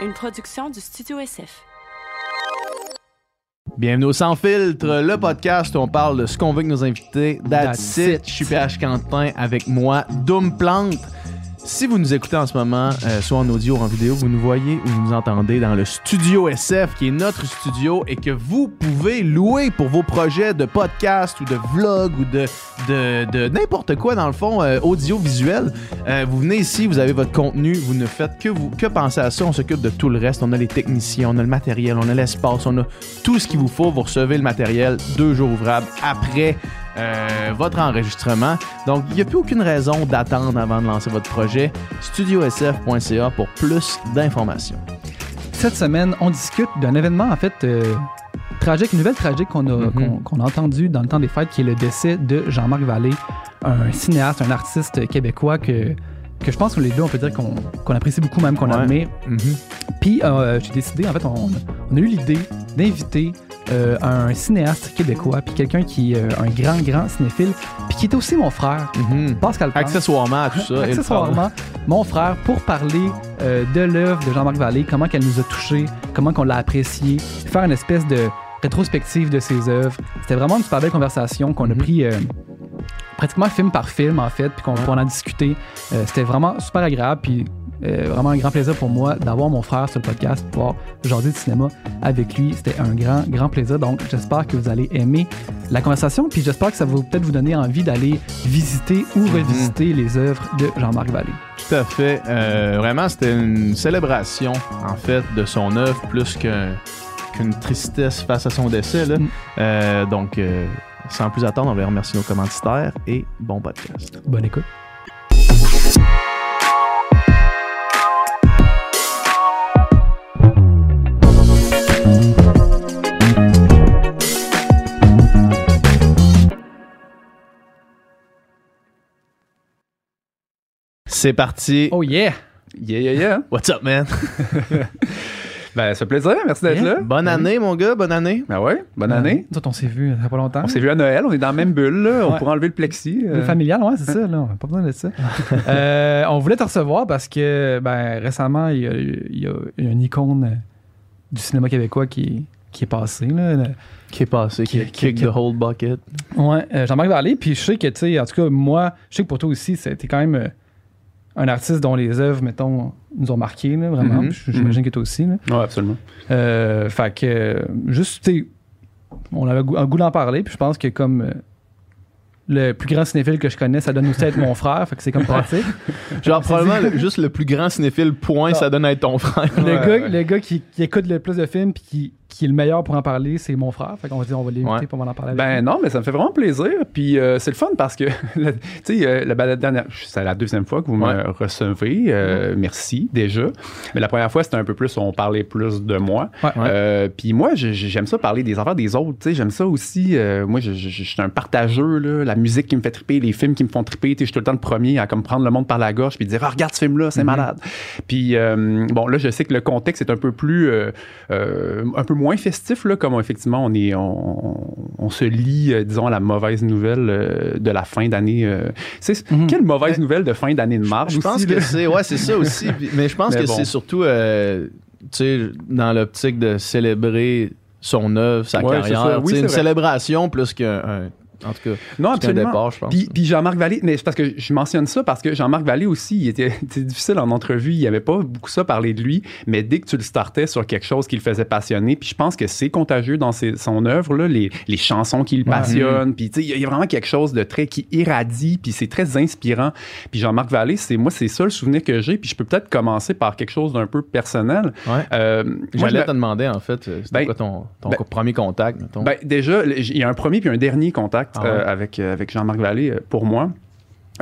une production du Studio SF. Bienvenue au Sans Filtre, le podcast où on parle de ce qu'on veut que nos invités. That's, That's it. it. Je suis PH Quentin avec moi, Doom Plante. Si vous nous écoutez en ce moment, euh, soit en audio ou en vidéo, vous nous voyez ou vous nous entendez dans le Studio SF, qui est notre studio et que vous pouvez louer pour vos projets de podcast ou de vlog ou de, de, de n'importe quoi, dans le fond, euh, audiovisuel. Euh, vous venez ici, vous avez votre contenu, vous ne faites que, vous, que penser à ça. On s'occupe de tout le reste. On a les techniciens, on a le matériel, on a l'espace, on a tout ce qu'il vous faut. Vous recevez le matériel deux jours ouvrables après euh, votre enregistrement. Donc, il n'y a plus aucune raison d'attendre avant de lancer votre projet. StudioSF.ca pour plus d'informations. Cette semaine, on discute d'un événement, en fait, euh, tragique, une nouvelle tragique qu'on a, Mhm. qu'on- a entendu dans le temps des fêtes, qui est le décès de Jean-Marc Vallée, un cinéaste, un artiste québécois que, que je pense que les deux, on peut dire qu'on apprécie beaucoup, même qu'on Ouais. admire. Mhm. Puis, euh, j'ai décidé, en fait, on, on a eu l'idée d'inviter euh, un cinéaste québécois, puis quelqu'un qui est euh, un grand, grand cinéphile, puis qui est aussi mon frère, Mhm. Pascal Plante. Accessoirement à tout ça. accessoirement mon frère pour parler euh, de l'œuvre de Jean-Marc Vallée, comment qu'elle nous a touchés, comment qu'on l'a appréciée, faire une espèce de rétrospective de ses œuvres. C'était vraiment une super belle conversation qu'on a Mhm. pris pratiquement film par film en fait, puis qu'on pour en discuter. Euh, C'était vraiment super agréable, puis euh, vraiment un grand plaisir pour moi d'avoir mon frère sur le podcast, pour pouvoir jaser de cinéma avec lui. C'était un grand, grand plaisir. Donc, j'espère que vous allez aimer la conversation, puis j'espère que ça va peut-être vous donner envie d'aller visiter ou revisiter les œuvres de Jean-Marc Vallée. Tout à fait. Euh, vraiment, c'était une célébration, en fait, de son œuvre, plus qu'un- qu'une tristesse face à son décès. là. Mm. Euh, donc, euh, sans plus attendre, on va remercier nos commanditaires et bon podcast. Bonne écoute. C'est parti. Oh yeah! Yeah, yeah, yeah. What's up, man? Ben, ça fait plaisir. Merci d'être Yeah. là. Bonne année, mon gars, bonne année. Ben ouais, bonne année. Nous autres, on s'est vu il y a pas longtemps. On s'est vu à Noël, on est dans la même bulle, là. On pourrait enlever le plexi. euh. Le familial, ouais, c'est ça, là. On a pas besoin de ça. Euh, on voulait te recevoir parce que, ben, récemment, il y a, il y a une icône du cinéma québécois qui, qui est passée, là. Qui est passé, qui, Qui- a kick qui- the whole bucket. Ouais, euh, Jean-Marc Vallée, puis je sais que, tu sais, en tout cas, moi, je sais que pour toi aussi, c'était quand même euh, un artiste dont les œuvres, mettons, nous ont marqué, là, vraiment. Mhm, J'imagine que toi aussi, là. Ouais, absolument. Euh, fait que, juste, tu sais, on avait un goût d'en parler, puis je pense que comme euh, le plus grand cinéphile que je connais, ça donne aussi à être mon frère, fait que c'est comme pratique. Genre, probablement, le- juste le plus grand cinéphile, point, ça donne à être ton frère. Le, Ouais, gars, ouais. le gars qui, qui écoute le plus de films puis qui, qui est le meilleur pour en parler, c'est mon frère. Fait qu'on va dire, on va l'inviter Ouais. pour en parler avec Ben lui. non, mais ça me fait vraiment plaisir. Puis euh, c'est le fun parce que, tu sais, euh, la, la dernière, c'est la deuxième fois que vous Ouais. me recevez. Euh, Merci déjà. Mais la première fois, c'était un peu plus, on parlait plus de moi. Ouais. Euh, Puis moi, j'aime ça parler des affaires des autres. Tu sais, j'aime ça aussi. euh, moi, je, je- je suis un partageur. Là, la musique qui me fait triper, les films qui me font triper. Tu sais, je suis tout le temps le premier à comme prendre le monde par la gorge puis dire ah, regarde ce film-là, c'est Mhm. malade. Puis euh, bon, là, je sais que le contexte est un peu plus, euh, euh, un peu moins festif là, comme effectivement on est, on, on se lie, euh, disons, à la mauvaise nouvelle euh, de la fin d'année. euh. Mhm. quelle mauvaise Mais- nouvelle de fin d'année de marge Je pense que c'est ouais, c'est ça aussi. Mais je pense Mais que bon. c'est surtout dans l'optique de célébrer son œuvre, sa Ouais, carrière. Oui, une vrai. célébration plus qu'un un- en tout cas, Non, absolument. départ, je pense. Puis, puis Jean-Marc Vallée, mais c'est parce que je mentionne ça parce que Jean-Marc Vallée aussi, il était, c'était difficile en entrevue, il n'y avait pas beaucoup ça parler de lui, mais dès que tu le startais sur quelque chose qui le faisait passionner, puis je pense que c'est contagieux dans ses- son œuvre, là, les, les chansons qui le Ouais. passionnent, puis tu sais, il y a- vraiment quelque chose de très, qui irradie, puis c'est très inspirant. Puis Jean-Marc Vallée, c'est moi, c'est ça le souvenir que j'ai, puis je peux peut-être commencer par quelque chose d'un peu personnel. Ouais. Euh, J'allais te demander en fait, c'était Ben, quoi ton, ton ben, premier contact, mettons? ben, déjà, il y a un premier puis un dernier contact Ah ouais? euh, avec, euh, avec Jean-Marc Vallée euh, pour moi.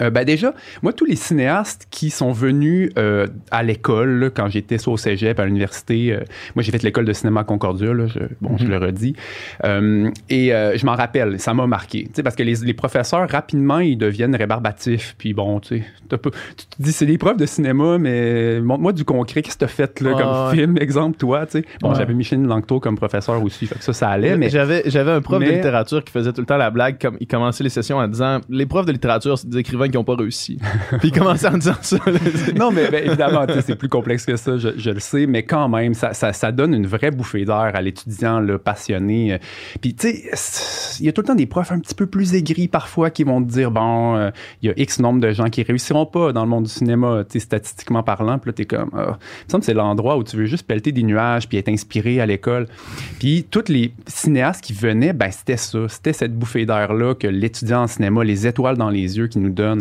Euh, ben déjà, moi, tous les cinéastes qui sont venus euh, à l'école, quand j'étais soit au cégep, à l'université, euh, moi, j'ai fait l'école de cinéma à Concordia, là, je, bon, je le redis, Euh, et euh, je m'en rappelle, ça m'a marqué. Tu sais, parce que les, les professeurs, rapidement, ils deviennent rébarbatifs. Puis bon, tu sais, t'as pas- tu te dis, c'est des preuves de cinéma, mais montre-moi du concret. Qu'est-ce que t'as fait là, Ah, comme ouais. film, exemple, toi? tu sais? Bon, Ouais. j'avais Micheline Langto comme professeur aussi, fait que ça, ça allait, mais... J'avais, j'avais un prof de littérature qui faisait tout le temps la blague, comme il commençait les sessions en disant Les profs de littérature décrivaient convaincre qu'ils n'ont pas réussi. Puis il commençait en disant ça. non, mais ben, évidemment, c'est plus complexe que ça, je, le sais, mais quand même, ça, ça, ça donne une vraie bouffée d'air à l'étudiant passionné. Euh, Puis, tu sais, il y a tout le temps des profs un petit peu plus aigris parfois qui vont te dire, bon, euh, il y a X nombre de gens qui réussiront pas dans le monde du cinéma, tu sais, statistiquement parlant. Puis là, t'es comme, ah, il me semble c'est l'endroit où tu veux juste pelleter des nuages puis être inspiré à l'école. Puis, tous les cinéastes qui venaient, ben, c'était ça. C'était cette bouffée d'air-là que l'étudiant en cinéma, les étoiles dans les yeux qui nous donne.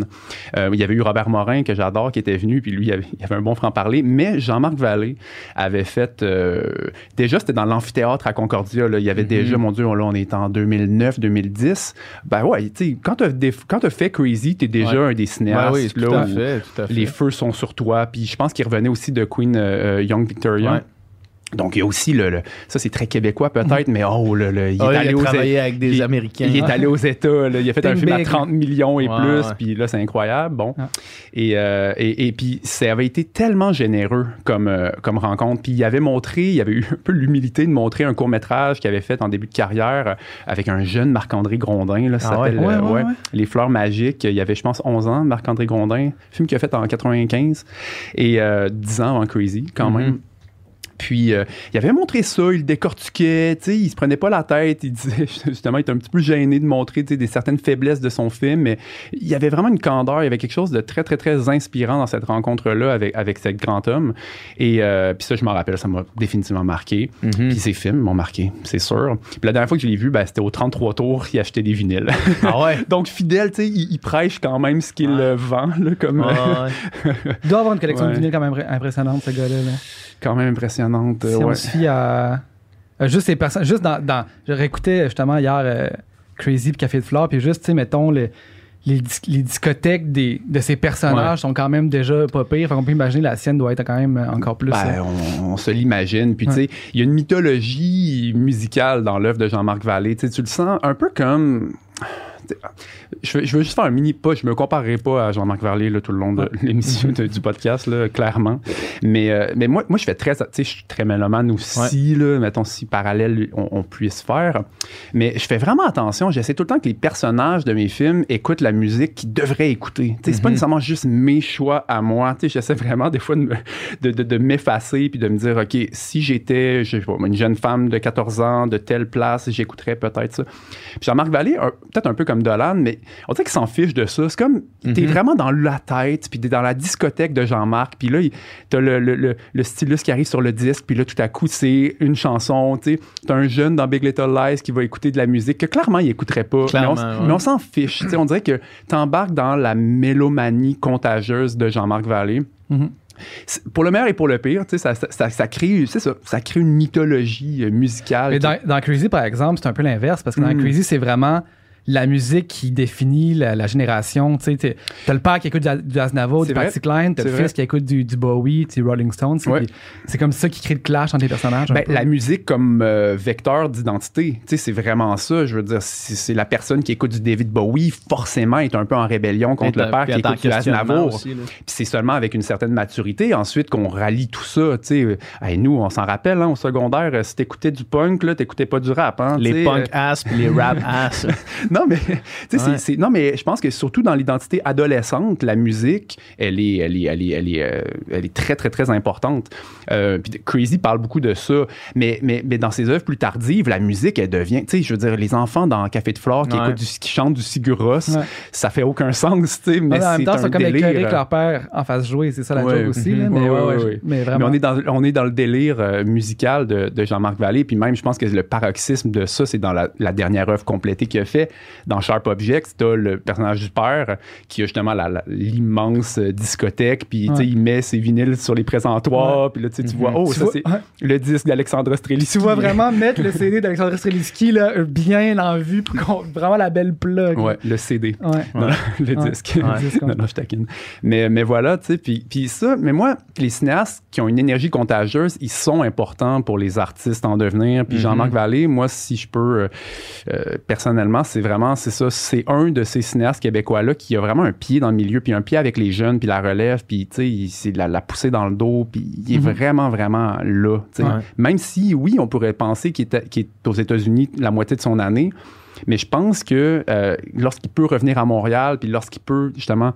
Euh, il y avait eu Robert Morin, que j'adore, qui était venu, puis lui, il avait, il avait un bon franc-parler. Mais Jean-Marc Vallée avait fait. euh, déjà, c'était dans l'amphithéâtre à Concordia. Là, il y avait déjà, mon Dieu, là, on est en 2009, 2010. Ben ouais, tu sais, quand tu as fait Crazy, tu es déjà Ouais. un des cinéastes. Ouais, oui, tout là, à fait, tout à fait. Les feux sont sur toi. Puis je pense qu'il revenait aussi de Queen euh, euh, Young Victoria. Ouais. Donc, il y a aussi le. le- ça, c'est très québécois peut-être, mais oh, le, le- il Ah, est il allé a aux travaillé avec des il- Américains. il est allé aux États, là. il a fait un film à big. 30 millions et plus, ouais. puis là, c'est incroyable. Bon. Ah. Et, euh, et, et puis, ça avait été tellement généreux comme, euh, comme rencontre. Puis, il avait montré, il avait eu un peu l'humilité de montrer un court-métrage qu'il avait fait en début de carrière euh, avec un jeune Marc-André Grondin. Là, ça Ah s'appelle Ouais, euh, ouais. Les Fleurs Magiques. Il y avait, je pense, 11 ans, Marc-André Grondin. Film qu'il a fait en 95 et euh, 10 ans avant Crazy, quand Mhm. même. Puis, euh, il avait montré ça, il le décortiquait, tu sais, il se prenait pas la tête, il disait, justement, il était un petit peu gêné de montrer, des certaines faiblesses de son film, mais il y avait vraiment une candeur, il y avait quelque chose de très, très, très inspirant dans cette rencontre-là avec, avec cet grand homme. Et euh, puis ça, je m'en rappelle, ça m'a définitivement marqué. Mhm. Puis ses films m'ont marqué, c'est sûr. Puis la dernière fois que je l'ai vu, ben, c'était au 33 tours, il achetait des vinyles. Ah ouais? Donc, fidèle, tu sais, il, il prêche quand même ce qu'il euh, vend, là, comme... euh, Ah ouais. Il doit avoir une collection Ouais. de vinyles quand même impressionnante, ce gars-là. là. Quand même impressionnante. Si euh, on ouais. se fie à. euh, juste les personnes. Juste dans. dans je réécoutais justement hier euh, Crazy puis Café de Flore, puis juste, tu sais, mettons, le- les, dis- les discothèques des, de ces personnages sont quand même déjà pas pires. Fait qu'on peut imaginer la sienne doit être quand même encore plus. Ben, euh, on, on se l'imagine. Puis, tu sais, il y a une mythologie musicale dans l'œuvre de Jean-Marc Vallée. Tu le sens un peu comme. Je veux, je veux juste faire un mini pas. Je me comparerai pas à Jean-Marc Vallée là, tout le long de l'émission du podcast, là, clairement. Mais, euh, mais moi, moi, je fais très. Tu sais, je suis très mélomane aussi, là, mettons, si parallèle on, on puisse faire. Mais je fais vraiment attention. J'essaie tout le temps que les personnages de mes films écoutent la musique qu'ils devraient écouter. Tu sais, c'est pas nécessairement juste mes choix à moi. Tu sais, j'essaie vraiment des fois de, me- de, m'effacer puis de me dire, OK, si j'étais je sais pas, une jeune femme de 14 ans de telle place, j'écouterais peut-être ça. Puis Jean-Marc Vallée, peut-être un peu comme Dolan, mais on dirait qu'il s'en fiche de ça. C'est comme, t'es vraiment dans la tête, puis t'es dans la discothèque de Jean-Marc, puis là, t'as le, le, le, le stylus qui arrive sur le disque, puis là, tout à coup, c'est une chanson, tu. T'as un jeune dans Big Little Lies qui va écouter de la musique que clairement, il écouterait pas. Clairement, mais on, ouais. s'en fiche. tu. On dirait que t'embarques dans la mélomanie contagieuse de Jean-Marc Vallée. Mhm. Pour le meilleur et pour le pire, tu sais, ça, ça, ça, ça crée, ça, ça crée une mythologie euh, musicale. Mais dans, dans Crazy, par exemple, c'est un peu l'inverse, parce que dans Mm. Crazy, c'est vraiment la musique qui définit la, la génération. Tu sais, t'as le père qui écoute du, du Aznavour, du. Patsy Cline, t'as le fils vrai. qui écoute du, du Bowie, du Rolling Stones. Ouais. C'est comme ça qui crée le clash entre les personnages. Ben, la musique comme euh, vecteur d'identité, tu sais, c'est vraiment ça. Je veux dire, si c'est la personne qui écoute du David Bowie, forcément, est un peu en rébellion contre le père qui écoute du Aznavour. Puis c'est seulement avec une certaine maturité ensuite qu'on rallie tout ça. Tu sais, Euh, hey, nous, on s'en rappelle, hein, au secondaire, euh, si t'écoutais du punk, là, t'écoutais pas du rap. Hein, Les punk ass puis les rap ass. Non, mais, Ouais. c'est- non, mais je pense que surtout dans l'identité adolescente, la musique, elle est, elle est, elle est, elle est, euh, elle est très, très, très importante. Euh, puis Crazy parle beaucoup de ça. Mais, mais, mais dans ses œuvres plus tardives, la musique, elle devient, tu sais, je veux dire, les enfants dans Café de Flore qui, Ouais. écoutent du, qui chantent du Siguros, Ouais. ça fait aucun sens, tu sais, mais c'est même temps, un c'est comme délire. écœuré que leur père en fasse jouer, c'est ça la joke aussi. là, mais, on est, dans, on est dans le délire euh, musical de, de Jean-Marc Vallée. Puis même, je pense que le paroxysme de ça, c'est dans la, la dernière œuvre complétée qu'il a fait. Dans Sharp Objects, t'as le personnage du père qui a justement l'immense euh, discothèque. Puis, tu Ouais. il met ses vinyles sur les présentoirs. Puis là, tu tu vois, oh, Tu ça, c'est le disque d'Alexandre Strelitzky. Tu vois vraiment mettre le CD d'Alexandre Strelitzky là, bien en vue, pour qu'on- vraiment la belle plug. Ouais, le CD. Ouais. Non, le disque. Non, non, je taquine. Mais, mais voilà, tu sais, puis, puis ça, mais moi, les cinéastes qui ont une énergie contagieuse, ils sont importants pour les artistes en devenir. Puis Mhm. Jean-Marc Vallée, moi, si je peux, euh, euh, personnellement, c'est vraiment, c'est ça, c'est un de ces cinéastes québécois-là qui a vraiment un pied dans le milieu, puis un pied avec les jeunes, puis la relève, puis tu sais, il- c'est la, la poussée dans le dos, puis il est Mhm. vraiment, vraiment là. Ouais. Même si, oui, on pourrait penser qu'il est, aux États-Unis la moitié de son année, Mais je pense que euh, lorsqu'il peut revenir à Montréal, puis lorsqu'il peut justement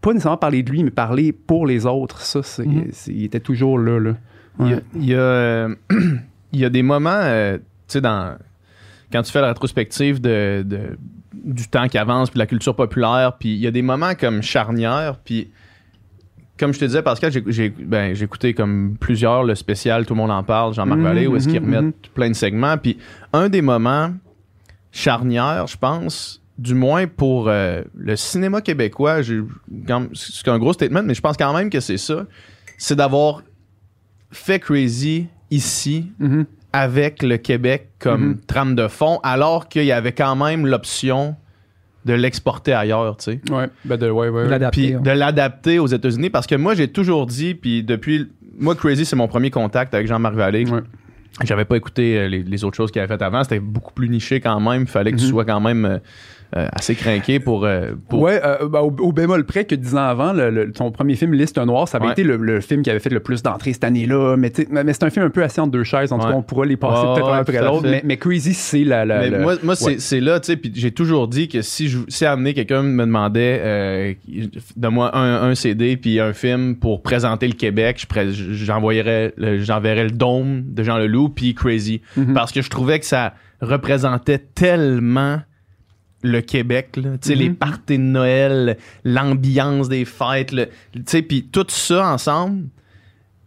pas nécessairement parler de lui, mais parler pour les autres, ça, c'est, Mhm. il était toujours là. là. Il y a- Ouais. il y a, euh, il y a des moments, euh, tu sais, dans quand tu fais la rétrospective de, de- du temps qui avance, puis de la culture populaire, puis il y a des moments comme charnière, puis comme je te disais, Pascal, j'ai, j'ai, ben, j'ai écouté comme plusieurs, le spécial, tout le monde en parle, Jean-Marc Mhm, Vallée, où est-ce qu'ils mhm, remettent mhm. plein de segments, puis un des moments charnière, je pense, du moins pour euh, le cinéma québécois, c'est un gros statement, mais je pense quand même que c'est ça, c'est d'avoir fait Crazy ici Mhm. Avec le Québec comme Mhm. trame de fond, alors qu'il y avait quand même l'option de l'exporter ailleurs, tu sais. Ouais, ben de, ouais, ouais, ouais. L'adapter, Puis ouais. de l'adapter aux États-Unis, parce que moi, j'ai toujours dit, puis depuis... Moi, Crazy, c'est mon premier contact avec Jean-Marc Vallée. Ouais. J'avais pas écouté euh, les, les autres choses qu'il avait faites avant. C'était beaucoup plus niché quand même. Il fallait que tu Mhm. sois quand même euh, assez craqué pour... euh, pour- Ouais, euh, ben, au, au bémol près que dix ans avant, le, le- son premier film, Liste Noire, ça avait Ouais. été le, le film qui avait fait le plus d'entrées cette année-là. Mais, mais mais c'est un film un peu assis entre deux chaises. En tout cas, on pourra les passer peut-être ouais, un après l'autre. Mais, mais Crazy, c'est la. la- Mais le- moi, moi c'est, là, tu sais, puis j'ai toujours dit que si je, si amener quelqu'un me demandait, euh, donne-moi un, un CD puis un film pour présenter le Québec, j'envoyerais, le- j'enverrais le Dôme de Jean Leloup puis Crazy, Mhm. parce que je trouvais que ça représentait tellement le Québec, là. les Mhm. parties de Noël, l'ambiance des fêtes, puis tout ça ensemble,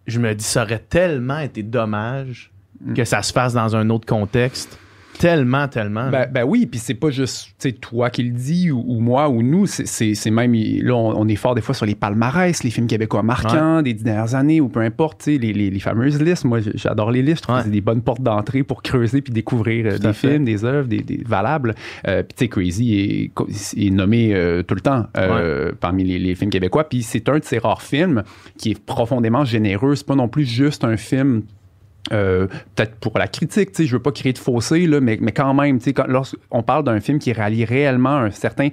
je me dis, ça aurait tellement été dommage Mm. que ça se fasse dans un autre contexte. Tellement, tellement. Ben, ben oui, puis c'est pas juste toi qui le dis ou, ou moi ou nous, c'est- même, là, on, on est fort des fois sur les palmarès, les films québécois marquants des dix dernières années ou peu importe, les, les, les fameuses listes. Moi, j'adore les listes, je trouve Ouais. que c'est des bonnes portes d'entrée pour creuser puis découvrir euh, Tout des fait. films, des œuvres, des, des valables. Euh, puis tu sais, Crazy est, est nommé euh, tout le temps euh, parmi les, les films québécois, puis c'est un de ces rares films qui est profondément généreux. C'est pas non plus juste un film euh, peut-être pour la critique, tu sais, je veux pas créer de fossé, là, mais, mais quand même, tu sais, lorsqu'on parle d'un film qui rallie réellement un certain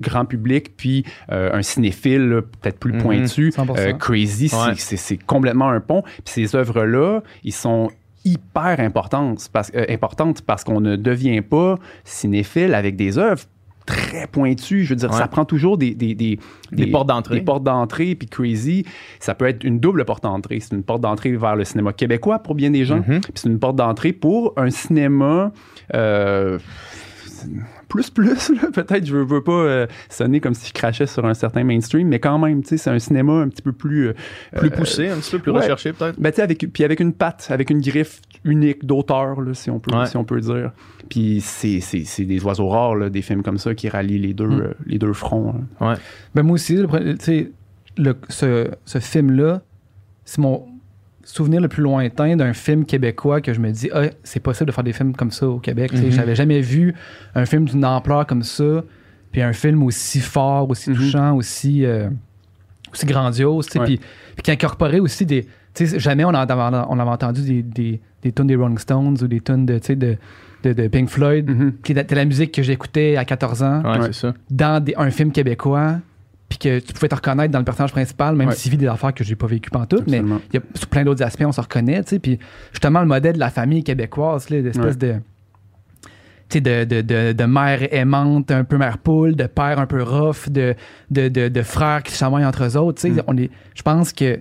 grand public, puis euh, un cinéphile là, peut-être plus Mhm. pointu, 100%. euh, Crazy, c'est- Ouais. c'est complètement un pont. Puis ces œuvres-là, ils sont hyper importantes parce, euh, importantes parce qu'on ne devient pas cinéphile avec des œuvres très pointues. Je veux dire, Ouais. ça prend toujours des, des, des, Des portes d'entrée. Des portes d'entrée, puis Crazy, ça peut être une double porte d'entrée. C'est une porte d'entrée vers le cinéma québécois pour bien des gens, Mhm. puis c'est une porte d'entrée pour un cinéma... euh, plus plus là, peut-être je veux, veux pas euh, sonner comme si je crachais sur un certain mainstream mais quand même tu sais c'est un cinéma un petit peu plus euh, plus euh, poussé, un petit peu plus ouais. recherché peut-être. ben, tu sais, avec, puis avec une patte, avec une griffe unique d'auteur, là, si, on peut, Ouais. si on peut dire. Puis c'est, c'est, c'est des oiseaux rares, là, des films comme ça qui rallient les deux, Mm. euh, les deux fronts. hein. Ben moi aussi, le pre- tu sais, le- ce, ce film-là, c'est mon souvenir le plus lointain d'un film québécois que je me dis, ah, c'est possible de faire des films comme ça au Québec. Mhm. J'avais jamais vu un film d'une ampleur comme ça, puis un film aussi fort, aussi Mhm. touchant, aussi, euh, aussi grandiose, Ouais. puis, puis qui incorporait aussi des... tu sais, jamais on, avait- on avait entendu des, des, des tunes des Rolling Stones ou des tunes de, tu sais, de, de, de Pink Floyd, qui était la musique que j'écoutais à 14 ans Ouais, Ouais. c'est ça. dans des- un film québécois, puis que tu pouvais te reconnaître dans le personnage principal, même Ouais. s'il vit des affaires que j'ai pas vécues pantoute, mais Absolument. il y a sur plein d'autres aspects, on se reconnaît, tu sais, puis justement, le modèle de la famille québécoise, l'espèce Ouais. de... Tu sais, de, de, de, de mère aimante, un peu mère poule, de père un peu rough, de, de, frères qui se chamaillent entre eux autres. Mm. on est, je pense que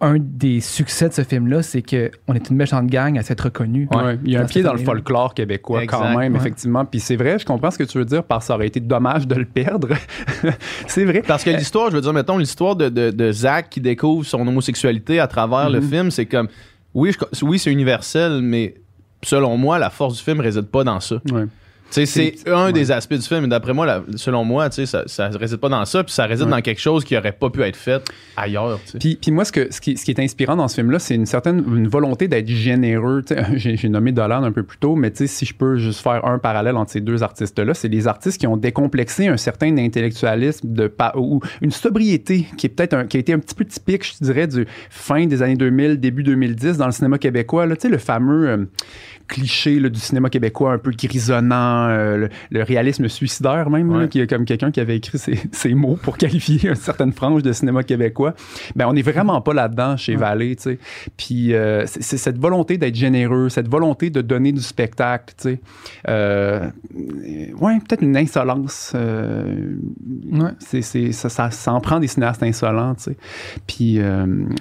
un des succès de ce film-là, c'est qu'on est une méchante gang à s'être reconnue. Ouais. Il y a un pied dans le folklore québécois Exact, quand même, ouais. effectivement. Puis c'est vrai, je comprends ce que tu veux dire par ça aurait été dommage de le perdre. c'est vrai. Parce que l'histoire, je veux dire, mettons, l'histoire de, de, de Zach qui découvre son homosexualité à travers le Mhm. film, c'est comme. Oui, je- oui c'est universel, mais selon moi, la force du film réside pas dans ça. Ouais. C'est un ouais. des aspects du film, d'après moi, la- selon moi, ça, ça réside pas dans ça, puis ça réside Ouais. dans quelque chose qui aurait pas pu être fait ailleurs. Puis, puis moi, ce, que, ce, qui, ce qui est inspirant dans ce film-là, c'est une certaine une volonté d'être généreux. J'ai, nommé Dolan un peu plus tôt, mais si je peux juste faire un parallèle entre ces deux artistes-là, c'est des artistes qui ont décomplexé un certain intellectualisme de ou une sobriété qui est peut-être un- qui a été un petit peu typique, je dirais, du fin des années 2000, début 2010 dans le cinéma québécois. Là, le fameux euh, cliché là, du cinéma québécois un peu grisonnant, euh, le, réalisme suicidaire même, qui est comme quelqu'un qui avait écrit ces, mots pour qualifier une certaine frange de cinéma québécois. Ben on n'est vraiment pas là-dedans chez ouais. Tu sais. Puis euh, c'est cette volonté d'être généreux, cette volonté de donner du spectacle, tu sais. Euh, ouais, peut-être une insolence. Ouais. C'est, c'est, ça, ça s'en prend des cinéastes insolents, tu sais. Puis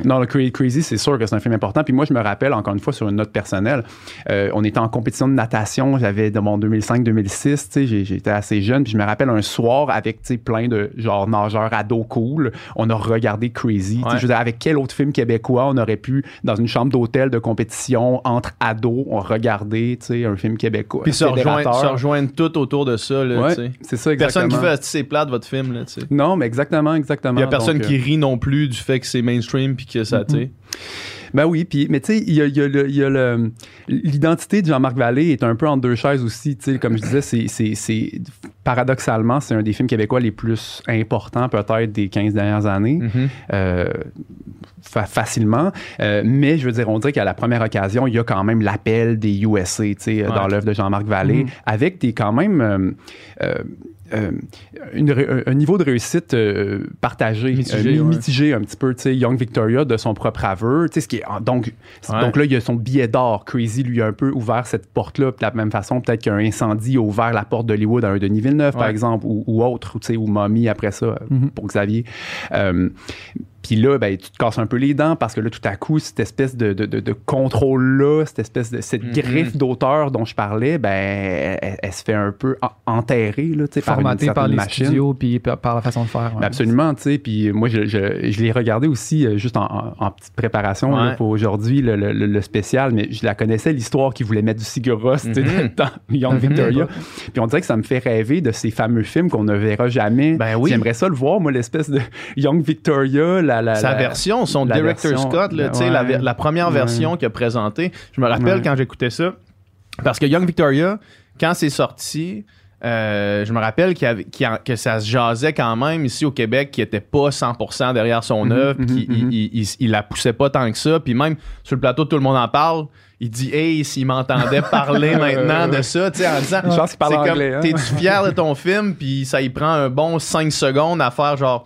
non, le Crazy, c'est sûr que c'est un film important. Puis moi, je me rappelle encore une fois sur une note personnelle, on était en compétition de natation, j'avais dans mon 2005 2006, j'étais assez jeune, puis je me rappelle un soir avec plein de genre nageurs ados cool, on a regardé Crazy. Je avec quel autre film québécois on aurait pu, dans une chambre d'hôtel de compétition, entre ados, on regardait un film québécois. Puis se, rejoindre, rejoindre tout autour de ça. C'est ça, exactement. Personne qui fait c'est de votre film. Non, mais exactement, exactement. Il n'y a personne euh, qui rit non plus du fait que c'est mainstream puis que ça. Mm-hmm. Ben oui, puis mais tu sais, il y a, le- l'identité de Jean-Marc Vallée est un peu en deux chaises aussi. Tu sais, comme je disais, c'est, c'est paradoxalement, c'est un des films québécois les plus importants peut-être des 15 dernières années. Mhm. Euh, fa- facilement. Euh, mais je veux dire, on dirait qu'à la première occasion, il y a quand même l'appel des USA, tu sais, dans l'œuvre de Jean-Marc Vallée, avec des quand même euh, une un- un niveau de réussite euh, partagé, Mitigé, euh, mi- ouais. mitigé un petit peu, tu sais, Young Victoria de son propre aveu, ce qui est donc Ouais. donc là il y a son billet d'or, Crazy lui a un peu ouvert cette porte-là, de la même façon peut-être qu'un incendie a ouvert la porte d'Hollywood à un Denis Par exemple ou, ou autre, ou, tu sais, ou Mommy après ça Mhm. pour Xavier. Euh, puis là, ben, tu te casses un peu les dents parce que là, tout à coup, cette espèce de, de, de- de contrôle-là, cette espèce de cette Mhm. griffe d'auteur dont je parlais, ben, elle, elle se fait un peu en- enterrer là, sais, par par les machine. studios puis par, la façon de faire. ouais. Ben absolument, tu sais. Puis moi, je, je, je l'ai regardé aussi euh, juste en, en- en petite préparation là, pour aujourd'hui, le, le- spécial, mais je la connaissais, l'histoire qui voulait mettre du tu sais, Mhm. dans Young Mhm. Victoria. Puis on dirait que ça me fait rêver de ces fameux films qu'on ne verra jamais. Ben oui. J'aimerais ça le voir, moi, l'espèce de Young Victoria, la, la, Sa version, son la director version- Scott, là, la, première Ouais. version qu'il a présentée. Je me rappelle Ouais. quand j'écoutais ça, parce que Young Victoria, quand c'est sorti, euh, je me rappelle qu'il y avait- qu'il y a- que ça se jasait quand même ici au Québec, qui était pas 100% derrière son Mhm, œuvre, mhm, qu'il mhm. il- il- il la poussait pas tant que ça. Puis même sur le plateau, tout le monde en parle. Il dit Hey, s'il m'entendait parler maintenant de ça, tu sais, en disant Je pense qu'il parle c'est comme, anglais, hein? T'es-tu fier de ton film? Puis ça y prend un bon 5 secondes à faire genre.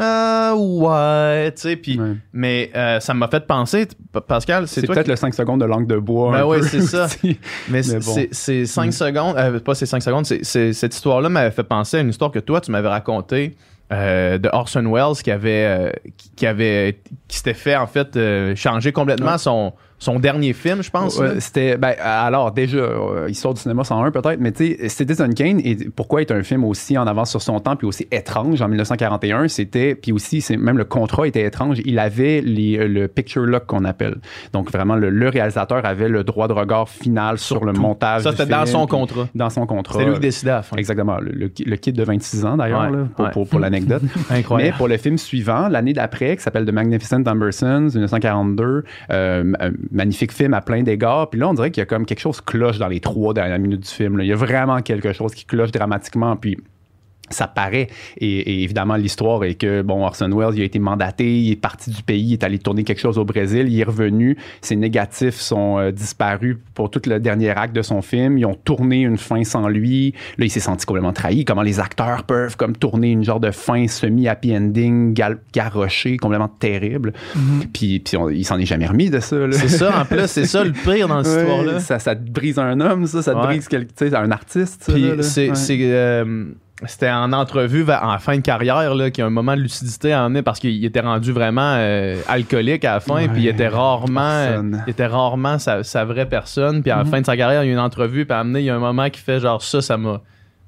Ah ouais, tu sais, puis Ouais. mais euh, ça m'a fait penser, Pascal, c'est peut-être qui- le 5 secondes de langue de bois. Ben peu c'est ça. mais mais bon. c'est- c'est 5 secondes, euh, pas ces 5 secondes, cette histoire-là m'avait fait penser à une histoire que toi tu m'avais racontée euh, de Orson Welles qui avait euh, qui, qui avait qui s'était fait en fait euh, changer complètement Ouais. son son dernier film, je pense. Ouais, c'était ben alors déjà euh, histoire du cinéma 101 peut-être mais tu sais Citizen Kane et pourquoi est un film aussi en avance sur son temps puis aussi étrange en 1941 c'était puis aussi c'est même le contrat était étrange il avait les, euh, le picture lock qu'on appelle donc vraiment le, le réalisateur avait le droit de regard final sur, le tout. montage Ça c'était dans son contrat. dans son contrat C'est lui qui décidait à la fin. exactement le, le, le kid de 26 ans d'ailleurs Ouais, pour, ouais. pour, pour l'anecdote mais Incroyable. pour le film suivant, l'année d'après, qui s'appelle The Magnificent Ambersons, 1942, euh, un magnifique film à plein d'égards. Puis là, on dirait qu'il y a comme quelque chose cloche dans les trois dernières minutes du film. Il y a vraiment quelque chose qui cloche dramatiquement. Puis ça paraît. Et, et évidemment, l'histoire est que, bon, Orson Welles, il a été mandaté, il est parti du pays, il est allé tourner quelque chose au Brésil, il est revenu, ses négatifs sont euh, disparus pour tout le dernier acte de son film, ils ont tourné une fin sans lui, là, il s'est senti complètement trahi, comment les acteurs peuvent comme tourner une genre de fin semi-happy ending, gal- garoché, complètement terrible. Puis, puis on- il s'en est jamais remis de ça. C'est ça en plus, c'est ça le pire dans cette Ouais, histoire-là. ça, ça te brise un homme, ça, ça te Ouais. brise un artiste. Puis c'est, euh, c'était en entrevue en fin de carrière là, qu'il y a un moment de lucidité à emmener parce qu'il était rendu vraiment euh, alcoolique à la fin, puis il était rarement, il était rarement sa, sa vraie personne. Puis à la Mhm. fin de sa carrière, il y a une entrevue, puis à amener, il y a un moment qui fait genre ça, ça m'a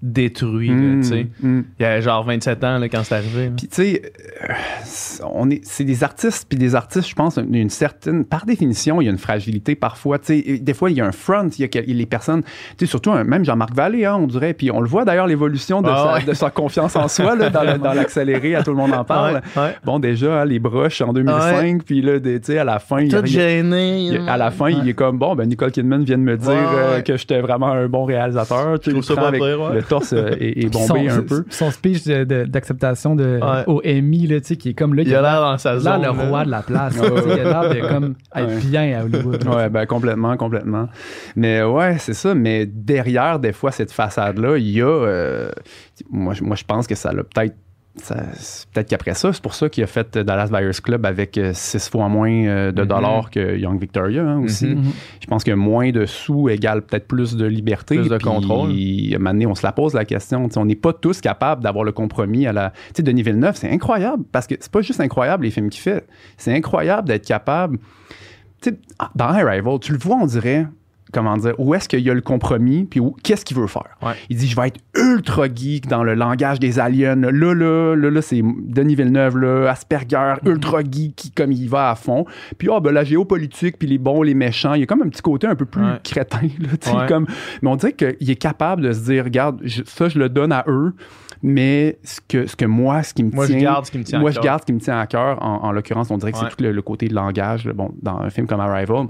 détruit. là, Mm, tu sais. mm. Il y avait genre 27 ans là, quand c'est arrivé. là. Puis tu sais, euh, c'est- on est, c'est des artistes, puis des artistes, je pense, une, une certaine, par définition, il y a une fragilité parfois. Tu des fois, il y a un front, il y a, les personnes, tu sais, surtout un- même Jean-Marc Vallée, hein, on dirait, puis on le voit d'ailleurs l'évolution de, Ah sa, ouais. de sa confiance en soi là, dans, l'accéléré, à tout le monde en parle. Ouais, ouais. Bon, déjà, hein, les broches en 2005, puis là, tu sais, à la fin, il gêné. il à la fin, il est comme bon, ben Nicole Kidman vient de me dire euh, que j'étais vraiment un bon réalisateur. Tu sais, Le torse euh, est, est bombé son, un peu. Son speech de- de- d'acceptation de, Ouais. au Emmy, là, tu sais, qui est comme là, Il a l'air dans sa là, zone. le roi de la place. Ouais, il a l'air de comme être bien à Hollywood. Ouais, ben complètement, complètement. Mais ouais, c'est ça. Mais derrière, des fois, cette façade-là, il y a. euh, moi, moi, je pense que ça l'a peut-être. Peut-être qu'après ça, c'est pour ça qu'il a fait Dallas Buyers Club avec euh, six fois moins euh, de Mhm. dollars que Young Victoria hein, aussi. Mhm. Mhm. Je pense que moins de sous égale peut-être plus de liberté. Plus de Puis, contrôle. À un moment donné, on se la pose la question. On n'est pas tous capables d'avoir le compromis à la. Tu sais, Denis Villeneuve, c'est incroyable parce que c'est pas juste incroyable les films qu'il fait. C'est incroyable d'être capable. Tu sais, dans Arrival, tu le vois, on dirait. Comment dire, où est-ce qu'il y a le compromis, puis qu'est-ce qu'il veut faire? Ouais. Il dit, je vais être ultra geek dans le langage des aliens. Là, là, là, là, c'est Denis Villeneuve, là, Asperger, ultra geek, qui, comme il va à fond. Puis, ah, ben, la géopolitique, puis les bons, les méchants, il y a comme un petit côté un peu plus Ouais. crétin, là, Ouais. comme, mais on dirait qu'il est capable de se dire, regarde, je- ça, je le donne à eux, mais ce que, ce que moi, ce qui me Moi, je tient. garde ce qui me tient à Moi, je garde ce qui me tient à cœur. En, en l'occurrence, on dirait que c'est tout le, le côté de langage, là, bon, dans un film comme Arrival.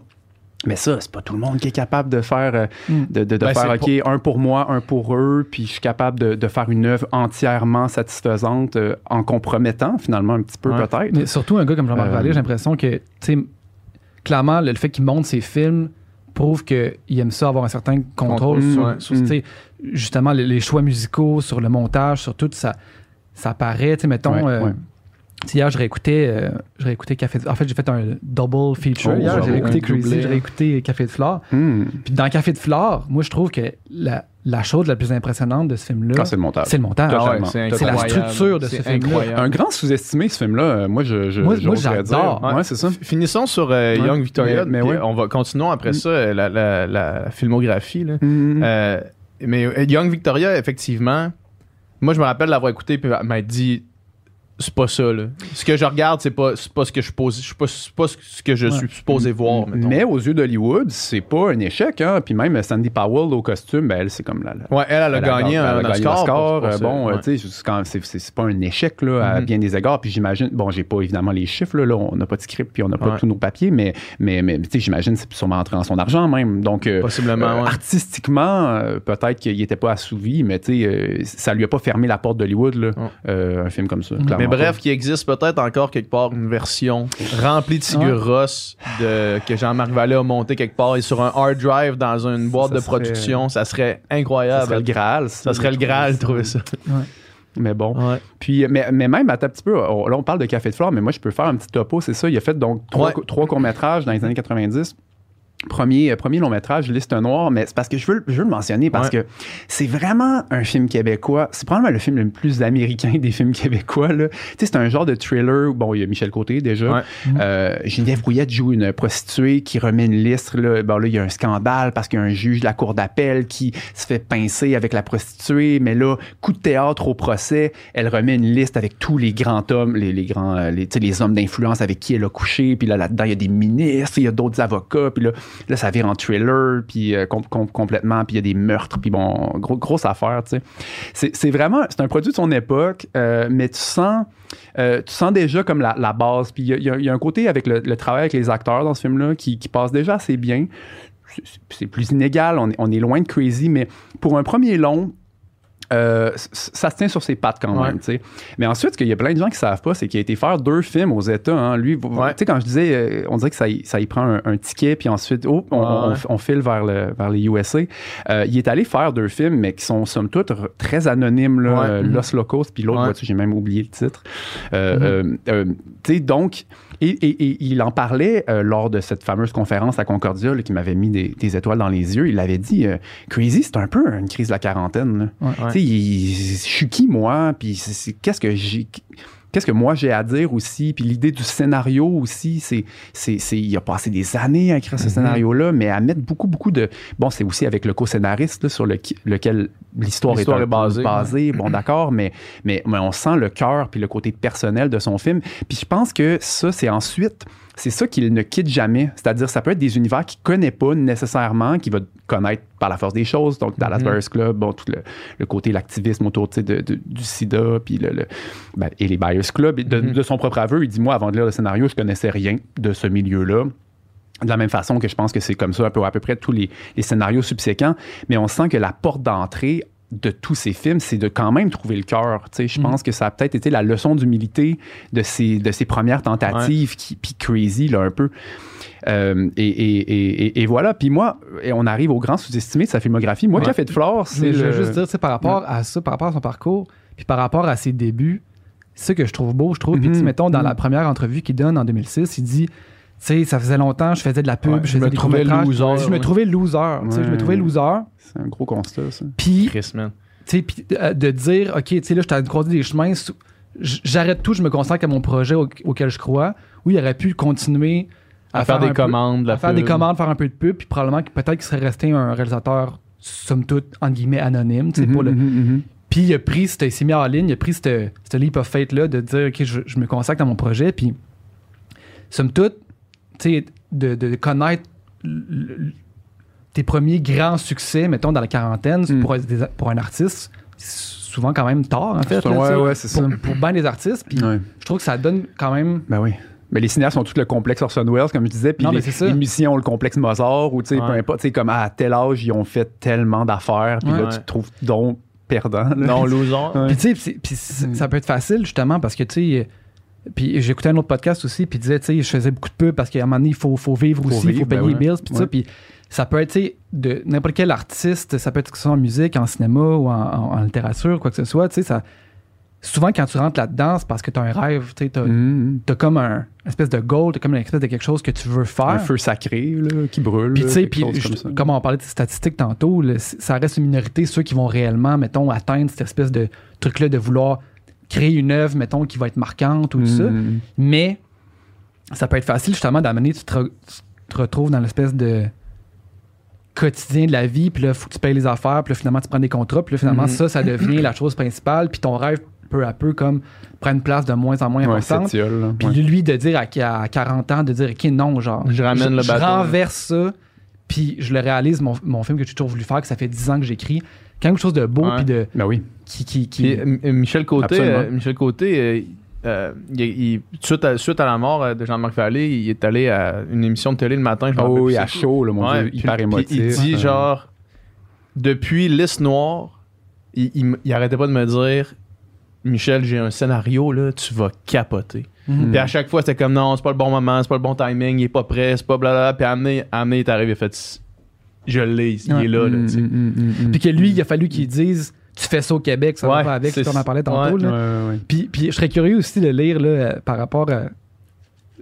Mais ça, c'est pas tout le monde qui est capable de faire, euh, Mm. de, de- de Ben, faire, OK, un pour moi, un pour eux, puis je suis capable de, de faire une œuvre entièrement satisfaisante euh, en compromettant, finalement, un petit peu Ouais. peut-être. Mais surtout, un gars comme Jean-Marc Euh, Vallée, j'ai l'impression que, tu sais, clairement, le, le fait qu'il monte ses films prouve qu'il aime ça avoir un certain contrôle sur, ouais. sur, tu sais, justement, les, les choix musicaux, sur le montage, sur tout, ça, ça paraît, tu sais, mettons. Ouais, euh, ouais. Hier, je réécoutais, euh, je réécoutais Café de En fait, j'ai fait un double feature. Oh, hier, j'ai réécouté Crazy, j'ai réécouté Café de Flore. Hmm. Puis dans Café de Flore, moi, je trouve que la, la chose la plus impressionnante de ce film-là, Ah, c'est le montage. c'est le montage. Ah ouais, c'est la structure de ce film-là. Un grand sous-estimé, ce film-là, euh, moi, je, je, Moi- j'adore. dire. Ouais, c'est ça. F- Finissons sur euh, Ouais. Young Victoria. Mais- mais ouais. On va continuons après ça euh, la, la- la filmographie. là. Euh, mais euh, Young Victoria, effectivement, moi je me rappelle l'avoir écouté puis elle m'a dit c'est pas ça là. Ce que je regarde, c'est pas c'est pas ce que je pose, je suis pas, pas ce que je Ouais. suis supposé voir. mettons. Mais aux yeux d'Hollywood, c'est pas un échec. Hein? Puis même Sandy Powell au costume, ben, elle, c'est comme la- ouais, elle, elle a gagné elle a un gagné Oscar. pour- pour Euh, bon, Ouais. tu sais, c'est pas un échec là, à Mhm. bien des égards. Puis j'imagine, bon, j'ai pas évidemment les chiffres, là, là, on n'a pas de script, puis on n'a pas Ouais. tous nos papiers, mais, mais, mais tu sais, j'imagine que c'est sûrement entré dans son argent même. Donc, euh, Possiblement, euh, artistiquement, euh, peut-être qu'il était pas assouvi, mais tu sais, ça lui a pas fermé la porte d'Hollywood, là, un film comme ça. Clairement Mais bref, qu'il existe peut-être encore quelque part une version remplie de figures Ross de, que Jean-Marc Vallée a monté quelque part et sur un hard drive dans une boîte ça de serait- production, ça serait ça incroyable. serait le Graal. Ça serait le Graal de trouver ça. Mais bon. Ouais. Puis, mais, mais même, attends un petit peu, on- là, on parle de Café de Flore, mais moi, je peux faire un petit topo, c'est ça. Il a fait donc trois, Ouais. trois courts-métrages dans les années 90. Premier, euh, premier long métrage, Liste Noire, mais c'est parce que je veux, le- je veux le mentionner parce Ouais. que c'est vraiment un film québécois. C'est probablement le film le plus américain des films québécois. là. Tu sais, c'est un genre de thriller. où, Bon, il y a Michel Côté déjà. Ouais. Euh, Geneviève Brouillette joue une prostituée qui remet une liste. Là, bon, là, il y a un scandale parce qu'il y a un juge de la cour d'appel qui se fait pincer avec la prostituée. Mais là, coup de théâtre au procès, elle remet une liste avec tous les grands hommes, les, les grands, euh, les, tu sais, les hommes d'influence avec qui elle a couché. Puis là, là-dedans, il y a des ministres, il y a d'autres avocats. Puis là, là, ça vire en thriller, puis euh, com- com- complètement. Puis il y a des meurtres. Puis bon, gros, grosse affaire, tu sais. C'est, vraiment, c'est un produit de son époque, euh, mais tu sens... Euh, tu sens déjà comme la, base. Puis il y a- un côté avec le, travail avec les acteurs dans ce film-là qui, passe déjà assez bien. C'est- plus inégal, on est loin de crazy, mais pour un premier long, euh, ça se tient sur ses pattes quand même. Mais ensuite, ce qu'il y a plein de gens qui savent pas, c'est qu'il a été faire deux films aux États. hein. Lui, Ouais. tu sais, quand je disais, euh, on dirait que ça, y- ça y prend un, un ticket, puis ensuite, oh, on, on- Ouais. on file vers, le, vers les USA. Euh, il est allé faire deux films, mais qui sont somme toute très anonymes. Là, Mhm. Los Locos, puis l'autre, j'ai même oublié le titre. Euh, tu sais, donc, et, et- et il en parlait euh, lors de cette fameuse conférence à Concordia là, qui m'avait mis des, des étoiles dans les yeux. Il avait dit euh, Crazy, c'est un peu une crise de la quarantaine. là. Ouais. Ouais. Tu sais, je suis qui moi? Puis qu'est-ce que j'ai Qu'est-ce que moi j'ai à dire aussi? Puis l'idée du scénario aussi, c'est, c'est, c'est- il a passé des années à écrire ce Mhm. scénario-là, mais à mettre beaucoup, beaucoup de. Bon, c'est aussi avec le co-scénariste là, sur le, lequel l'histoire, L'histoire est, basée. Bon, d'accord, mais, mais, mais on sent le cœur puis le côté personnel de son film. Puis je pense que ça, c'est ensuite. C'est ça qu'il ne quitte jamais. C'est-à-dire, ça peut être des univers qu'il connaît pas nécessairement, qu'il va connaître par la force des choses. Donc, Dallas Mhm. Buyers Club, bon, tout le, le côté, l'activisme autour de, de- du sida, puis le, le- ben, et les Buyers Club. Et de, de son propre aveu, il dit Moi, avant de lire le scénario, je connaissais rien de ce milieu-là. De la même façon que je pense que c'est comme ça un peu, à peu près tous les, les scénarios subséquents, mais on sent que la porte d'entrée de tous ces films, c'est de quand même trouver le cœur. Je Mhm. pense que ça a peut-être été la leçon d'humilité de ses, de ses premières tentatives, qui, puis crazy, là, un peu. Euh, et, et- et- et- et voilà. Puis moi, et on arrive au grand sous-estimé de sa filmographie. Moi, Ouais. Café de Flore, Je c'est veux le... juste dire, tu sais, par rapport à ça, par rapport à son parcours, puis par rapport à ses débuts, c'est ça que je trouve beau, je trouve. Puis, tu sais, Mhm. mettons, dans Mhm. la première entrevue qu'il donne en 2006, il dit, sais, ça faisait longtemps, je faisais de la pub, Ouais, je me des trouvais loser, Je me trouvais loser, tu sais, je me trouvais loser. C'est un gros constat, ça. Puis, Chris, man. tu sais, puis, euh, de dire, OK, tu sais, là, je t'ai croisé des chemins, j'arrête tout, je me consacre à mon projet au- auquel je crois. Oui, il aurait pu continuer À, faire, des peu- commandes, la à faire des commandes, faire un peu de pub, puis probablement que peut-être qu'il serait resté un réalisateur, somme toute, entre guillemets, anonyme, tu sais, pour le, Mhm, mhm, mhm. puis il a pris, il s'est mis en ligne, il a pris cette, cette leap of faith-là de dire, OK, je, je me consacre à mon projet. Puis, somme toute, de, de connaître tes premiers grands succès, mettons, dans la quarantaine, Mm. pour, des- pour un artiste, c'est souvent quand même tard, en fait. Là, ouais, c'est pour, ça. pour bien des artistes. Puis, Ouais. je trouve que ça donne quand même. Ben oui. Mais les cinéastes ont tout le complexe Orson Welles, comme je disais, puis les, les musiciens ont le complexe Mozart, ou tu sais, peu importe, tu sais, comme à tel âge, ils ont fait tellement d'affaires, puis Ouais. là, tu te trouves donc perdant. là. Non, loser. Puis, tu sais, c'est- puis c- Mm. ça peut être facile, justement, parce que, tu sais, puis j'écoutais un autre podcast aussi, puis disait, tu sais, je faisais beaucoup de pubs parce qu'à un moment donné, il faut, faut vivre Faut aussi, il faut payer ben les ouais. bills, puis Ouais. ça, puis ça peut être, tu sais, de n'importe quel artiste, ça peut être que ce soit en musique, en cinéma ou en, en- en littérature, quoi que ce soit, tu sais, ça... Souvent, quand tu rentres là-dedans, c'est parce que tu as un rêve, tu sais, t'as Mhm. t'as comme un espèce de goal, t'as comme une espèce de quelque chose que tu veux faire. Un feu sacré là, qui brûle. Puis, tu sais, comme comme on parlait de statistiques tantôt, là, ça reste une minorité, ceux qui vont réellement, mettons, atteindre cette espèce de truc-là de vouloir créer une œuvre, mettons, qui va être marquante ou tout ça. Mhm. Mais ça peut être facile, justement, d'amener, tu te, re- tu te retrouves dans l'espèce de quotidien de la vie, puis là, faut que tu payes les affaires, puis là, finalement, tu prends des contrats, puis là, finalement, Mhm. ça, ça devient la chose principale, puis ton rêve, peu à peu, comme, prend une place de moins en moins importante. là. Puis Ouais. lui, de dire à, à 40 ans, de dire, OK, non, genre, Je ramène le je bateau. renverse ça, puis je le réalise, mon, mon film que j'ai toujours voulu faire, que ça fait 10 ans que j'écris, quelque chose de beau, puis de, Ben oui. qui, qui, qui- euh, Michel Côté, euh, Michel Côté euh, euh, il- il- suite, à, suite à la mort de Jean-Marc Vallée, il est allé à une émission de télé le matin. Je Oh oui, à chaud, là, mon Ouais, Dieu, puis- hyper puis émotif. Il dit Euh, genre, depuis Liste Noire, il, il, arrêtait pas de me dire, Michel, j'ai un scénario, là, tu vas capoter. Mhm. Puis à chaque fois, c'était comme, non, c'est pas le bon moment, c'est pas le bon timing, il est pas prêt, c'est pas blablabla. Puis amené, amené, il est arrivé, fait, je l'ai, il Ouais. est là, là, Mm, tu mm, mm, Puis que lui, il a fallu qu'il dise Tu fais ça au Québec, ça va pas avec, on en parlait tantôt. ouais, là. Ouais, ouais, ouais. Puis, puis je serais curieux aussi de lire là, euh, par rapport euh,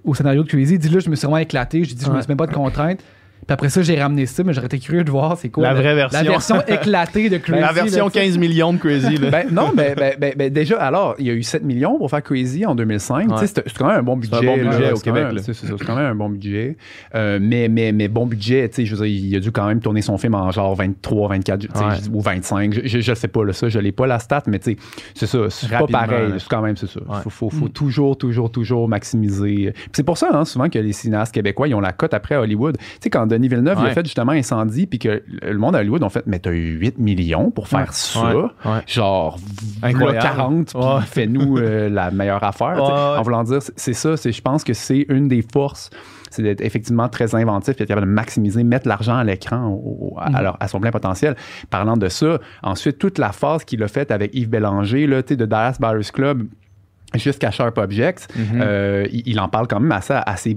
au scénario de Crazy. Il dit là, je me suis vraiment éclaté, j'ai dit je me suis même pas de contraintes. Puis après ça, j'ai ramené ça, mais j'aurais été curieux de voir c'est quoi La vraie version. La version éclatée de Crazy. La version là, tu sais. 15 millions de Crazy, là. Ben, non, mais ben, ben, déjà, alors, il y a eu 7 millions pour faire Crazy en 2005. Ouais. Tu sais, C'est c'est quand même un bon budget. un bon là. budget au C'est Québec. C'est c'est c'est quand même un bon budget. Euh, mais, mais, mais bon budget, tu sais, je veux dire, il a dû quand même tourner son film en genre 23, 24 tu sais, Ouais. ou 25. Je, je, je sais pas, là, ça, je l'ai pas la stat, mais tu sais, c'est ça. C'est pas pareil. C'est quand même, c'est ça. Ouais. Faut, faut, faut toujours, toujours, toujours maximiser. Puis c'est pour ça, hein, souvent, que les cinéastes québécois, ils ont la cote après Hollywood. Tu sais, quand Denis Villeneuve, il a fait justement Incendie, puis que le monde à Hollywood ont fait, mais t'as eu 8 millions pour faire Ouais. ça. Ouais. Genre, Incroyable. v'là 40, puis fais-nous euh, la meilleure affaire. En voulant dire, c'est- ça, c'est- je pense que c'est une des forces, c'est d'être effectivement très inventif, puis être capable de maximiser, mettre l'argent à l'écran à, alors, à son plein potentiel. Parlant de ça, ensuite, toute la phase qu'il a faite avec Yves Bélanger, là, tu sais, de Dallas Buyers Club, jusqu'à Sharp Objects, Mhm. euh, il, il en parle quand même assez, assez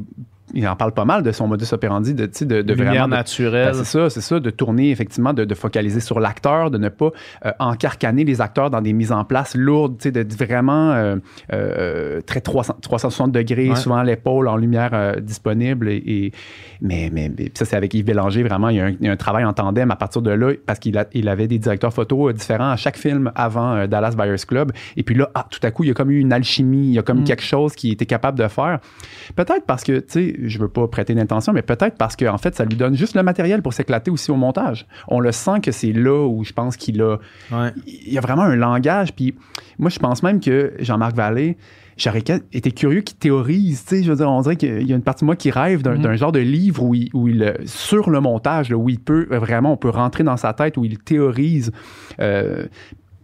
il en parle pas mal de son modus operandi de, tu sais, de, de Lumière vraiment de- naturelle. ben, c'est ça, c'est ça, de tourner effectivement, de, de focaliser sur l'acteur, de ne pas euh, encarcaner les acteurs dans des mises en place lourdes, tu sais, d'être vraiment euh, euh, très 300 360 degrés, Ouais. souvent l'épaule en lumière euh, disponible. Et, et- mais, mais, mais ça, c'est avec Yves Bélanger, vraiment, il y, a un, il y a un travail en tandem à partir de là, parce qu'il a- il avait des directeurs photo euh, différents à chaque film avant euh, Dallas Buyers Club. Et puis là, ah, tout à coup, il y a comme eu une alchimie, il y a comme Mm. quelque chose qui était capable de faire. Peut-être parce que, tu sais, je veux pas prêter d'intention, mais peut-être parce qu'en fait, ça lui donne juste le matériel pour s'éclater aussi au montage. On le sent que c'est là où je pense qu'il a, Ouais. il y a vraiment un langage. Puis moi, je pense même que Jean-Marc Vallée, j'aurais été curieux qu'il théorise. Tu sais, je veux dire, on dirait qu'il y a une partie de moi qui rêve d'un Mhm. d'un genre de livre où il, où il, sur le montage, là, où il peut euh, vraiment, on peut rentrer dans sa tête, où il théorise. euh,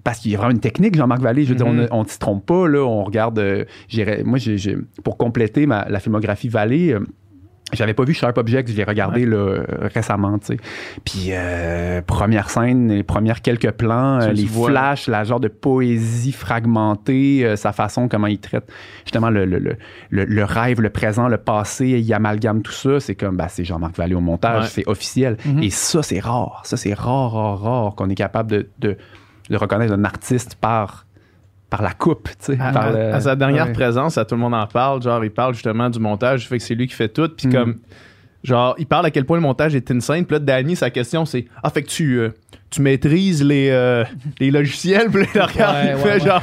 parce qu'il y a vraiment une technique, Jean-Marc Vallée. Je veux dire, Mhm. on ne s'y trompe pas. Là, on regarde. euh, moi, pour compléter ma, la filmographie Vallée, euh, J'avais pas vu Sharp Objects, je l'ai regardé là, récemment, tu sais. Puis euh, première scène, les premières quelques plans, euh, les vois. flashs, la genre de poésie fragmentée, euh, sa façon comment il traite justement le, le, le, le- le rêve, le présent, le passé, il amalgame tout ça. C'est comme, bah, c'est Jean-Marc Vallée au montage, Ouais. c'est officiel. Mhm. Et ça, c'est rare. Ça, c'est rare, rare, rare qu'on est capable de, de, de reconnaître un artiste par, par la coupe, tu sais. À, par à- le- à sa dernière ouais. présence, à tout le monde en parle. Genre, il parle justement du montage, fait que c'est lui qui fait tout. Puis Mm. comme, genre, il parle à quel point le montage est insane. Puis là, Danny, sa question, c'est Ah, fait que tu, euh, tu maîtrises les, euh, les logiciels. Puis là, regarde, Ouais, il ouais, fait ouais. genre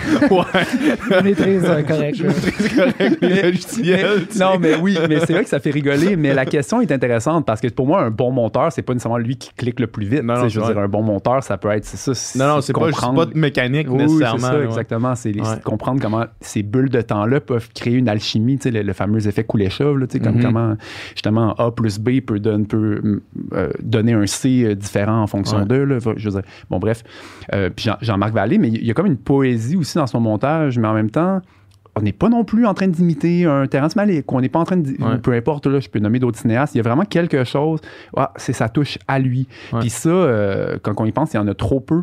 Ouais, Maîtrise euh, correct. je maîtrise correct les logiciels. Non, mais oui, mais c'est vrai que ça fait rigoler. Mais la question est intéressante parce que pour moi, un bon monteur, c'est pas nécessairement lui qui clique le plus vite. Non, non, je veux dire, un bon monteur, ça peut être, c'est ça. Non, non, c'est pas, pas de mécanique Oui, nécessairement. c'est ça, exactement. C'est comprendre comment ces bulles de temps-là peuvent créer une alchimie, tu sais, le, le fameux effet Kuleshov, là, tu sais, comme Mhm. comment justement A plus B peut, donner, peut euh, donner un C euh, différent en fonction d'eux. Là. Je veux dire, bon, bref. Euh, puis Jean- Jean-Marc Vallée, mais il y a comme une poésie aussi dans son montage, mais en même temps, on n'est pas non plus en train d'imiter un Terrence Malick, on n'est pas en train de. Ouais. Peu importe, là, je peux nommer d'autres cinéastes. Il y a vraiment quelque chose. Ah, c'est sa touche à lui. Ouais. Puis ça, euh, quand on y pense, il y en a trop peu.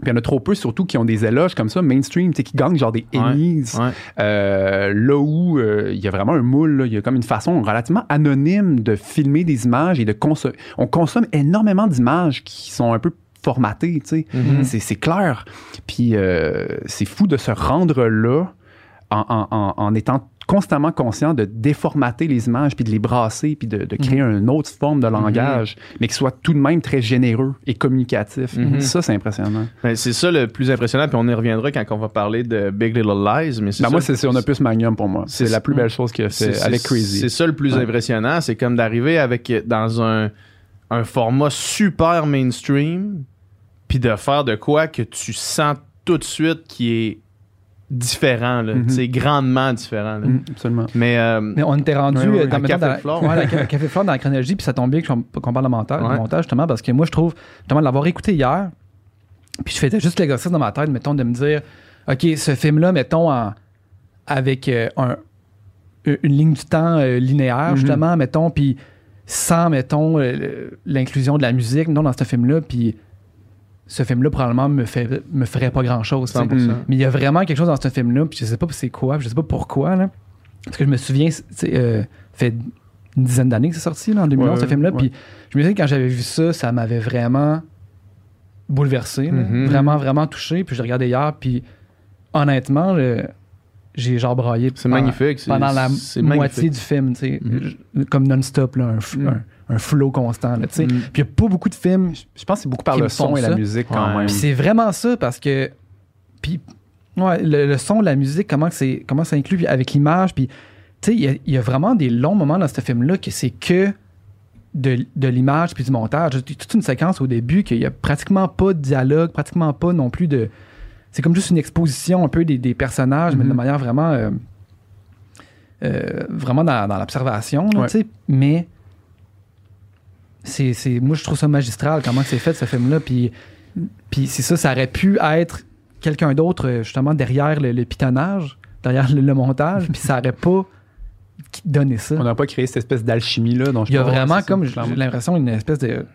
Puis il y en a trop peu, surtout qui ont des éloges comme ça, mainstream, qui gagnent genre des. Emmys. Ouais. Euh, là où euh, il y a vraiment un moule, il y a comme une façon relativement anonyme de filmer des images et de consommer. On consomme énormément d'images qui sont un peu formatées, tu sais. Mhm. C'est- C'est clair. Puis euh, c'est fou de se rendre là en, en- en- en étant constamment conscient de déformater les images, puis de les brasser, puis de, de créer une autre forme de langage, mais qui soit tout de même très généreux et communicatif. Mhm. Ça, c'est impressionnant. Ben, c'est ça le plus impressionnant, puis on y reviendra quand on va parler de Big Little Lies. Mais Ben moi, c'est On a plus Magnum pour moi. C'est la plus belle chose qu'il a fait C'est- avec c'est- Crazy. C'est ça le plus Ouais. impressionnant, c'est comme d'arriver avec dans un, un format super mainstream, puis de faire de quoi que tu sens tout de suite qui est différent, là. Mhm. C'est grandement différent. là. Mm, absolument. Mais, euh, Mais on était rendu Ouais, ouais, euh, dans, à Café Flore. ouais, Café Flore dans la chronologie, puis ça tombe bien qu'on parle de montage, de montage, justement, parce que moi, je trouve, justement, de l'avoir écouté hier, puis je faisais juste l'exercice dans ma tête, mettons, de me dire, OK, ce film-là, mettons, en- avec euh, un- une ligne du temps euh, linéaire, Mhm. justement, mettons, puis sans, mettons, l'inclusion de la musique, non, dans ce film-là, puis ce film-là, probablement, me, fait, me ferait pas grand-chose. 100%. Mais il y a vraiment quelque chose dans ce film-là, puis je sais pas c'est quoi, puis je sais pas pourquoi, là. Parce que je me souviens, tu euh, fait une dizaine d'années que c'est sorti, là, en 2011, Ouais, ce film-là, puis je me souviens quand j'avais vu ça, ça m'avait vraiment bouleversé, là. Mhm. vraiment, vraiment touché, puis je regardé hier, puis honnêtement, j'ai genre braillé c'est pendant- magnifique. c'est- pendant la moitié magnifique. du film, tu sais, je- comme non-stop, là, un, Mhm. un, un flow constant, là, tu sais. Mhm. Puis il y a pas beaucoup de films Je pense que c'est beaucoup par le son et la musique quand Ouais. même. puis c'est vraiment ça parce que puis ouais, le, le son, la musique, comment que c'est comment ça inclut puis avec l'image puis tu sais il y a- il y, a vraiment des longs moments dans ce film là que c'est que de, de l'image puis du montage. Il y a toute une séquence au début qu'il y a pratiquement pas de dialogue, pratiquement pas non plus de c'est comme juste une exposition un peu des, des personnages mais de Mhm. manière vraiment euh, euh, vraiment dans, dans l'observation Ouais. mais c'est, moi je trouve ça magistral comment c'est fait ce film là puis puis c'est ça ça aurait pu être quelqu'un d'autre euh, justement derrière le, le pitonnage derrière le, le montage puis ça aurait pas donné ça On n'a pas créé cette espèce d'alchimie-là dont je il y a vraiment comme j'ai l'impression une espèce de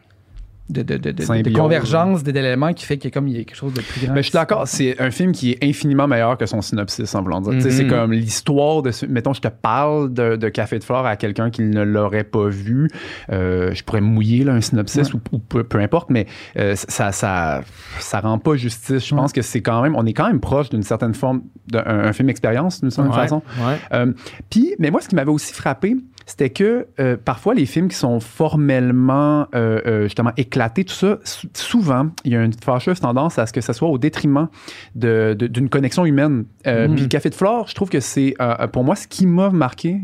de, de, de, de- convergence d'éléments qui fait qu'il y a comme il y a quelque chose de plus grand Mais je suis d'accord, c'est un film qui est infiniment meilleur que son synopsis, en voulant dire. C'est Mhm. comme l'histoire de. Mettons, je te parle de, de Café de Flore à quelqu'un qui ne l'aurait pas vu. Euh, je pourrais mouiller là, un synopsis Ouais. ou, ou peu, peu importe, mais euh, ça, ça, ça rend pas justice. Je Ouais. pense que c'est quand même. On est quand même proche d'une certaine forme d'un un film expérience, d'une certaine Ouais, façon. ouais. Euh, Puis, mais moi, ce qui m'avait aussi frappé, c'était que euh, parfois les films qui sont formellement euh, euh, justement éclatés, tout ça, sou- souvent, il y a une fâcheuse tendance à ce que ça soit au détriment de- de- d'une connexion humaine. Mhm. Puis Café de Flore, je trouve que c'est pour moi ce qui m'a marqué.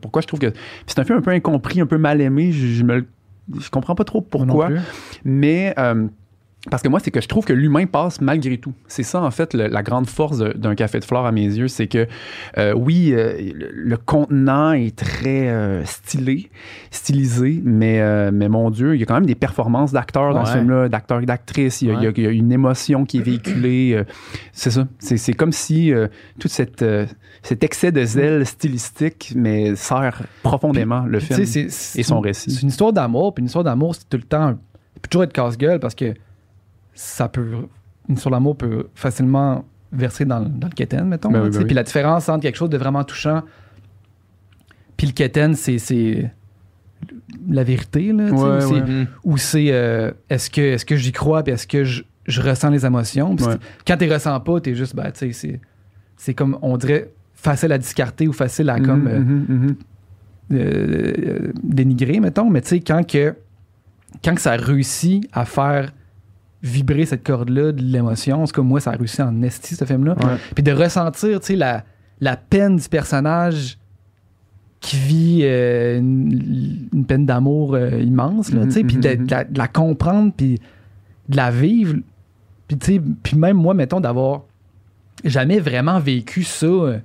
pourquoi je trouve que c'est un film un peu incompris, un peu mal aimé. Je, je me je comprends pas trop pourquoi, mais parce que moi, c'est que je trouve que l'humain passe malgré tout. C'est ça, en fait, le- la grande force d'un café de flore à mes yeux. C'est que, euh, oui, euh, le, le contenant est très euh, stylé, stylisé, mais, mais mon Dieu, il y a quand même des performances d'acteurs dans ce film-là, d'acteurs et d'actrices. Il, y a- il il y une émotion qui est véhiculée. c'est ça. C'est comme si tout cette, cet excès de zèle stylistique, mais sert profondément le Puis, film et son récit. C'est une histoire d'amour, puis une histoire d'amour, c'est tout le temps. Ça peut toujours être casse-gueule parce que ça peut. Une histoire d'amour peut facilement verser dans, dans le quétaine, mettons. Ben oui, ben oui. Puis la différence entre quelque chose de vraiment touchant, puis le quétaine, c'est. la vérité, là. Ouais, ou c'est- ouais. Ou c'est. euh, est-ce que, est que j'y crois, puis est-ce que je, je ressens les émotions? Ouais. Quand tu ressens pas, tu es juste. Ben, tu sais, c'est- c'est comme, on dirait, facile à discarter ou facile à comme. euh, Mhm, mhm, mhm. euh, dénigrer, mettons, mais tu sais, quand que, quand que ça réussit à faire vibrer cette corde-là de l'émotion, c'est comme moi, ça a réussi en esti, ce film-là. Ouais. Puis de ressentir, tu sais, la, la peine du personnage qui vit euh, une, une peine d'amour euh, immense, là, Mhm, tu sais, puis de, mhm, de la, de la comprendre, puis de la vivre. Puis, tu sais, puis même moi, mettons, d'avoir jamais vraiment vécu ça euh,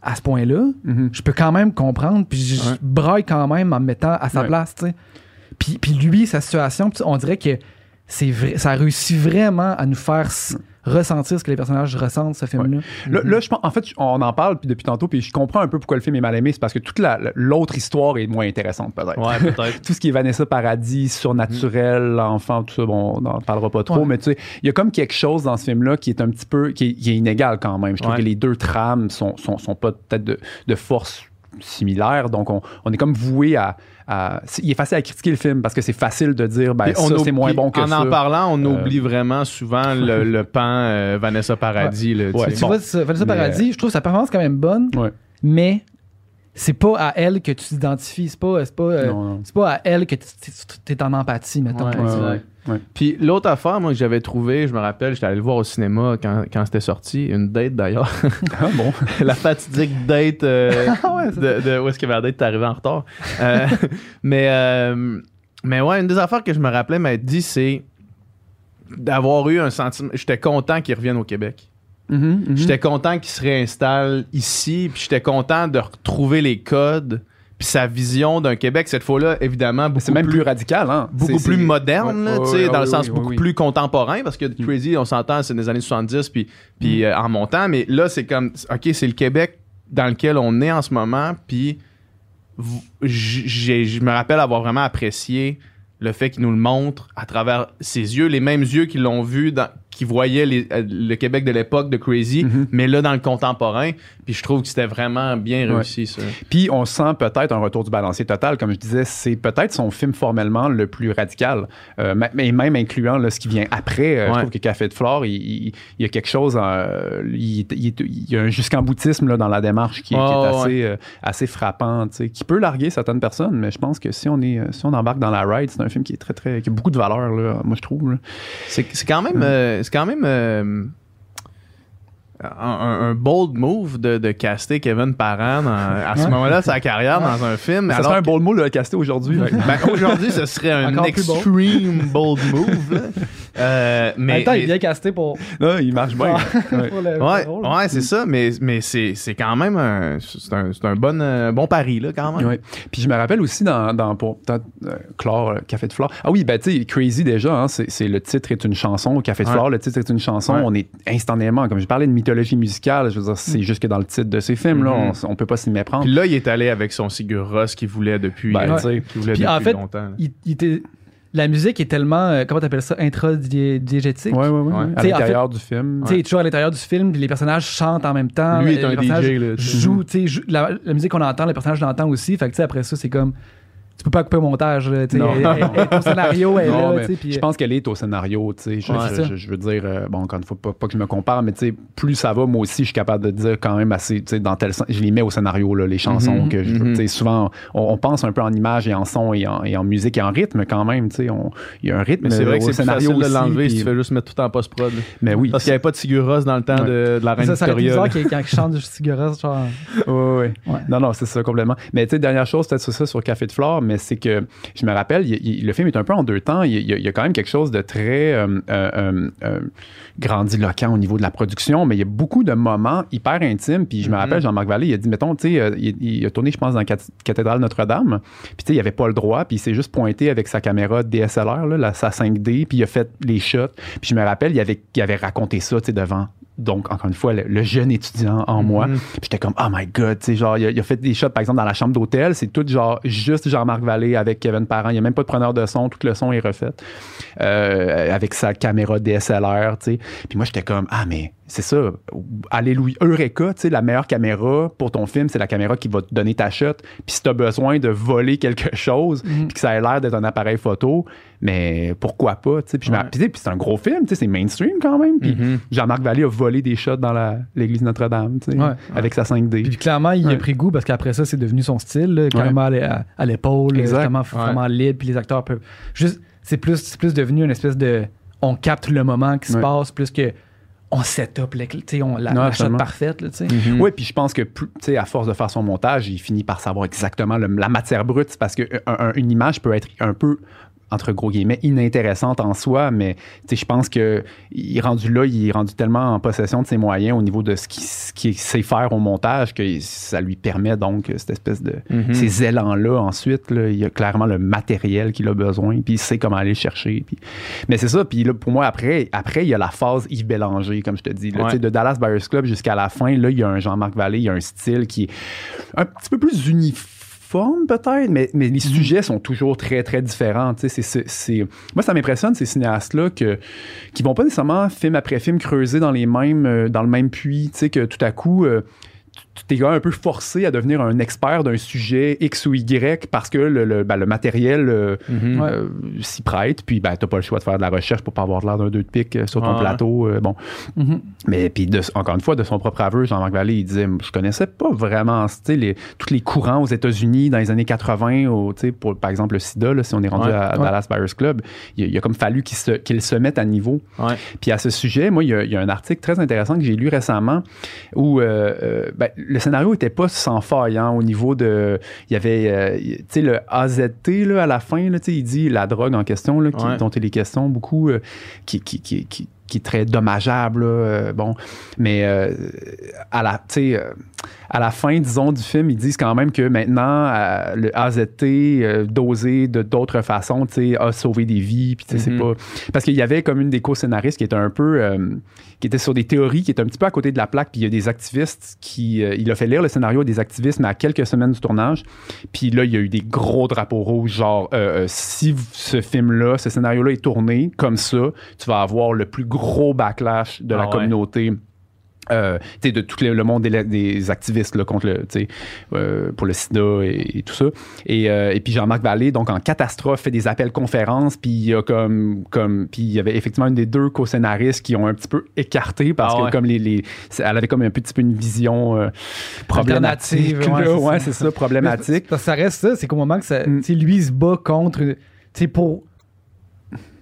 à ce point-là, Mhm. je peux quand même comprendre, puis je, Ouais. braille quand même en me mettant à sa Ouais. place, tu sais. Puis, puis lui, sa situation, on dirait que vrai, ça réussit vraiment à nous faire s- ressentir ce que les personnages ressentent, ce film-là. Là, là, je pense, en fait, on en parle puis depuis tantôt, puis je comprends un peu pourquoi le film est mal aimé. C'est parce que toute la- l'autre histoire est moins intéressante, peut-être. Ouais, peut-être. Tout ce qui est Vanessa Paradis, surnaturel, l'enfant, tout ça, bon, on n'en parlera pas trop, Ouais. mais tu sais, il y a comme quelque chose dans ce film-là qui est un petit peu, qui est, qui est inégal quand même. Je trouve Ouais. que les deux trames sont, sont, sont pas peut-être de, de force similaire, donc on, on est comme voué à, Il est facile à critiquer le film parce que c'est facile de dire, ben, ça, c'est moins bon que en ça. en parlant, on Euh, oublie vraiment souvent le, le pan euh, Vanessa Paradis. là, tu Ouais. sais. tu bon. vois, ça- Vanessa Mais, Paradis, je trouve sa performance quand même bonne, Ouais. mais c'est pas à elle que tu t'identifies, c'est pas, c'est pas, euh, Non, non. c'est pas à elle que tu es en empathie, mettons. Ouais, ouais, ouais. Puis l'autre affaire, moi, que j'avais trouvé, je me rappelle, j'étais allé le voir au cinéma quand, quand c'était sorti, une date d'ailleurs. Ah, bon? la fatidique date euh, Ah ouais, de, de où est-ce que la date est arrivée en retard. Euh, mais, euh, mais ouais, une des affaires que je me rappelais m'être dit, c'est d'avoir eu un sentiment. J'étais content qu'il revienne au Québec. Mhm, mhm. J'étais content qu'il se réinstalle ici, puis j'étais content de retrouver les codes, puis sa vision d'un Québec, cette fois-là, évidemment, beaucoup C'est même plus plus radical, hein? beaucoup C'est- plus c'est- moderne, Ouais, là, ouais, tu sais, ouais, dans le sens oui, beaucoup oui. plus contemporain, parce que Crazy, on s'entend, c'est des années 70, puis, puis euh, en montant, mais là, c'est comme, OK, c'est le Québec dans lequel on est en ce moment, puis je me rappelle avoir vraiment apprécié le fait qu'il nous le montre à travers ses yeux, les mêmes yeux qui l'ont vu, dans, qui voyaient les- euh, le Québec de l'époque de Crazy, Mhm. mais là, dans le contemporain, puis je trouve que c'était vraiment bien Ouais. réussi, ça. Puis on sent peut-être un retour du balancier total. Comme je disais, c'est peut-être son film formellement le plus radical. Euh, ma- mais même incluant là, ce qui vient après. euh, Je Ouais. trouve que Café de Flore, il, il- il y a quelque chose. euh, il, y a un jusqu'en boutisme là, dans la démarche qui, est- qui est assez, euh, assez frappant, qui peut larguer certaines personnes. Mais je pense que si on, est, euh, si on embarque dans la ride, c'est un film qui est très, très. qui a beaucoup de valeur, là, moi, je trouve. C'est quand même, euh, c'est quand même euh, un, bold move de, de caster Kevin Parent dans- à ce moment-là de sa carrière dans un film. Ça serait un beau mot de le caster aujourd'hui. Ben, aujourd'hui, ce serait un Encore bold. extreme bold move. là. Euh, En mais, même temps, il est mais- bien casté pour, Non, il marche bien. Ouais. Ouais, c'est ça, mais, mais c'est c'est quand même un, c'est un, c'est un bon, euh, bon pari, là, quand même. Ouais. Puis je me rappelle aussi dans, dans pour peut-être, euh, Chlore, euh, Café de Flore. Ah oui, ben tu sais, Crazy déjà, hein, c'est c'est le titre est une chanson. Café de Ouais. Flore, le titre est une chanson. Ouais. On est instantanément, comme je parlais de mythologie musicale, je veux dire, c'est juste que dans le titre de ces films, là, Mhm. on, on peut pas s'y méprendre. Puis là, il est allé avec son Sigur Rós qu'il voulait depuis, Ben, euh, tu sais. qu'il voulait Puis depuis en fait, longtemps. là. il, il était, la musique est tellement, euh, comment t'appelles ça, intradiégétique. Ouais, ouais. Ouais. À Tu sais, en l'intérieur du film. Tu sais, il est toujours à l'intérieur du film, puis les personnages chantent en même temps. Lui est les un DJ, là, tu sais. jouent, tu sais, jou- la, la musique qu'on entend, les personnages l'entendent aussi. Fait que, tu sais, après ça, c'est comme. Tu peux pas couper au montage, là, tu sais. Non. Elle- elle- elle- Ton scénario est Non, là, je pense qu'elle est au scénario, tu sais. Je, Ouais, je- c'est je- je veux dire, euh, bon, encore une fois, pas, pas que je me compare, mais tu sais, plus ça va, moi aussi, je suis capable de dire quand même assez, tu sais, dans tel sens, je les mets au scénario, là, les chansons Mhm, que je mhm. tu sais, souvent, on, on pense un peu en images et en son et en, et en musique et en rythme quand même, tu sais, on- il y a un rythme Mais c'est vrai que au c'est scénario facile de aussi, l'enlever si tu fais juste mettre tout en post-prod. Mais oui. Parce qu'il n'y avait pas de Sigur Rós dans le temps Ouais. de, de la reine ça, ça aurait été Victoria. bizarre qu'il- quand il chante du cigarette, genre. Ouais. Ouais. Non, non, c'est ça complètement. Mais tu sais, dernière chose, peut-être sur ça, sur Café de Flore, mais c'est que je me rappelle, il- il- le film est un peu en deux temps. Il, il y a- quand même quelque chose de très euh, euh, euh, grandiloquent au niveau de la production, mais il y a beaucoup de moments hyper intimes. Puis je me Mhm. rappelle, Jean-Marc Vallée, il a dit, mettons, tu sais, il, a tourné, je pense, dans la cath- cathédrale Notre-Dame. Puis tu sais, il avait pas le droit, puis il s'est juste pointé avec sa caméra DSLR, là, la- sa 5D, puis il a fait les shots. Puis je me rappelle, il avait, il avait raconté ça, tu sais, devant. Donc, encore une fois, le, le jeune étudiant en moi. Mhm. Puis j'étais comme, oh my god, tu sais, genre, il a, il a fait des shots, par exemple, dans la chambre d'hôtel. C'est tout, genre, juste Jean-Marc Vallée avec Kevin Parent. Il n'y a même pas de preneur de son. Tout le son est refait. Euh, avec sa caméra DSLR, tu sais. Puis moi, j'étais comme, ah, mais c'est ça. Alléluia. Eureka, tu sais, la meilleure caméra pour ton film, c'est la caméra qui va te donner ta shot. Puis si t'as besoin de voler quelque chose, Mhm. puis que ça ait l'air d'être un appareil photo, mais pourquoi pas, tu sais? Puis Ouais. c'est un gros film, tu sais, c'est mainstream quand même. Puis Mhm. Jean-Marc Vallée a volé des shots dans l'église Notre-Dame, tu sais, Ouais. avec sa 5D. Puis clairement, il a pris goût parce qu'après ça, c'est devenu son style, là, carrément à l'é- à, à l'épaule, vraiment, vraiment libre, puis les acteurs peuvent. Juste, c'est plus, c'est plus devenu une espèce de. On capte le moment qui se passe, plus que. On set up, on, la, Non, la shot parfaite, là, tu sais. Mhm. Oui, puis je pense que, plus- tu sais, à force de faire son montage, il finit par savoir exactement le- la matière brute. Parce qu'une image peut être un peu entre gros guillemets, inintéressante en soi, mais je pense que il est rendu là, il est rendu tellement en possession de ses moyens au niveau de ce qu'il sait faire au montage que ça lui permet donc cette espèce de Mhm. ces élans-là ensuite. Là, il y a clairement le matériel qu'il a besoin, puis il sait comment aller le chercher. Puis... Mais c'est ça, puis là, pour moi, après, après, il y a la phase Yves Bélanger, comme je te dis. Là, Ouais. De Dallas Buyers Club jusqu'à la fin, là, il y a un Jean-Marc Vallée, il y a un style qui est un petit peu plus uniforme peut-être, mais, mais les sujets sont toujours très, très différents. Tu sais, c'est- c'est- c'est- Moi, ça m'impressionne, ces cinéastes-là, que, qui vont pas nécessairement, film après film, creuser dans, les mêmes, euh, dans le même puits. Tu sais, que tout à coup... euh, tu même un peu forcé à devenir un expert d'un sujet X ou Y parce que le, le, ben, le matériel euh, Mhm. euh, s'y prête, puis ben, t'as pas le choix de faire de la recherche pour pas avoir l'air d'un deux de pique euh, sur ton plateau. euh, bon. Mhm. Mais puis encore une fois, de son propre aveu, Jean-Marc Vallée, il disait Je connaissais pas vraiment tu les, tous les courants aux États-Unis dans les années 80, au, tu sais, pour, par exemple le sida, là, si on est rendu Ouais. à, à Ouais. Dallas Buyers Club, il, il a comme fallu qu'il se, qu'il se mette à niveau. Puis à ce sujet, moi, il y a, il y a un article très intéressant que j'ai lu récemment où ben, le scénario était pas sans faille hein, au niveau de. Il y avait, euh, tu sais, le AZT là, à la fin, là, il dit la drogue en question, là, qui, Ouais. dont il est question beaucoup, euh, qui, qui, qui, qui, qui est très dommageable. là, euh, bon, mais euh, à la, tu sais, euh, à la fin, disons, du film, ils disent quand même que maintenant, le AZT dosé de d'autres façons, tu sais, a sauvé des vies. Puis, tu sais, Mhm. c'est pas. Parce qu'il y avait comme une des co-scénaristes qui était un peu. Qui était sur des théories, qui était un petit peu à côté de la plaque. Puis il y a des activistes qui. euh, il a fait lire le scénario à des activistes, mais à quelques semaines du tournage. Puis là, il y a eu des gros drapeaux rouges, genre, euh, euh, si ce film-là, ce scénario-là est tourné comme ça, tu vas avoir le plus gros backlash de Ah la ouais. communauté. Euh, de tout le, le monde des, des activistes là, contre le, euh, pour le sida et, et tout ça. Et, euh, et puis Jean-Marc Vallée, donc en catastrophe, fait des appels conférences, puis il y a comme, comme, puis il y avait effectivement une des deux co-scénaristes qui ont un petit peu écarté parce Ah que comme les, elle avait comme un petit peu une vision problématique, ouais, c'est ouais, ça. c'est ça, problématique. Ça reste ça, c'est qu'au moment que ça, Mm. lui se bat contre, pour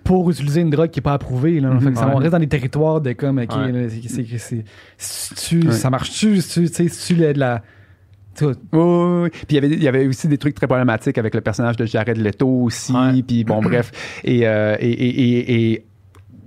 pour utiliser une drogue qui est pas approuvée. Là. Mhm, Fait que ça, ouais. on reste dans des territoires de comme, ok, Ouais. c'est- Ouais. ça marche-tu, c'est-tu tu sais, c'est-tu de la. sais, Oui, oui, oui. Puis il y avait- il y avait aussi des trucs très problématiques avec le personnage de Jared Leto aussi. Puis bon, bref. Et, euh, et, et, et- et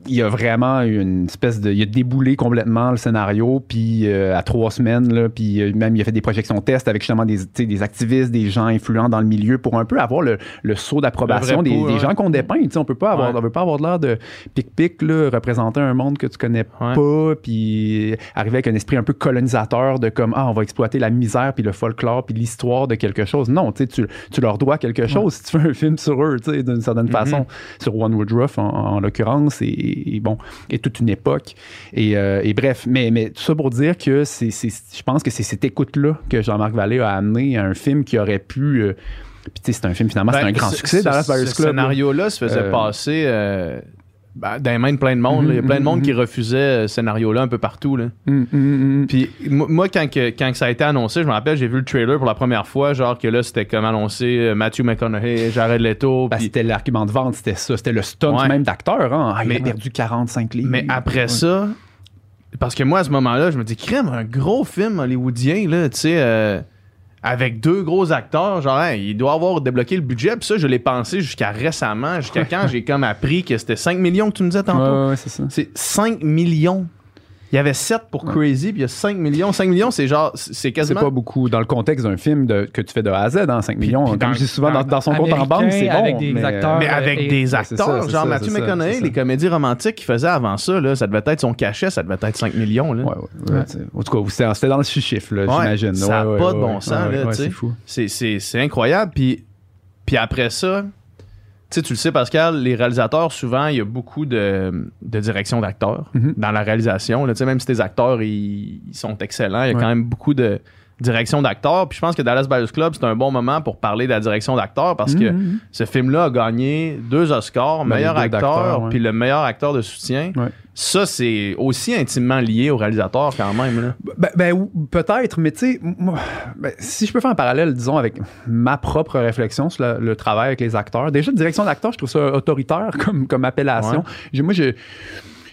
il y a vraiment eu une espèce de. Il a déboulé complètement le scénario, puis euh, à trois semaines, là, puis euh, même il a fait des projections tests avec justement des, tu sais, des activistes, des gens influents dans le milieu pour un peu avoir le, le saut d'approbation des, des ouais. gens qu'on dépeint. Tu sais, on peut pas avoir, Ouais. on veut pas avoir l'air de pic-pic, là, représenter un monde que tu connais Ouais. pas, puis arriver avec un esprit un peu colonisateur de comme, ah, on va exploiter la misère, puis le folklore, puis l'histoire de quelque chose. Non, tu sais, tu, tu leur dois quelque chose si tu fais un film sur eux, tu sais, d'une certaine Mhm. façon, sur One Woodruff en, en l'occurrence, et, et bon, et toute une époque. Et, euh, et bref, mais, mais tout ça pour dire que c'est, je pense que c'est cette écoute-là que Jean-Marc Vallée a amené à un film qui aurait pu. euh, puis tu sais, c'est un film finalement, c'est Ben, un grand succès, Dallas Buyers Ce Club. scénario-là se faisait Euh, passer ben, dans les mains de plein de monde. Il y a plein de Mhm, monde mhm. qui refusait ce scénario-là un peu partout. Là. Hum, hum, hum. Puis moi, quand, que, quand que ça a été annoncé, je me rappelle, j'ai vu le trailer pour la première fois, genre que là, c'était comme annoncé euh, Matthew McConaughey, Jared Leto. Ben, puis- c'était l'argument de vente, c'était ça. C'était le stunt Ouais. même d'acteur. Hein. Ah, il Mais- a perdu 45 livres. Mais après Ouais. ça, parce que moi, à ce moment-là, je me dis, crème, un gros film hollywoodien, là, tu sais, euh, avec deux gros acteurs, genre, hein, il doit avoir débloqué le budget. Puis ça, je l'ai pensé jusqu'à récemment, jusqu'à quand j'ai comme appris que c'était 5 millions que tu me disais tantôt. Ouais, ouais, c'est ça. C'est 5 millions. Il y avait 7 pour Crazy, puis il y a 5 millions. 5 millions, c'est genre, c'est C'est quasiment. pas beaucoup dans le contexte d'un film de- que tu fais de A à Z, dans 5 millions. puis Comme dans- je dis souvent, dans, son compte en banque, c'est bon. avec des mais, acteurs. mais avec et- des c'est acteurs, ça, c'est genre Mathieu c'est McConaughey, c'est les comédies romantiques qu'il faisait avant ça, là, ça devait être son cachet, ça devait être 5 millions. Là. Ouais, ouais. En tout cas, c'était c'était dans le chiffre, là, Ouais, j'imagine. ça a Ouais, pas ouais, de bon ouais, sens, ouais, là, c'est fou. C'est- C'est c'est incroyable. Puis, puis après ça, sais, tu le sais, Pascal, les réalisateurs, souvent, il y a beaucoup de, de direction d'acteurs Mhm. dans la réalisation. là. Tu sais, même si tes acteurs, ils, ils sont excellents, il y a Ouais. quand même beaucoup de direction d'acteurs. Puis je pense que Dallas Buyers Club, c'est un bon moment pour parler de la direction d'acteurs parce que Mhm. ce film-là a gagné deux Oscars, Ben, meilleur deux acteur, ouais. puis le meilleur acteur de soutien. Ouais. Ça, c'est aussi intimement lié au réalisateur quand même. Là. Ben, ben, peut-être, mais tu sais, ben, si je peux faire un parallèle, disons, avec ma propre réflexion sur le, le travail avec les acteurs. Déjà, direction d'acteur, je trouve ça autoritaire comme, comme appellation. Ouais. J'ai- Moi, je.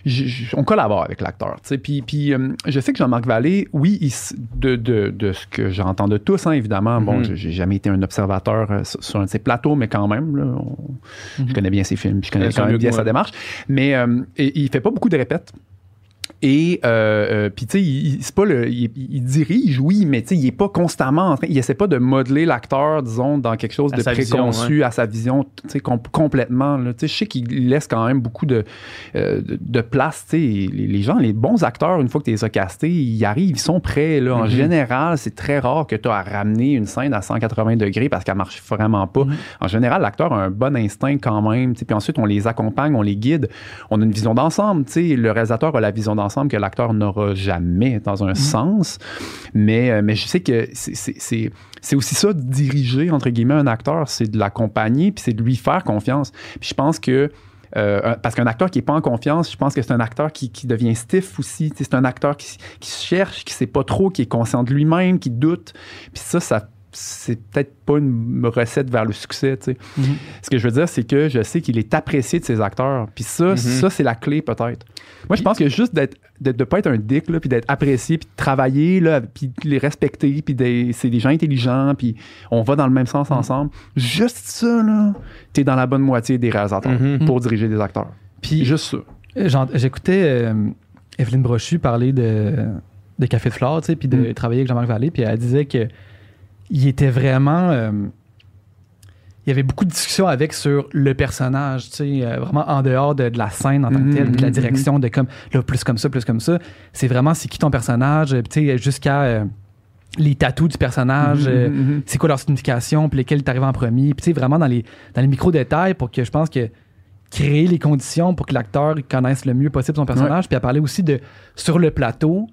Je- je- on collabore avec l'acteur. Puis, puis euh, je sais que Jean-Marc Vallée, oui, il de, de, de ce que j'entends de tous, hein, évidemment. Bon, Mhm. je- j'ai jamais été un observateur euh, sur, sur un de ses plateaux, mais quand même, là, on- je connais bien ses films, je connais quand même bien moi. sa démarche. Mais euh, et- il fait pas beaucoup de répètes. Et euh, euh, puis tu sais, il, c'est pas le, il, il dirige, oui, mais tu sais, il est pas constamment en train, il essaie pas de modeler l'acteur, disons, dans quelque chose À de vision, préconçu, à sa vision, tu sais, com- complètement. là. Tu sais, je sais qu'il laisse quand même beaucoup de, euh, de, de place. Tu sais, les, les gens, les bons acteurs, une fois que tu les as castés, ils arrivent, ils sont prêts. Là. En Mhm. général, c'est très rare que tu as à ramener une scène à 180 degrés parce qu'elle marche vraiment pas. En général, l'acteur a un bon instinct quand même. tu sais, Puis ensuite, on les accompagne, on les guide. On a une vision d'ensemble. tu sais. Le réalisateur a la vision d'ensemble que l'acteur n'aura jamais dans un sens. Mais, euh, mais je sais que c'est- aussi ça, de diriger, entre guillemets, un acteur. C'est de l'accompagner, puis c'est de lui faire confiance. Puis je pense que euh, parce qu'un acteur qui n'est pas en confiance, je pense que c'est un acteur qui, qui devient stiff aussi. C'est un acteur qui, qui cherche, qui ne sait pas trop, qui est conscient de lui-même, qui doute. Puis ça, ça c'est peut-être pas une recette vers le succès. tu sais. Mhm. Ce que je veux dire, c'est que je sais qu'il est apprécié de ses acteurs. Puis ça, Mhm. ça c'est la clé peut-être. Moi, je pense que juste d'être, de ne pas être un dick, là, puis d'être apprécié, puis de travailler, là, puis de les respecter, puis c'est des gens intelligents, puis on va dans le même sens ensemble. Juste ça, là, t'es dans la bonne moitié des réalisateurs Mhm. pour diriger des acteurs. Puis Juste ça. J'ent- J'écoutais euh, Evelyne Brochu parler de, de Café de Flore, tu sais, puis de travailler avec Jean-Marc Vallée, puis elle disait que il était vraiment. euh, il y avait beaucoup de discussions avec sur le personnage, tu sais, euh, vraiment en dehors de, de la scène en tant que Mhm, telle, de la mhm, direction de comme, là, plus comme ça, plus comme ça. C'est vraiment c'est qui ton personnage, euh, tu sais, jusqu'à euh, les tatous du personnage, c'est quoi leur signification, puis lesquels t'arrives en premier, puis tu sais, vraiment dans les, dans les micro-détails pour que je pense que créer les conditions pour que l'acteur connaisse le mieux possible son personnage, puis elle parlait aussi de sur le plateau.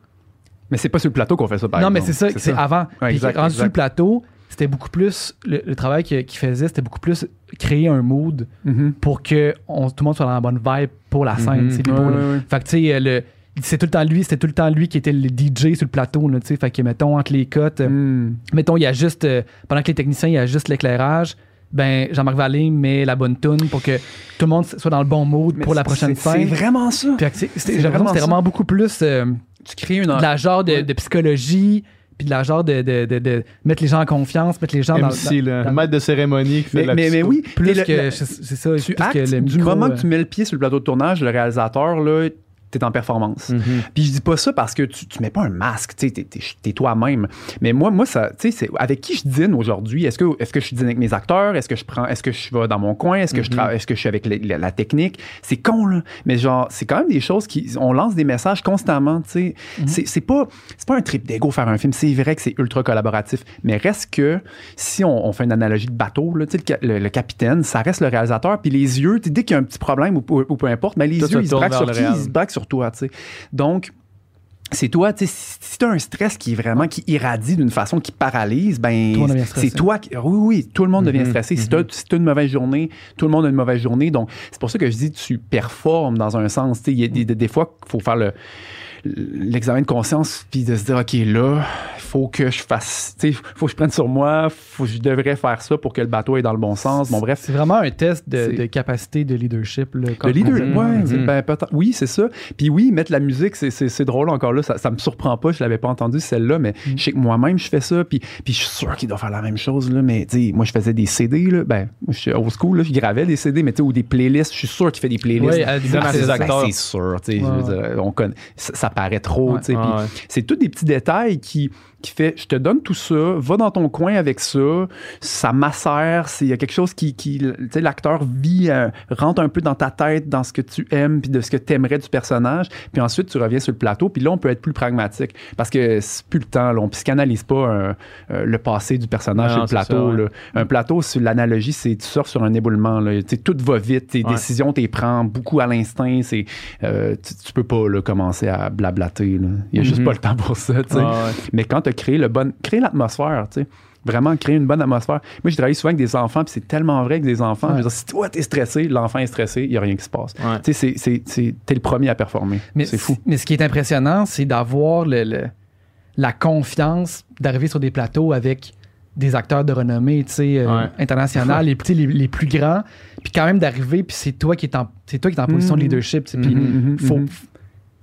Mais c'est pas sur le plateau qu'on fait ça, par non, mais exemple. c'est ça, c'est avant. Ouais, Puis exact, sur le plateau, c'était beaucoup plus, le, le travail qu'il faisait, c'était beaucoup plus créer un mood Mhm. pour que on- tout le monde soit dans la bonne vibe pour la scène. Puis Ouais, ouais, ouais. Fait que tu sais, le- c'est tout le temps lui, c'était tout le temps lui qui était le DJ sur le plateau, là, tu sais. Fait que mettons entre les cotes, Mhm. mettons, il y a juste, euh, pendant que les techniciens, il y a juste l'éclairage, ben Jean-Marc Vallée met la bonne tune pour que tout le monde soit dans le bon mood Mais pour la prochaine c'est- scène. C'est vraiment ça. Puis, c'est- c'était- que vraiment beaucoup plus euh, Tu crées une... de la genre de, Ouais. de psychologie, puis de la genre de, de, de- de mettre les gens en confiance, mettre les gens dans, MC, dans- là, dans- maître de cérémonie qui fait Mais, de la mais, mais oui, plus que le- le- c'est ça, tu plus que actes, le du moment euh, que tu mets le pied sur le plateau de tournage, le réalisateur, là, t'es en performance. Mhm. Puis je dis pas ça parce que tu, tu mets pas un masque, tu t'es, t'es toi-même. Mais moi, moi, ça, tu sais, c'est avec qui je dîne aujourd'hui? Est-ce que, est-ce que je dîne avec mes acteurs? Est-ce que je prends, est-ce que je vais dans mon coin? Est-ce que je travaille, est-ce que je suis avec les- la, la technique? C'est con, là. Mais genre, c'est quand même des choses qui, on lance des messages constamment, tu sais. C'est, c'est pas, c'est pas un trip d'ego faire un film. C'est vrai que c'est ultra collaboratif. Mais reste que, si on, on fait une analogie de bateau, là, le, ca- le- le capitaine, ça reste le réalisateur. Puis les yeux, dès qu'il y a un petit problème ou, ou- ou peu importe, mais les Tout se yeux, ils se braquent sur qui? Ils se braquent sur toi, tu sais. Donc, c'est toi, tu sais, si, t'as un stress qui est vraiment, qui irradie d'une façon qui paralyse, ben, c'est toi qui, oui, oui, tout le monde devient Mhm, stressé. Si t'as si t'as une mauvaise journée, tout le monde a une mauvaise journée. Donc, c'est pour ça que je dis, tu performes dans un sens. Tu sais, il y a des, des- des fois, il faut faire le, l'examen de conscience, puis de se dire, OK, là, il faut que je fasse, tu sais, faut que je prenne sur moi, faut que je devrais faire ça pour que le bateau aille dans le bon sens. Bon, bref. C'est vraiment un test de, de capacité de leadership. Là, Le comme- leader, complètement. ouais, Mhm. c'est- ben, peut-être- oui, c'est ça. Puis oui, mettre la musique, c'est- drôle encore là. Ça, ça me surprend pas, je l'avais pas entendu celle-là, mais Mhm. je sais que moi-même, je fais ça. Puis, puis je suis sûr qu'il doit faire la même chose, là. Mais tu sais, moi, je faisais des CD, là. Ben, moi, je suis old school, là. Je gravais des CD, mais tu sais, ou des playlists. Je suis sûr qu'il fait des playlists. À- c'est- acteurs. Ben, c'est sûr, tu sais. Ouais, on connaît, ça, ça paraît trop, Ouais. ouais. c'est tous des petits détails qui, qui fait, je te donne tout ça, va dans ton coin avec ça, ça macère, c'est- il y a quelque chose qui, qui tu sais, l'acteur vit, euh, rentre un peu dans ta tête, dans ce que tu aimes, puis de ce que tu aimerais du personnage, puis ensuite tu reviens sur le plateau, puis là on peut être plus pragmatique, parce que c'est plus le temps, là, on psychanalyse pas euh, euh, le passé du personnage Non, sur le plateau. ça, ouais. là. Un plateau, sur l'analogie, c'est tu sors sur un éboulement, là. Tout va vite, tes Ouais. décisions, tu les prends beaucoup à l'instinct, c'est euh, tu, tu peux pas là, commencer à blablater. Il y a juste Mhm. pas le temps pour ça. Ah ouais. Mais quand tu créé le bon, créer l'atmosphère, tu sais, vraiment créer une bonne atmosphère. Moi, j'ai travaillé souvent avec des enfants, puis c'est tellement vrai que des enfants, Ouais. je veux dire, si toi t'es stressé, l'enfant est stressé, il y a rien qui se passe. Ouais. Tu sais, c'est- t'es le premier à performer. Mais C'est fou. Mais ce qui est impressionnant, c'est d'avoir le, le- la confiance d'arriver sur des plateaux avec des acteurs de renommée, tu sais, euh, Ouais. internationale, les, les, les plus grands, puis quand même d'arriver, puis c'est toi qui es en, c'est toi qui es en position de Mhm. leadership, puis Mhm, mhm, faut, mhm.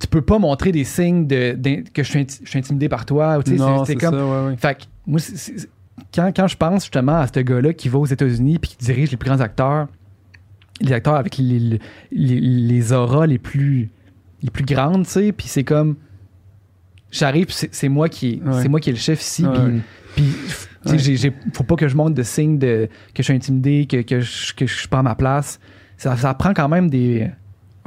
Tu peux pas montrer des signes de, que je suis, inti- je suis intimidé par toi, ou c'est- Non, c'est c'est comme, ça, ouais, ouais. fait que moi, c'est- quand, quand je pense justement à ce gars-là qui va aux États-Unis puis qui dirige les plus grands acteurs, les acteurs avec les, les, les- les auras les plus, les plus grandes, tu sais, puis c'est comme. J'arrive, c'est c'est moi qui Ouais. c'est moi qui est le chef ici, puis j'ai- faut pas que je montre de signes de, que je suis intimidé, que, que, je, que je prends ma place. Ça, ça prend quand même des,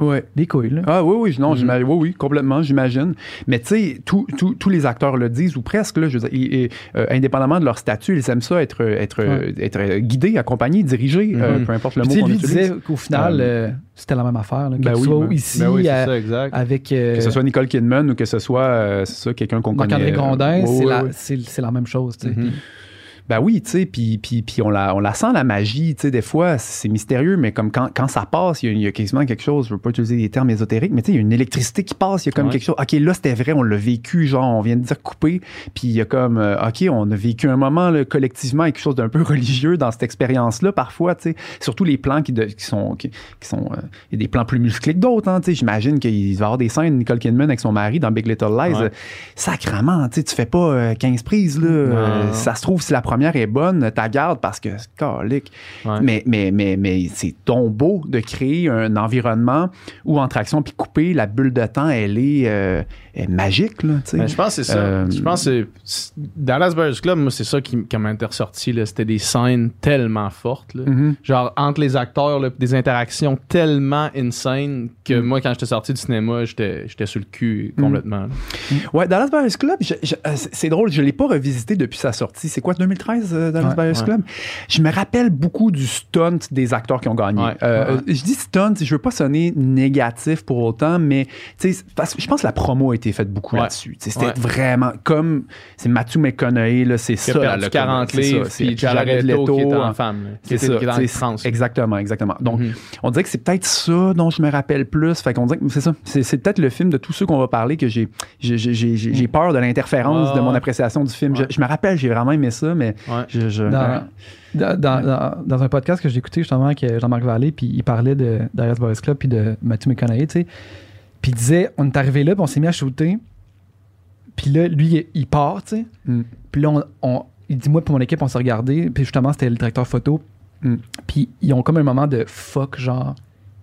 Ouais. des couilles, là. Ah oui, oui, non, j'imagine- oui, oui, complètement, j'imagine. Mais tu sais, tous- les acteurs le disent, ou presque, là, je veux dire, ils- ils, euh, indépendamment de leur statut, ils aiment ça, être, être, Ouais. être guidés, accompagnis, dirigés, euh, Mhm. peu importe le Puis, mot qu'on lui utilise. disait qu'au final, Euh, euh, c'était la même affaire. Là, que ben tu oui, sois ben- ici Ben oui, c'est à- ça, exact. avec. euh, Que ce soit Nicole Kidman ou que ce soit, euh, ça, quelqu'un qu'on connaît. Marc-André Grondin, euh, c'est la, la même chose. tu sais. Mhm. Ben oui, tu sais, puis, puis, puis on, la, on la sent la magie, tu sais, des fois, c'est mystérieux, mais comme quand, quand ça passe, il y, a, il y a quasiment quelque chose, je veux pas utiliser des termes ésotériques, mais tu sais, il y a une électricité qui passe, il y a comme Ouais. quelque chose, OK, là, c'était vrai, on l'a vécu, genre, on vient de dire coupé, puis il y a comme, euh, OK, on a vécu un moment, là, collectivement, quelque chose d'un peu religieux dans cette expérience-là, parfois, tu sais, surtout les plans qui, de- qui sont, qui, qui sont, euh, il y a des plans plus musclés que d'autres, hein, tu sais, j'imagine qu'il va y avoir des scènes, Nicole Kidman avec son mari dans Big Little Lies, Ouais. euh, sacrement, tu sais, tu fais pas euh, 15 prises, là, ça se trouve, si la première est bonne, ta garde parce que c'est calique. Ouais. Mais, mais, mais, mais c'est donc beau de créer un environnement où entre action puis couper, la bulle de temps, elle est, euh, elle est magique, là. Ben, je pense que c'est ça. Euh, je pense que Dallas Buyers Club, moi, c'est ça qui, qui m'a ressorti. C'était des scènes tellement fortes. là. Mhm. Genre, entre les acteurs, là, des interactions tellement insane que Mm. moi, quand j'étais sorti du cinéma, j'étais j'étais sur le cul Mm. complètement. là. Ouais, Dallas Buyers Club, euh, c'est drôle, je l'ai pas revisité depuis sa sortie. C'est quoi, 2013, euh, Dallas Ouais, Buyers ouais. Club? Je me rappelle beaucoup du stunt des acteurs qui ont gagné. Ouais, Euh, ouais. Je dis stunt, je veux pas sonner négatif pour autant, mais je pense que la promo a été faite beaucoup Ouais. là-dessus. C'était Ouais. vraiment comme, c'est Matthew McConaughey, là, c'est ça. a perdu là, 40 c'est ça, livres, c'est puis Jared Leto qui est en femme. C'est ça, qui est dans. Exactement, exactement. Donc, Mhm. on dirait que c'est peut-être ça dont je me rappelle plus. Fait qu'on dirait que c'est ça. C'est, c'est peut-être le film de tous ceux qu'on va parler que j'ai, j'ai, j'ai, j'ai, j'ai peur de l'interférence de mon appréciation du film. Ouais. Je, je me rappelle, j'ai vraiment aimé ça, mais Ouais. je. je- Dans, dans, dans- dans- dans un podcast que j'ai écouté justement avec euh, Jean-Marc Vallée, puis il parlait de Darius Boys Club puis de Matthew McConaughey, tu sais. Puis il disait, on est arrivé là, puis on s'est mis à shooter. Puis là, lui, il, part, tu sais. Mm. Puis là, on, on- il dit, moi, pour mon équipe, on s'est regardé. Puis justement, c'était le directeur photo. Mm. Puis ils ont comme un moment de fuck, genre,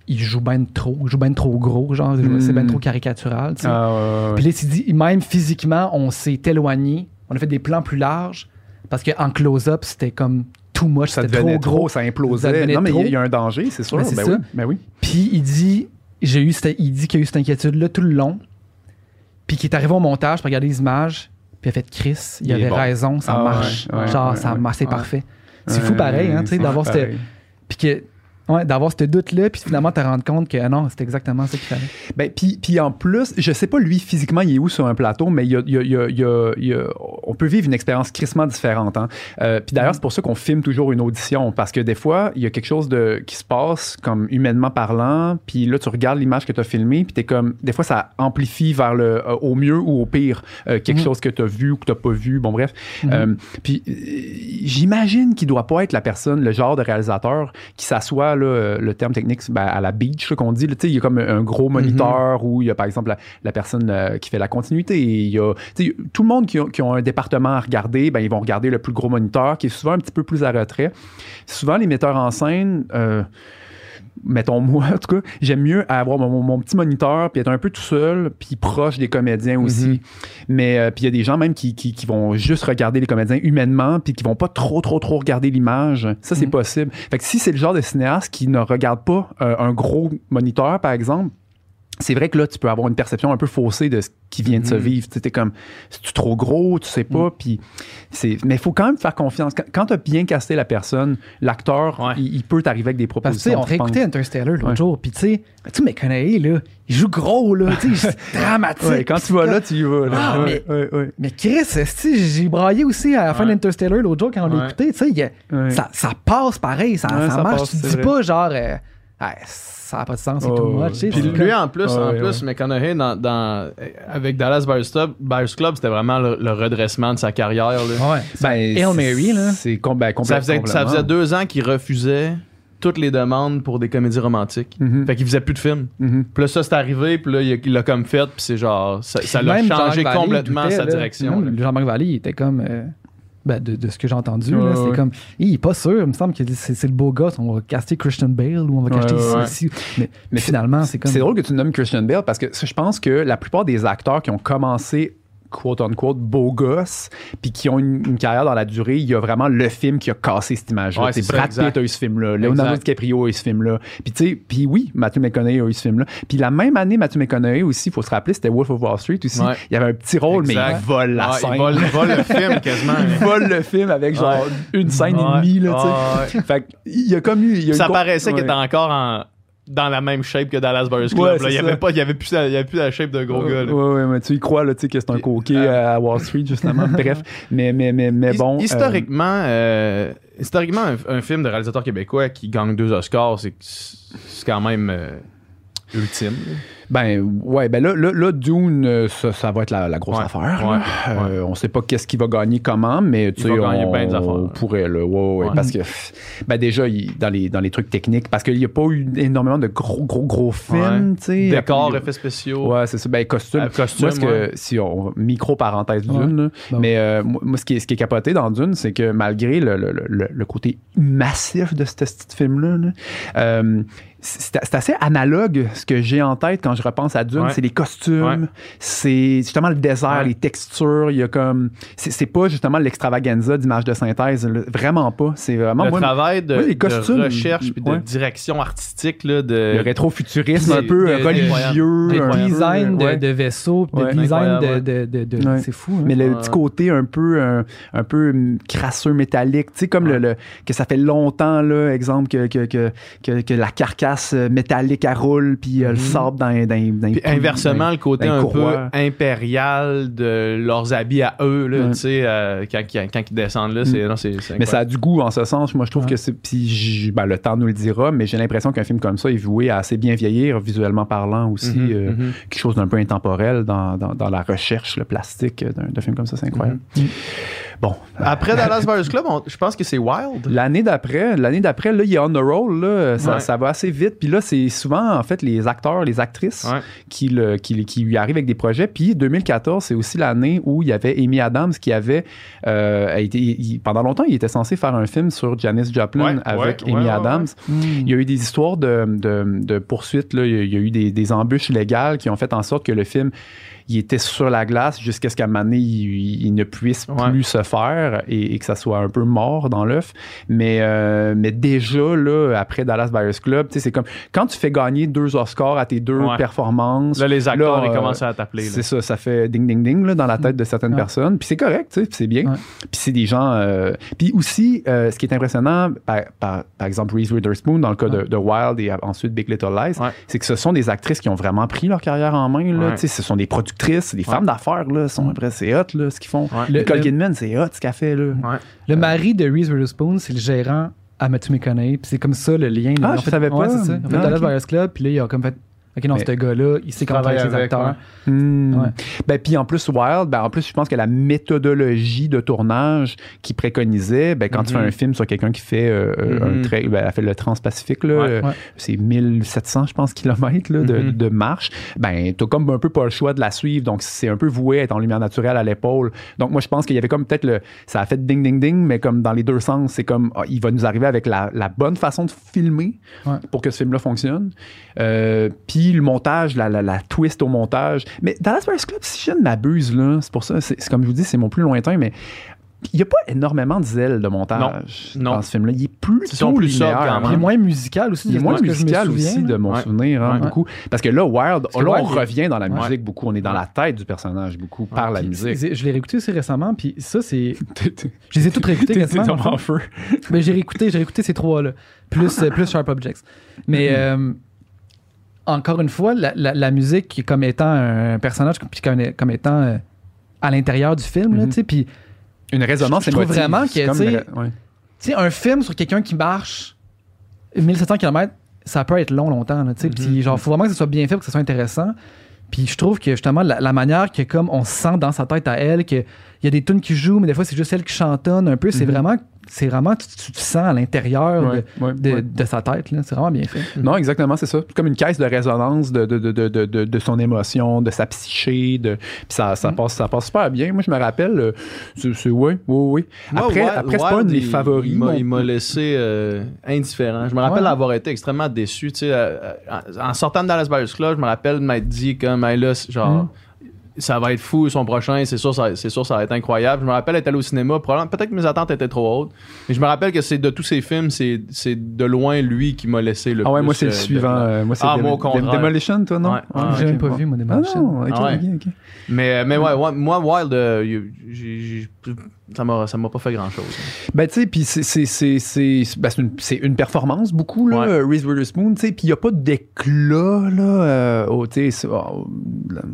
il joue ben trop, il joue ben trop gros, genre, Mm. c'est ben trop caricatural, tu sais. Ah, ouais, ouais, ouais. Puis là, il dit, même physiquement, on s'est éloigné. On a fait des plans plus larges parce qu'en close-up, c'était comme too much, c'était trop gros. ça implosait. Non, mais il y a- y, un danger, c'est sûr. Ben, ben oui. Puis il dit, j'ai eu cette- il dit qu'il a eu cette inquiétude-là tout le long. Puis qu'il est arrivé au montage pour regarder les images. Puis il a fait Chris, il, avait bon. raison, ça Ah, marche. ouais, ouais, Genre, ouais, ça marche, c'est parfait. C'est fou pareil, hein, tu sais, d'avoir cette. Puis que. Ouais, d'avoir ce doute-là, puis finalement, te rendre compte que ah non, c'est exactement ça qu'il fallait. Ben, puis, puis en plus, je sais pas lui physiquement il est où sur un plateau, mais il y a, il y a- il y a- il y a- il y a- on peut vivre une expérience crissement différente. Hein. Euh, puis d'ailleurs, c'est pour ça qu'on filme toujours une audition, parce que des fois, il y a quelque chose de, qui se passe, comme humainement parlant, puis là, tu regardes l'image que tu as filmée, puis t'es comme, des fois, ça amplifie vers le, euh, au mieux ou au pire, euh, quelque Mhm. chose que tu as vu ou que tu pas vu, bon bref. Mhm. Euh, puis j'imagine qu'il doit pas être la personne, le genre de réalisateur qui s'assoit, là, euh, le terme technique, ben, à la beach, qu'on dit, là, il y a comme un gros moniteur où il y a, par exemple, la, la personne euh, qui fait la continuité. Il y a, tout le monde qui a, qui a un département à regarder, ben, ils vont regarder le plus gros moniteur qui est souvent un petit peu plus à retrait. Souvent, les metteurs en scène, euh, mettons moi en tout cas, j'aime mieux avoir mon, mon petit moniteur puis être un peu tout seul puis proche des comédiens aussi. Mhm. Mais euh, puis il y a des gens même qui, qui, qui vont juste regarder les comédiens humainement puis qui vont pas trop trop trop regarder l'image. Ça c'est Mhm. possible. Fait que si c'est le genre de cinéaste qui ne regarde pas euh, un gros moniteur par exemple, c'est vrai que là, tu peux avoir une perception un peu faussée de ce qui vient de se Mhm. vivre. Tu comme, c'est-tu trop gros, tu sais pas, puis c'est... Mais il faut quand même faire confiance. Quand, quand t'as bien casté la personne, l'acteur, Ouais. il, il peut t'arriver avec des Parce tu propositions. on je pense. réécoutait Interstellar l'autre Ouais. jour, puis tu sais, tu McConaughey, là, il joue gros, là, tu sais, dramatique. Ouais, quand tu vas là, tu y vas. Là. Ah, ouais. Mais Chris, j'ai braillé aussi à la fin d'Interstellar l'autre jour quand on l'écoutait, tu sais, ça, ça passe pareil, ça, Ouais, ça ça marche. passe, tu dis vrai. pas genre, euh, Ouais, ça n'a pas de sens, c'est Oh, too ouais. much. Puis c'est lui, comme- en plus, en Ouais, plus McConaughey, dans, dans- avec Dallas Buyers Club, Buyers Club c'était vraiment le, le redressement de sa carrière. là. Ouais. Ben, Hail Mary, là. C'est com- ben, Ça, complètement. faisait, ça faisait deux ans qu'il refusait toutes les demandes pour des comédies romantiques. Mhm. Fait qu'il faisait plus de films. Mhm. Puis là, ça, c'est arrivé, puis là, il l'a comme fait, puis c'est genre, ça ça l'a changé complètement doutait, sa là. direction. Jean-Marc Vallée, il était comme. euh, ben, de, de ce que j'ai entendu, Ouais, c'est ouais. comme. Il est pas sûr, il me semble que c'est, le beau gosse, on va caster Christian Bale ou on va Ouais, caster ouais, ici. Mais, mais finalement, c'est comme. C'est drôle que tu nommes Christian Bale parce que je pense que la plupart des acteurs qui ont commencé quote unquote beau gosse puis qui ont une, une carrière dans la durée il y a vraiment le film qui a cassé cette image là Ouais, c'est Brad. Pitt a eu ce film là Leonardo. DiCaprio a eu ce film là puis tu sais puis oui Matthew McConaughey a eu ce film là puis la même année Matthew McConaughey aussi il faut se rappeler c'était Wolf of Wall Street aussi Ouais. il y avait un petit rôle mais il vole la scène il vole, le film quasiment. il vole le film avec genre Ouais. une scène et demie là tu sais fait il y a comme eu il y a ça paraissait qu'il était encore en- dans la même shape que Dallas Buyers Club. Ouais, il y ça. avait pas, il y avait plus, la- il y avait plus la shape de gros gars. là. Ouais, mais tu y crois, là, que c'est un coquet euh, à Wall Street, justement. Bref, mais, mais, mais, mais bon. euh, historiquement, euh, historiquement un, un film de réalisateur québécois qui gagne deux Oscars, c'est c'est quand même euh, ultime. Ben, ouais, ben là, là, là, Dune, euh, ça, ça va être la, la grosse Ouais, affaire. ouais. Euh, on sait pas qu'est-ce qu'il va gagner comment, mais tu sais, on, bien des affaires. on pourrait, là. Ouais, ouais, Ouais. parce que, ben, déjà, il- dans, les, dans les trucs techniques, parce qu'il n'y a pas eu énormément de gros, gros, gros films, tu sais. Décors, effets spéciaux. Ouais, c'est ça. Ben, costume. Euh, costume, moi, ce que, ouais. si on, micro parenthèse Ouais. Dune, là, mais euh, moi, ce, qui est, ce qui est capoté dans Dune, c'est que malgré le, le- le- le côté massif de ce petit film-là, là, euh, c'est c'est assez analogue ce que j'ai en tête quand je repense à Dune. Ouais. C'est les costumes, Ouais. c'est justement le désert, Ouais. les textures. Il y a comme. C'est c'est pas justement l'extravaganza d'image de synthèse. là. Vraiment pas. C'est vraiment. le moi, travail de, les de costumes, recherche puis de ouais. direction artistique là, de le rétrofuturisme un peu euh, de- de- religieux. de un peu, design de, ouais. de vaisseaux, de Ouais. design de. De, de, de-. C'est fou. hein. Mais le petit côté un peu un, un peu hum, crasseux métallique, tu sais comme le, le- que ça fait longtemps là, exemple que que, que, que, que la carcasse euh, métallique elle roule puis euh, le Mhm. sable dans dans, dans Puis inversement, le côté un peu impérial de leurs habits à eux, là, tu sais, euh, quand, ils descendent là, c'est, non, c'est, c'est mais ça a du goût en ce sens. Moi, je trouve que c'est. Puis ben, le temps nous le dira, mais j'ai l'impression qu'un film comme ça est voué à assez bien vieillir, visuellement parlant aussi. Mhm, euh, mhm. Quelque chose d'un peu intemporel dans, dans, dans la recherche, le plastique d'un, d'un film comme ça, c'est incroyable. Mhm. Bon. Après Dallas Buyers Club, on- je pense que c'est Wild. L'année d'après, l'année d'après, là, il a On the Roll, là, ça, Ouais. ça va assez vite. Puis là, c'est souvent, en fait, les acteurs, les actrices Ouais. qui, le, qui, qui lui arrivent avec des projets. Puis 2014, c'est aussi l'année où il y avait Amy Adams qui avait euh, été, il- pendant longtemps, il était censé faire un film sur Janis Joplin Ouais, avec Amy Adams. Hmm. Il y a eu des histoires de, de, de poursuites, là. Il, y a, il y a eu des, des embûches légales qui ont fait en sorte que le film il était sur la glace jusqu'à ce qu'à un moment donné, il, il ne puisse Ouais. plus se faire et, et que ça soit un peu mort dans l'œuf. Mais, euh, mais déjà, là, après Dallas Buyers Club, c'est comme quand tu fais gagner deux Oscars à tes deux Ouais. performances. Là, les acteurs, Là, ils euh, commencent à t'appeler. C'est ça, ça fait ding ding ding là, dans la tête de certaines Ouais. personnes. Puis c'est correct, c'est bien. Puis c'est des gens. euh, Puis aussi, ce qui est impressionnant, par, par, par exemple Reese Witherspoon, dans le cas de, de Wild et ensuite Big Little Lies, c'est que ce sont des actrices qui ont vraiment pris leur carrière en main. Là, Ce sont des productrices, c'est des femmes d'affaires. Là, sont, après, c'est hot là, ce qu'ils font. Ouais. Le- Nicole le- Kidman, c'est hot ce qu'elle fait. Là. Ouais. Le mari de Reese Witherspoon, c'est le gérant à Matthew McConaughey. Puis c'est comme ça le lien. Ah, Ils ont je fait- savais Ouais, pas. c'est ça. Ont fait Ah, Dallas. Buyers Club, puis là, ils ont comme fait. Ok, non, ce gars-là, il sait comment travaille travailler avec ses acteurs. Hmm. Ouais. Ben, puis en plus, Wild, ben, en plus, je pense que la méthodologie de tournage qu'il préconisait, ben, quand tu fais Mhm. un film sur quelqu'un qui fait euh, euh, Mhm. un trait, ben, elle a fait le Transpacifique, là, Ouais. euh, c'est 1700, je pense, kilomètres là, de, Mhm. de marche, ben, t'as comme un peu pas le choix de la suivre, donc c'est un peu voué à être en lumière naturelle à l'épaule. Donc, moi, je pense qu'il y avait comme peut-être le, ça a fait ding ding ding, mais comme dans les deux sens, c'est comme, ah, il va nous arriver avec la, la bonne façon de filmer pour que ce film-là fonctionne. Euh, puis le montage, la, la, la twist au montage. Mais Dallas Buyers Club, si je ne m'abuse, là, c'est pour ça, c'est c'est comme je vous dis, c'est mon plus lointain, mais il n'y a pas énormément de zèle de montage Non. dans ce film-là. Il est sont plus linéaire. Il est moins musical aussi. Il est de moins musical souviens, aussi de mon Ouais. souvenir, hein, Ouais. beaucoup. Parce que là, Wild, que là, on revient dans la Ouais. musique beaucoup. On est dans la tête du personnage beaucoup par la Puis, musique. c'est- Je l'ai réécouté aussi récemment, puis ça, c'est. Je les ai toutes réécoutées T'es quasiment. en feu. Mais j'ai réécouté, j'ai réécouté ces trois-là. Plus, plus Sharp Objects. Mais euh, encore une fois, la, la- la musique comme étant un personnage, puis comme, comme étant euh, à l'intérieur du film, Mhm. tu sais, puis Une résonance Je trouve vraiment que, tu sais, ouais. un film sur quelqu'un qui marche 1700 km, ça peut être long, longtemps. Tu sais. Puis genre, faut vraiment que ce soit bien fait pour que ce soit intéressant. Puis je trouve que justement, la, la manière que comme on se sent dans sa tête à elle, qu'il y a des tunes qui jouent, mais des fois c'est juste elle qui chantonne un peu, c'est Mhm. vraiment, c'est vraiment, tu, tu te sens à l'intérieur de- Ouais, de, ouais. de sa tête. là. C'est vraiment bien fait. Non, exactement, c'est ça. Comme une caisse de résonance de, de, de, de, de, de- de son émotion, de sa psyché. De, puis ça, ça, passe, ça passe super bien. Moi, je me rappelle, euh, c'est, oui, oui. Moi, Après, après c'est pas un de mes il- favoris. Il m'a- il laissé euh, indifférent. Je me rappelle Ouais. avoir été extrêmement déçu. Tu sais, euh, en, en sortant de Dallas Buyers Club, je me rappelle de m'être dit comme, là, c'est genre. Mm. Ça va être fou, son prochain, c'est sûr, ça, c'est sûr, ça va être incroyable. Je me rappelle être allé au cinéma, probablement, peut-être que mes attentes étaient trop hautes, mais je me rappelle que c'est de tous ces films, c'est, c'est de loin lui qui m'a laissé le Ah ouais, plus. moi, c'est le euh, suivant. de- euh, moi, c'est Ah, Dem- moi. Demolition, toi, non? Ouais. Ah, J'ai ok, même pas vu, mon Ah Demolition. non, ok, Ah ouais. ok. Mais, mais ouais, ouais, moi, Wild, euh, j'ai- ça m'a, ça m'a pas fait grand chose. Ben, tu sais, puis c'est, c'est, c'est, c'est, ben, c'est une, performance beaucoup, là, Ouais. Reese Witherspoon, tu sais, puis il n'y a pas d'éclat, là, euh, tu sais, oh,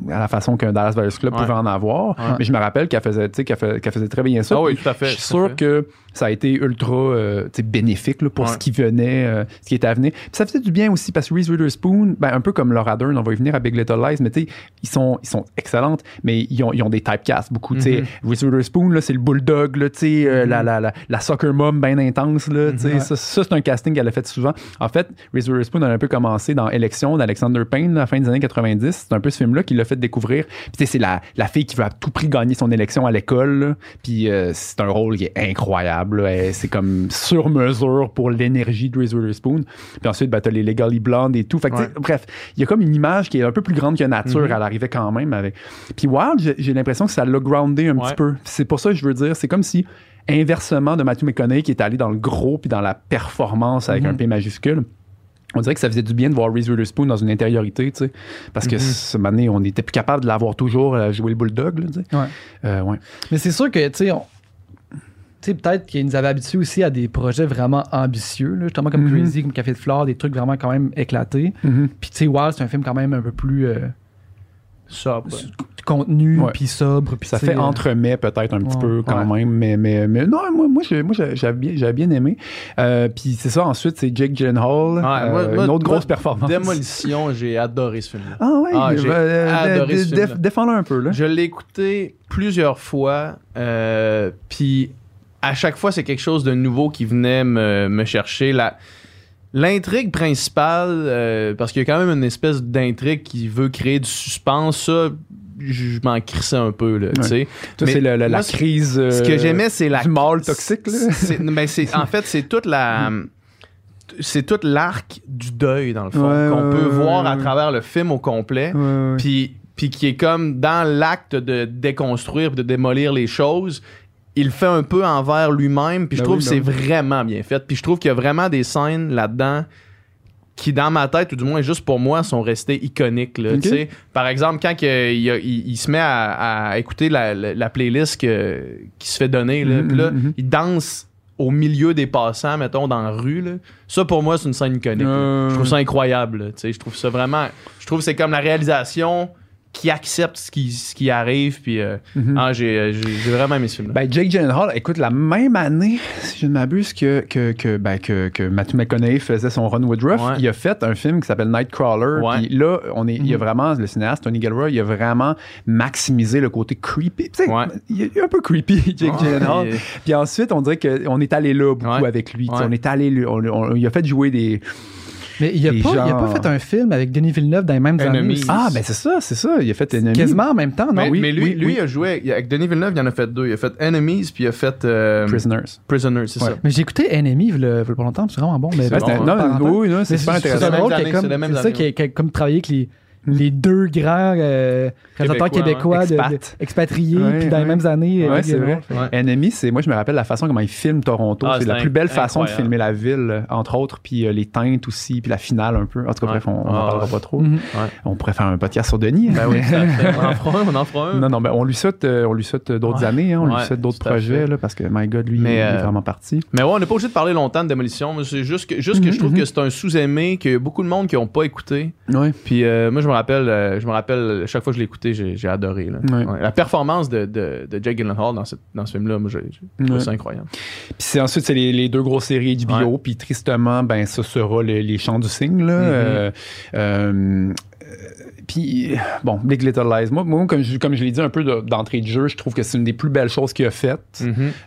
à la façon qu'un Dallas Buyers Club Ouais. pouvait en avoir. Ouais. Mais je me rappelle qu'elle faisait, tu sais, qu'elle faisait très bien ça. Ah oui, tout à fait. Je suis sûr fait. que ça a été ultra euh, bénéfique là, pour ce qui venait, euh, ce qui était à venir. Puis ça faisait du bien aussi parce que Reese Witherspoon, ben, un peu comme Laura Dern, on va y venir à Big Little Lies, mais tu sais, ils sont, ils sont excellentes, mais ils ont, ils ont des typecasts beaucoup. tu sais. Mhm. Reese Witherspoon, là, c'est le bulldog, là, euh, la, la, la, la soccer mom bien intense. Là. Mhm. Ça, ça, c'est un casting qu'elle a fait souvent. En fait, Reese Witherspoon a un peu commencé dans Élection d'Alexander Payne, là, à la fin des années 90. C'est un peu ce film-là qui l'a fait découvrir. Puis c'est la, la fille qui veut à tout prix gagner son élection à l'école. Puis euh, c'est un rôle qui est incroyable. C'est comme sur mesure pour l'énergie de Reese Witherspoon. Puis ensuite, ben, t'as les Legally Blonde et tout. Fait que, tu sais, Ouais. bref, il y a comme une image qui est un peu plus grande que nature. Mhm. Elle arrivait quand même avec. Puis Wild, j'ai- j'ai l'impression que ça l'a groundé un Ouais. petit peu. C'est pour ça que je veux dire, c'est comme si inversement de Matthew McConaughey qui est allé dans le gros puis dans la performance avec Mhm. un P majuscule. On dirait que ça faisait du bien de voir Reese Witherspoon dans une intériorité, tu sais. Parce que Mhm. ce moment donné, on n'était plus capable de l'avoir toujours à jouer le bulldog, là, tu sais. Ouais. Euh, ouais. Mais c'est sûr que, tu sais, on- peut-être qu'ils nous avaient habitués aussi à des projets vraiment ambitieux, là, justement comme Mhm. Crazy, comme Café de Flore, des trucs vraiment quand même éclatés. Puis, tu sais, Wild, c'est un film quand même un peu plus euh, Bah. contenu, puis sobre. Puis, Ça fait euh, entremets peut-être un petit ouais, peu quand même, mais, mais, mais non, moi, moi, j'ai- moi j'ai- j'avais bien, j'avais bien aimé. Euh, puis c'est ça, ensuite, c'est Jake Gyllenhaal, Ouais, euh, moi- moi- une autre grosse performance. Démolition, j'ai adoré ce film-là. Ah ouais, Ah, j'ai ben, euh, adoré ce film-là. Défends-le un peu, là. Je l'ai écouté plusieurs fois, euh, puis à chaque fois, c'est quelque chose de nouveau qui venait me, me chercher. La, l'intrigue principale, euh, parce qu'il y a quand même une espèce d'intrigue qui veut créer du suspense, ça, je m'en crissais un peu, là, tu sais. C'est la ce- crise euh, Ce que j'aimais, c'est la du mâle toxique, là. mais c'est en fait c'est toute la c'est toute l'arc du deuil dans le fond Ouais, qu'on ouais, peut ouais, voir à travers le film au complet puis puis qui est comme dans l'acte de déconstruire de démolir les choses il le fait un peu envers lui-même, puis je Ben trouve oui, que ben c'est vraiment bien fait. Puis je trouve qu'il y a vraiment des scènes là-dedans qui, dans ma tête, ou du moins juste pour moi, sont restées iconiques. là. Par exemple, quand il, se met à, à écouter la, la- la playlist que- qui se fait donner, là, Mhm, puis là, mhm. il danse au milieu des passants, mettons, dans la rue. là. Ça, pour moi, c'est une scène iconique. Euh. Je trouve ça incroyable. tu sais. Je trouve ça vraiment... Je trouve que c'est comme la réalisation qui accepte ce qui, ce qui arrive, puis... euh, Mhm. ah, j'ai, j'ai, vraiment aimé ce film-là. Ben, Jake Gyllenhaal, écoute, la même année, si je ne m'abuse, que, que, que, ben, que, que Matthew McConaughey faisait son run Woodruff, Ouais. il a fait un film qui s'appelle Nightcrawler. Ouais. Puis là, on est, il y a Mhm. vraiment, le cinéaste Tony Gilroy, il a vraiment maximisé le côté creepy. Tu sais, Ouais. Il est un peu creepy, Jake Gyllenhaal. il- Puis ensuite, on dirait qu'on est allé là beaucoup avec lui. On est allé, on, on- il a fait jouer des. Mais il a, Les pas, il a gens- pas fait un film avec Denis Villeneuve dans les mêmes années. Enemies. Ah, ben c'est ça, c'est ça. Il a fait Enemy. Quasiment en même temps, non? mais, Oui, mais lui, oui, lui oui. il a joué avec Denis Villeneuve, il en a fait deux. Il a fait Enemies, puis il a fait euh, Prisoners. Prisoners, c'est Ouais. ça. Mais j'ai écouté il y a pas longtemps, c'est vraiment bon. Mais bon, c'était- hein? non, oui, non, c'est super c'est- intéressant. C'est C'est drôle c'est c'est ça qui est comme travailler avec les, les deux grands euh, réalisateurs Québécois, québécois, de- Expats. de- expatriés, Ouais, puis dans les mêmes années. Ouais, euh, c'est vrai. Ouais. Enemy, c'est moi je me rappelle la façon comment ils filment Toronto, Ah, c'est la plus belle façon de filmer la ville euh, entre autres puis euh, les teintes aussi puis la finale un peu. En tout cas Ouais. bref, on, on en Ah, parlera pas trop. Mhm. On pourrait faire un podcast sur Denis. Ben oui, à fait. on en fera un, on en fera un. Non, non, ben on lui souhaite, euh, on lui souhaite d'autres Ouais. années, hein, on lui souhaite d'autres tout à projets, là, parce que, my God, lui, Mais, il est euh, vraiment parti. Mais ouais, on n'est pas obligé de parler longtemps de Démolition. C'est juste que, juste que Mhm, je trouve mhm. que c'est un sous-aimé, qu'il y a beaucoup de monde qui n'ont pas écouté. Puis euh, moi, je me rappelle, euh, je me rappelle, chaque fois que je l'ai écouté, j'ai, j'ai adoré. là. Ouais. Ouais. La performance de, de, de Jake Gyllenhaal dans, cette- dans ce film-là, moi, j'ai, j'ai trouvé Ouais. ça incroyable. Puis c'est ensuite, c'est les, les deux grosses séries HBO, puis tristement, ben, ça sera les, les Chants du Cygne, là. Mhm. Euh, euh, puis, bon, Big Little Lies. Moi, moi, comme je, comme je l'ai dit un peu de- d'entrée de jeu, je trouve que c'est une des plus belles choses qu'il a faites.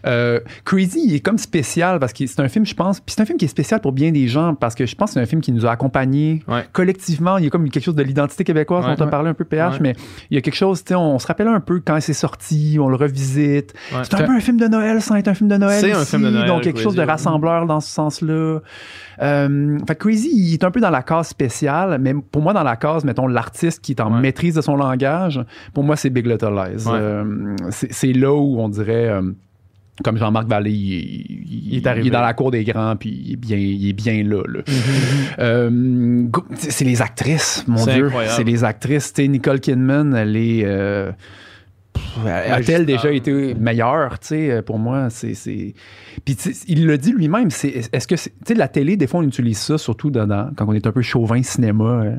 Euh, Crazy, il est comme spécial parce que c'est un film, je pense, puis c'est un film qui est spécial pour bien des gens parce que je pense que c'est un film qui nous a accompagnés Ouais. collectivement. Il y a comme quelque chose de l'identité québécoise Ouais. dont on a parlé un peu PH, Ouais. mais il y a quelque chose, tu sais, on, se rappelle un peu quand c'est sorti, on le revisite. Ouais. C'est un peu un film de Noël sans être un film de Noël. C'est un film de Noël, Donc quelque chose de ouais. rassembleur dans ce sens-là. Euh, fait Crazy, il est un peu dans la case spéciale, mais pour moi, dans la case, mettons, l'artiste qui est en Ouais. maîtrise de son langage, pour moi, c'est Big Little Lies. Ouais. Euh, c'est là où on dirait. euh, comme Jean-Marc Vallée, il, il- Il est arrivé. dans la cour des grands, puis il est bien, il est bien là. là. Mm-hmm. Euh, c'est les actrices, mon Dieu. C'est les actrices. Nicole Kidman, elle est. euh, A-t-elle déjà été meilleure, tu sais, pour moi, c'est... Puis, il le dit lui-même, c'est... Est-ce que... Tu sais, la télé, des fois, on utilise ça, surtout dans, dans- quand on est un peu chauvin cinéma, euh,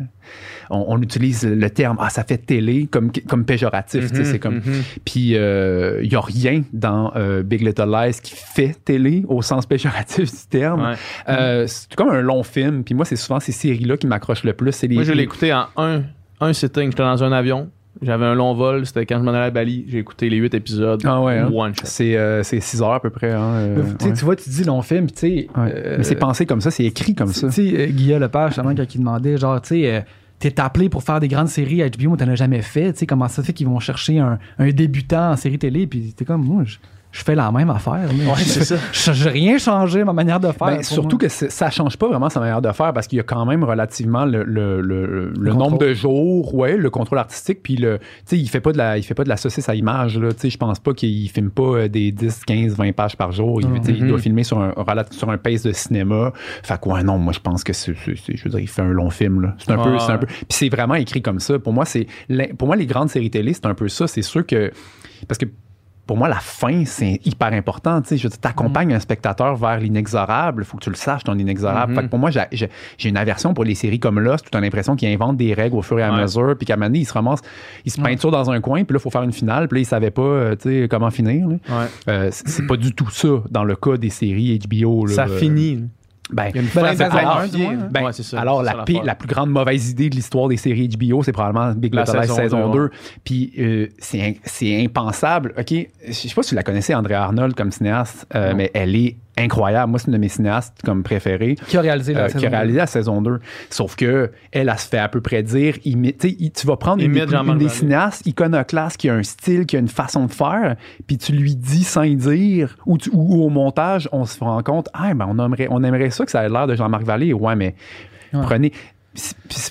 on, on utilise le terme « Ah, ça fait télé » comme, comme péjoratif, tu sais, c'est comme... Mhm. Puis, il n'y a rien dans euh, Big Little Lies qui fait télé au sens péjoratif du terme. Ouais. Euh, c'est comme un long film. Puis moi, c'est souvent ces séries-là qui m'accrochent le plus. Les, Moi, je l'ai écouté en un, un sitting. J'étais dans un avion. J'avais un long vol. C'était quand je m'en allais à Bali. J'ai écouté les huit épisodes. Ah ouais, hein? One shot. C'est euh, c'est 6 heures à peu près. Hein, euh, Tu sais, ouais. Tu vois, tu dis long film, tu sais. Ouais. euh, Mais c'est pensé comme ça, c'est écrit comme ça. Tu sais, euh, Guillaume Lepage, justement, quand il demandait, genre, tu sais, euh, t'es appelé pour faire des grandes séries à HBO, mais t'en as jamais fait. Tu sais, comment ça fait qu'ils vont chercher un, un débutant en série télé, puis t'es comme, moi, je, je fais la même affaire. Ouais, Je- c'est ça. J'ai rien changé ma manière de faire. Ben, surtout moi. que ça change pas vraiment sa manière de faire parce qu'il y a quand même relativement le, le, le, le nombre de jours, ouais, le contrôle artistique, puis le, tu sais, il fait pas de la, il fait pas de la saucisse à image là. Tu sais, je pense pas qu'il filme pas euh, des 10, 15, 20 pages par jour. Il, il doit filmer sur un sur un pace de cinéma. Fait que ouais, non, moi je pense que c'est, je veux dire, il fait un long film là. C'est un peu, Ouais, c'est un peu, puis c'est vraiment écrit comme ça. Pour moi, c'est, pour moi les grandes séries télé, c'est un peu ça. C'est sûr que parce que pour moi, la fin, c'est hyper important. Tu sais, je t'accompagnes un spectateur vers l'inexorable. Il faut que tu le saches, ton inexorable. Mhm. Fait que pour moi, j'ai- une aversion pour les séries comme Lost, tout en l'impression qu'ils inventent des règles au fur et à Ouais. mesure, puis qu'à un moment donné, ils se ramassent, ils se peinturent dans un coin, puis là, il faut faire une finale, puis là, ils savaient pas, euh, tu sais, comment finir. Ouais. Euh, c'est c'est pas du tout ça dans le cas des séries HBO. là. Ça Euh, finit. Ben, Il y a une Ben, fin la saison alors, hein. ben, ouais, c'est ça. alors, C'est la, l'affaire. la plus grande mauvaise idée de l'histoire des séries HBO, c'est probablement Big La Little Lies saison saison deux, 2. Puis euh, c'est impensable. OK, je sais pas si tu la connaissais, André Arnold, comme cinéaste, euh, mais elle est incroyable. Moi, c'est une de mes cinéastes comme préférés. Qui a réalisé la euh, saison qui a réalisé la saison 2. Sauf que elle, elle se fait à peu près dire, il- tu vas prendre une, des, plus- une des cinéastes iconoclastes qui a un style, qui a une façon de faire, puis tu lui dis sans y dire, ou, tu- ou au montage, on se rend compte, ah, ben, on aimerait, on aimerait ça que ça ait l'air de Jean-Marc Vallée. Ouais, mais Ouais. prenez.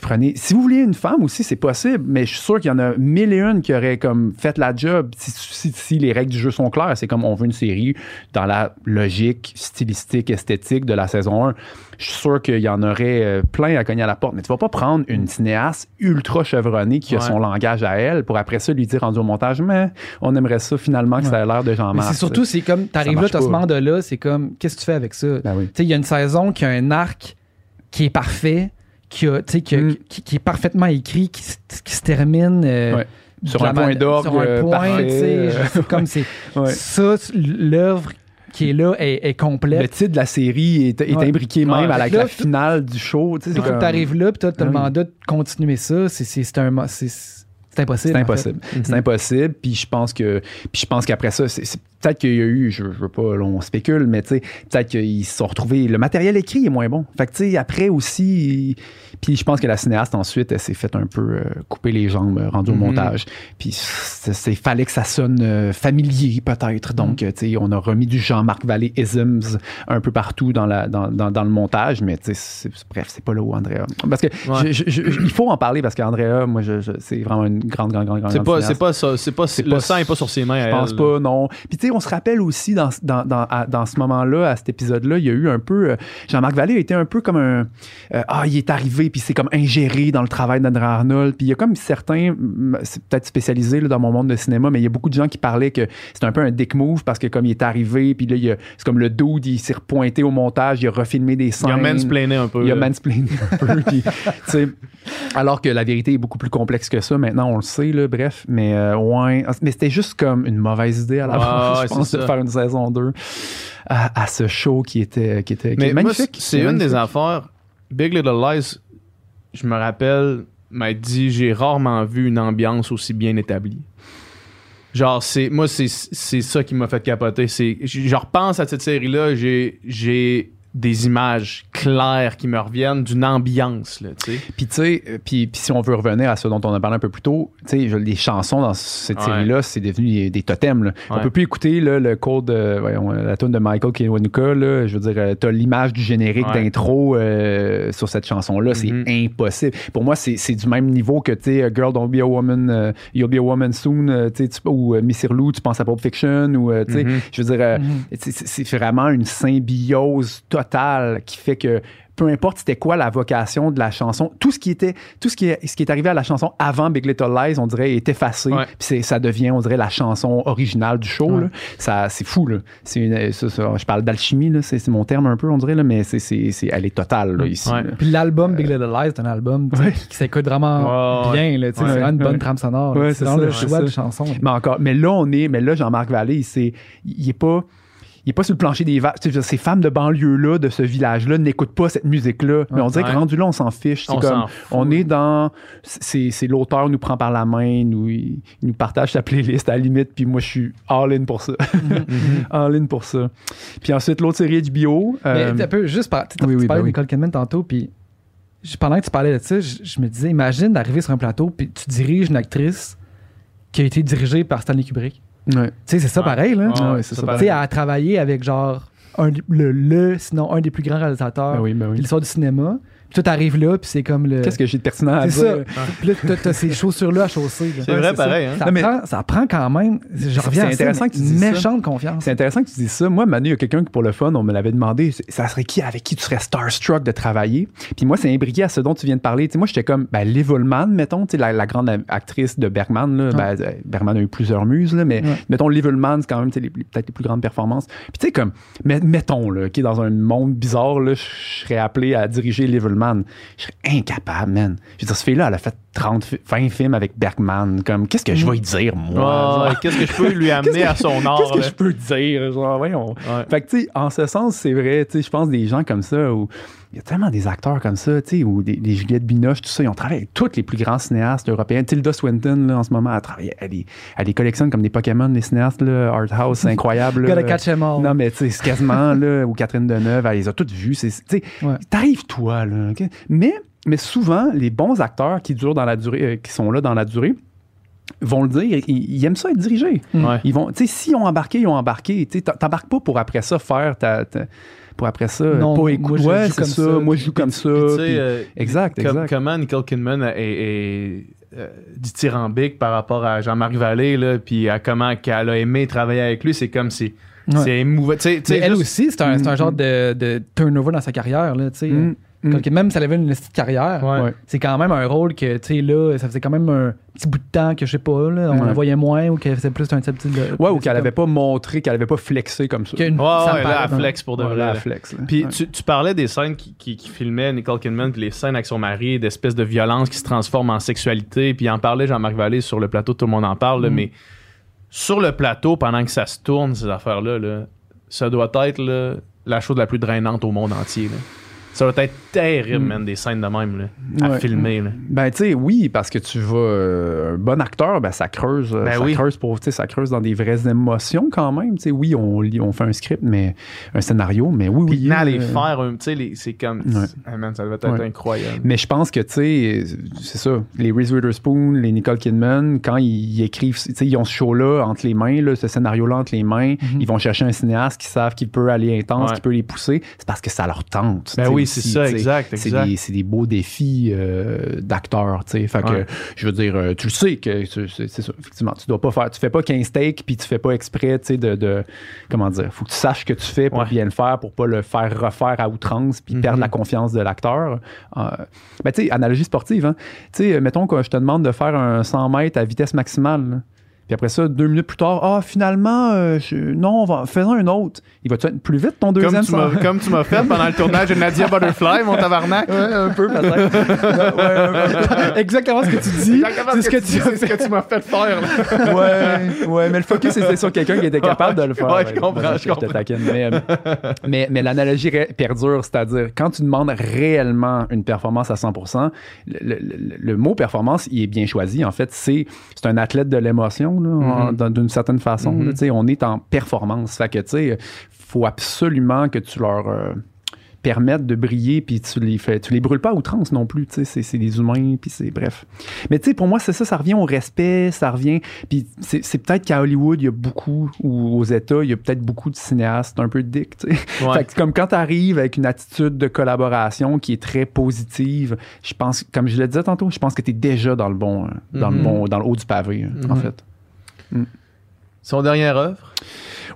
Prenez, si vous vouliez une femme aussi, c'est possible, mais je suis sûr qu'il y en a mille et une qui auraient comme fait la job. Si, si- si les règles du jeu sont claires, c'est comme on veut une série dans la logique stylistique, esthétique de la saison 1. Je suis sûr qu'il y en aurait euh, plein à cogner à la porte. Mais tu vas pas prendre une cinéaste ultra chevronnée qui a Ouais. son langage à elle pour après ça lui dire rendu au montage, mais on aimerait ça finalement que ça ait l'air de Mais Jean-Marc. c'est surtout, c'est comme, t'arrives là, t'as ce mandat-là, c'est comme, qu'est-ce que tu fais avec ça? Ben oui. Tu sais, il y a une saison qui a un arc qui est parfait, qui, a, tu sais, qui, a- Mm. qui, qui est parfaitement écrit, qui, se- qui se termine euh, Ouais. Sur un man- Sur un point, parfait, comme c'est Ouais. ça, l'œuvre qui est là est, est Le complète. titre de la série est, est Ouais. imbriqué même Ouais. avec Là, la finale du show. c'est comme- t'arrives là, puis t'as, t'as le Ah mandat de continuer ça. C'est, c'est, c'est un, c'est, impossible. C'est en impossible. fait. C'est impossible. Puis je pense que, puis je pense qu'après ça, c'est- peut-être qu'il y a eu, je, je veux pas, là, on spécule, mais peut-être qu'ils se sont retrouvés. Le matériel écrit est moins bon. Fait que tu sais, après aussi, puis je pense que la cinéaste ensuite, elle s'est fait un peu euh, couper les jambes, euh, rendu au Mhm. montage. Puis c'est, fallait que ça sonne euh, familier peut-être. Donc tu sais, on a remis du Jean-Marc Vallée isms un peu partout dans la dans, dans, dans le montage, mais tu sais, bref, c'est pas là où Andrea. Parce que Ouais. je- je- je- il faut en parler parce qu'Andrea, moi, c'est vraiment une grande, grande, grande, grande C'est pas, c'est pas. C'est pas, le sang est pas sur ses mains. Je pense pas, non. Puis tu sais, on se rappelle aussi dans, dans, dans, à- dans ce moment-là, à cet épisode-là, il y a eu un peu. euh, Jean-Marc Vallée a été un peu comme un. euh, ah, il est arrivé, puis c'est comme ingéré dans le travail d'André Arnold. Puis il y a comme certains. C'est peut-être spécialisé là, dans mon monde de cinéma, mais il y a beaucoup de gens qui parlaient que c'était un peu un dick move parce que comme il est arrivé, puis là, il y a- c'est comme le dude, il s'est repointé au montage, il a refilmé des Il scènes. a mansplainé un peu. Il a mansplainé un peu. puis, alors que la vérité est beaucoup plus complexe que ça. Maintenant, on le sait, là, bref. Mais, euh, ouais. Mais c'était juste comme une mauvaise idée à la base, ouais, je pense, c'est de faire une saison 2 à, à ce show qui était, qui était, qui Mais magnifique. c'est une des magnifique. affaires. Big Little Lies, je me rappelle, m'a dit j'ai rarement vu une ambiance aussi bien établie. Genre, c'est moi, c'est c'est ça qui m'a fait capoter. C'est, je repense à cette série-là, j'ai j'ai des images claires qui me reviennent d'une ambiance, là, tu sais. Puis, tu sais, euh, puis, puis si on veut revenir à ce dont on a parlé un peu plus tôt, tu sais, je- les chansons dans cette Ouais. série-là, c'est devenu des, des totems. là. On Ouais. peut plus écouter là, le code, euh, voyons, la tune de Michael Kiwanuka. Là, je veux dire, euh, t'as l'image du générique Ouais. d'intro euh, sur cette chanson-là. C'est Mhm. impossible. Pour moi, c'est du même niveau que, tu sais, euh, Girl Don't Be a Woman, euh, You'll Be a Woman Soon, euh, tu sais, tu- ou euh, Missy Lou, tu penses à Pulp Fiction, ou, euh, tu Mhm. je veux dire, euh, Mhm. c'est- c'est c'est vraiment une symbiose totale qui fait que peu importe c'était quoi la vocation de la chanson, tout ce qui était, tout ce qui est, ce qui est arrivé à la chanson avant Big Little Lies, on dirait est effacé, Ouais. puis ça devient, on dirait la chanson originale du show. Ouais. là. Ça, c'est fou là. C'est une- ça, ça, je parle d'alchimie là, c'est mon terme un peu, on dirait là, mais c'est, elle est totale là, ici. Ouais. là. Puis l'album Big Little Lies, c'est un album qui, s'écoute vraiment bien. C'est vraiment une bonne trame sonore. C'est vraiment le choix de chanson. Mais encore, mais là on est, mais là Jean-Marc Vallée, il c'est, il est pas. Il est pas sur le plancher des vaches. Ces femmes de banlieue-là, de ce village-là, n'écoutent pas cette musique-là. Mais on dirait Ouais. que rendu là, on s'en fiche. C'est On comme, on est dans. C'est c'est l'auteur nous prend par la main, nous, il, il nous partage sa playlist à la limite, puis moi, je suis all-in pour ça. Mhm. all-in pour ça. Puis ensuite, l'autre série HBO. euh, Mais un peu, juste par, tu oui, tu oui, parlais ben de oui. Nicole Kidman tantôt, puis pendant que tu parlais de ça, je, je me disais, imagine d'arriver sur un plateau, puis tu diriges une actrice qui a été dirigée par Stanley Kubrick. Ouais. Tu sais, c'est ça Ouais. pareil, là. Ouais, Ouais, c'est ça, Tu pareil. sais, elle a travaillé avec genre un, le, le, sinon un des plus grands réalisateurs Ben oui, ben de oui. l'histoire du cinéma. Puis toi, t'arrives là, puis c'est comme le. Qu'est-ce que j'ai de pertinent à C'est dire? ça. Puis là, t'as- ces chaussures-là à chausser. C'est Ouais, vrai, c'est ça. pareil. Hein? Ça, Non, mais- prend, ça prend quand même. Je reviens c'est ça, intéressant que tu dises ça. méchante confiance. C'est intéressant que tu dises ça. Moi, Manu, il y a quelqu'un qui, pour le fun, on me l'avait demandé, ça serait qui avec qui tu serais starstruck de travailler? Puis moi, c'est imbriqué à ce dont tu viens de parler. Moi, j'étais comme, ben, Liv Ullmann, mettons, la, la grande actrice de Bergman. Là, Ben, euh, Bergman a eu plusieurs muses, là, mais Ouais. mettons, Liv c'est quand même peut-être les plus grandes performances. Puis tu sais, comme, mettons, là, qui est dans un monde bizarre, là, je serais appelé à diriger Liv Je serais incapable, man. Je veux dire, ce fille-là, elle a fait 30, fi- 20 films avec Bergman. Comme, qu'est-ce que je vais y dire, moi? Ouais, Qu'est-ce que je peux lui amener à son art? Qu'est-ce que je peux dire? Genre, voyons. Ouais. Fait que, tu sais, en ce sens, c'est vrai, tu sais, je pense des gens comme ça où il y a tellement des acteurs comme ça, tu sais, ou des, des Juliette Binoche, tout ça, ils ont travaillé avec tous les plus grands cinéastes européens. Tilda Swinton, là, en ce moment, elle travaille, elle, les- elle les collectionne comme des Pokémon, les cinéastes, là, Art House, c'est incroyable. là. Gotta catch 'em all. Non, mais tu sais, c'est quasiment, là, ou Catherine Deneuve, elle les a toutes vues. c'est- Tu sais, Ouais. t'arrives toi, là. Mais, mais souvent, les bons acteurs qui durent dans la durée, euh, qui sont là dans la durée, vont le dire, ils, ils aiment ça être dirigés. Ouais. Ils vont, tu sais, s'ils ont embarqué, ils ont embarqué. Tu sais, t'embarques pas pour après ça faire ta. ta- pour après ça, Non, pas écouter. Ouais, c'est ça, ça. moi je joue comme ça. Puis, puis- euh, exact, exact. comment Nicole Kidman est, est, euh, dithyrambique par rapport à Jean-Marc Vallée, là, puis à comment qu'elle a aimé travailler avec lui, c'est comme si Ouais. c'est émouvant. Elle juste- aussi, c'est un, Mm. genre de, de turnover dans sa carrière. Là. Mm, mm. Comme que même si elle avait une petite carrière, Ouais. C'est quand même un rôle que, tu sais, là, ça faisait quand même un petit bout de temps que, je sais pas, là, on Ouais. la voyait moins ou qu'elle faisait plus un petit... Ouais, ou qu'elle avait pas montré, qu'elle avait pas flexé comme ça. Qu'une- Ouais, ça ouais, là, paraît- elle flex pour de Ouais, vrai. flex, là. Puis Ouais. tu, tu parlais des scènes qui, qui, qui filmaient Nicole Kidman, puis les scènes avec son mari, d'espèces de violence qui se transforment en sexualité. Puis il en parlait Jean-Marc Vallée sur le plateau, tout le monde en parle, là, Mm. mais sur le plateau, pendant que ça se tourne, ces affaires-là, là, ça doit être là, la chose la plus drainante au monde entier. là. Ça doit être terrible, Mm. man, des scènes de même, là, à filmer. Là. Ben, tu sais, oui, parce que tu vas. euh, un bon acteur, ben, ça creuse. euh, Ben ça oui. creuse pour. Ça creuse dans des vraies émotions quand même. Tu sais, oui, on, on fait un script, mais. Un scénario, mais oui, Puis oui. euh, faire, un- tu sais, c'est comme. Ouais. Ah, man, ça doit être Ouais. incroyable. Mais je pense que, tu sais, c'est ça. Les Reese Witherspoon, les Nicole Kidman, quand ils, ils écrivent, tu sais, ils ont ce show-là entre les mains, là, ce scénario-là entre les mains, Mhm. ils vont chercher un cinéaste qui savent qu'il peut aller intense, qui peut les pousser. C'est parce que ça leur tente. Ben sais, oui, c'est ça, exact, C'est des, des beaux défis euh, d'acteurs, tu sais. Fait que, Ouais. je veux dire, euh, tu le sais que c'est ça, effectivement. Tu dois pas faire, tu fais pas 15 takes puis tu fais pas exprès, tu sais, de, de- comment dire, faut que tu saches que tu fais pour Ouais. bien le faire, pour pas le faire refaire à outrance puis Mhm. perdre la confiance de l'acteur. Euh, ben, tu sais, analogie sportive, hein. Tu sais, mettons que je te demande de faire un 100 mètres à vitesse maximale. Puis après ça, deux minutes plus tard, ah, finalement, euh, je- non, on va, faisons un autre. Il va-tu être plus vite ton Comme deuxième tu, m'as, 100? comme tu m'as fait pendant le tournage de Nadia Butterfly, mon tabarnak. Ouais, un peu peut-être. Ouais, un peu. Exactement ce que tu dis. C'est ce que tu c'est ce que tu m'as fait faire. là. ouais, ouais, mais le focus était sur quelqu'un qui était capable de le faire. Ouais, je comprends, je te comprends. taquine. Mais, euh, mais, mais l'analogie ré- perdure, c'est-à-dire quand tu demandes réellement une performance à 100%, le, le- le- le mot performance, il est bien choisi. En fait, c'est c'est un athlète de l'émotion, Mhm. dans- d'une certaine façon. Mhm. là, sais, on est en performance. Fait que, tu sais, faut absolument que tu leur... euh, de briller puis tu les fais tu les brûles pas à outrance non plus tu sais c'est- des humains puis c'est bref mais tu sais pour moi c'est ça ça revient au respect ça revient puis c'est peut-être qu'à Hollywood il y a beaucoup ou aux États il y a peut-être beaucoup de cinéastes un peu dick tu sais Ouais. fait que comme quand tu arrives avec une attitude de collaboration qui est très positive je pense comme je le disais tantôt je pense que tu es déjà dans le bon euh, dans le Mhm. bon dans le haut du pavé euh, en Mhm. Son dernière œuvre?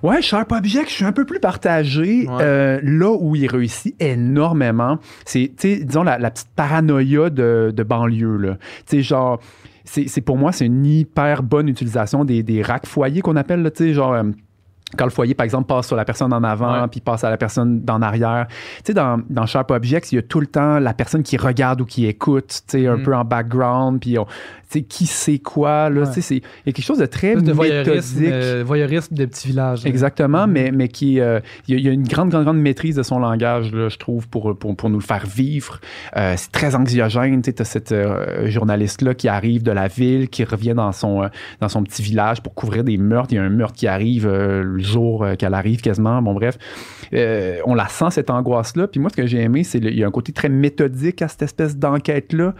Ouais, Sharp Object, je suis un peu plus partagé. Ouais. Euh, là où il réussit énormément, c'est, disons, la, la petite paranoïa de, de banlieue, là. Tu sais, genre, c'est, pour moi, c'est une hyper bonne utilisation des, des racks foyers qu'on appelle, là, tu sais, genre... euh, quand le foyer, par exemple, passe sur la personne en avant, puis passe à la personne d'en arrière. Tu sais, dans, dans Sharp Objects, il y a tout le temps la personne qui regarde ou qui écoute, tu sais, un Mm. peu en background, puis sais, qui sait quoi, là. Ouais. Tu sais, c'est- il y a quelque chose de très de voyeurisme, euh, voyeurisme de petits villages. Exactement, Mhm. mais, mais qui, euh, il y, a- il y a une grande, grande, grande maîtrise de son langage, là, je trouve, pour, pour, pour nous le faire vivre. Euh, c'est très anxiogène, tu sais, cette euh, journaliste-là qui arrive de la ville, qui revient dans son, euh, dans son petit village pour couvrir des meurtres. Il y a un meurtre qui arrive le jour qu'elle arrive quasiment, bon bref. Euh, on la sent, cette angoisse-là. Puis moi, ce que j'ai aimé, c'est il y a un côté très méthodique à cette espèce d'enquête-là.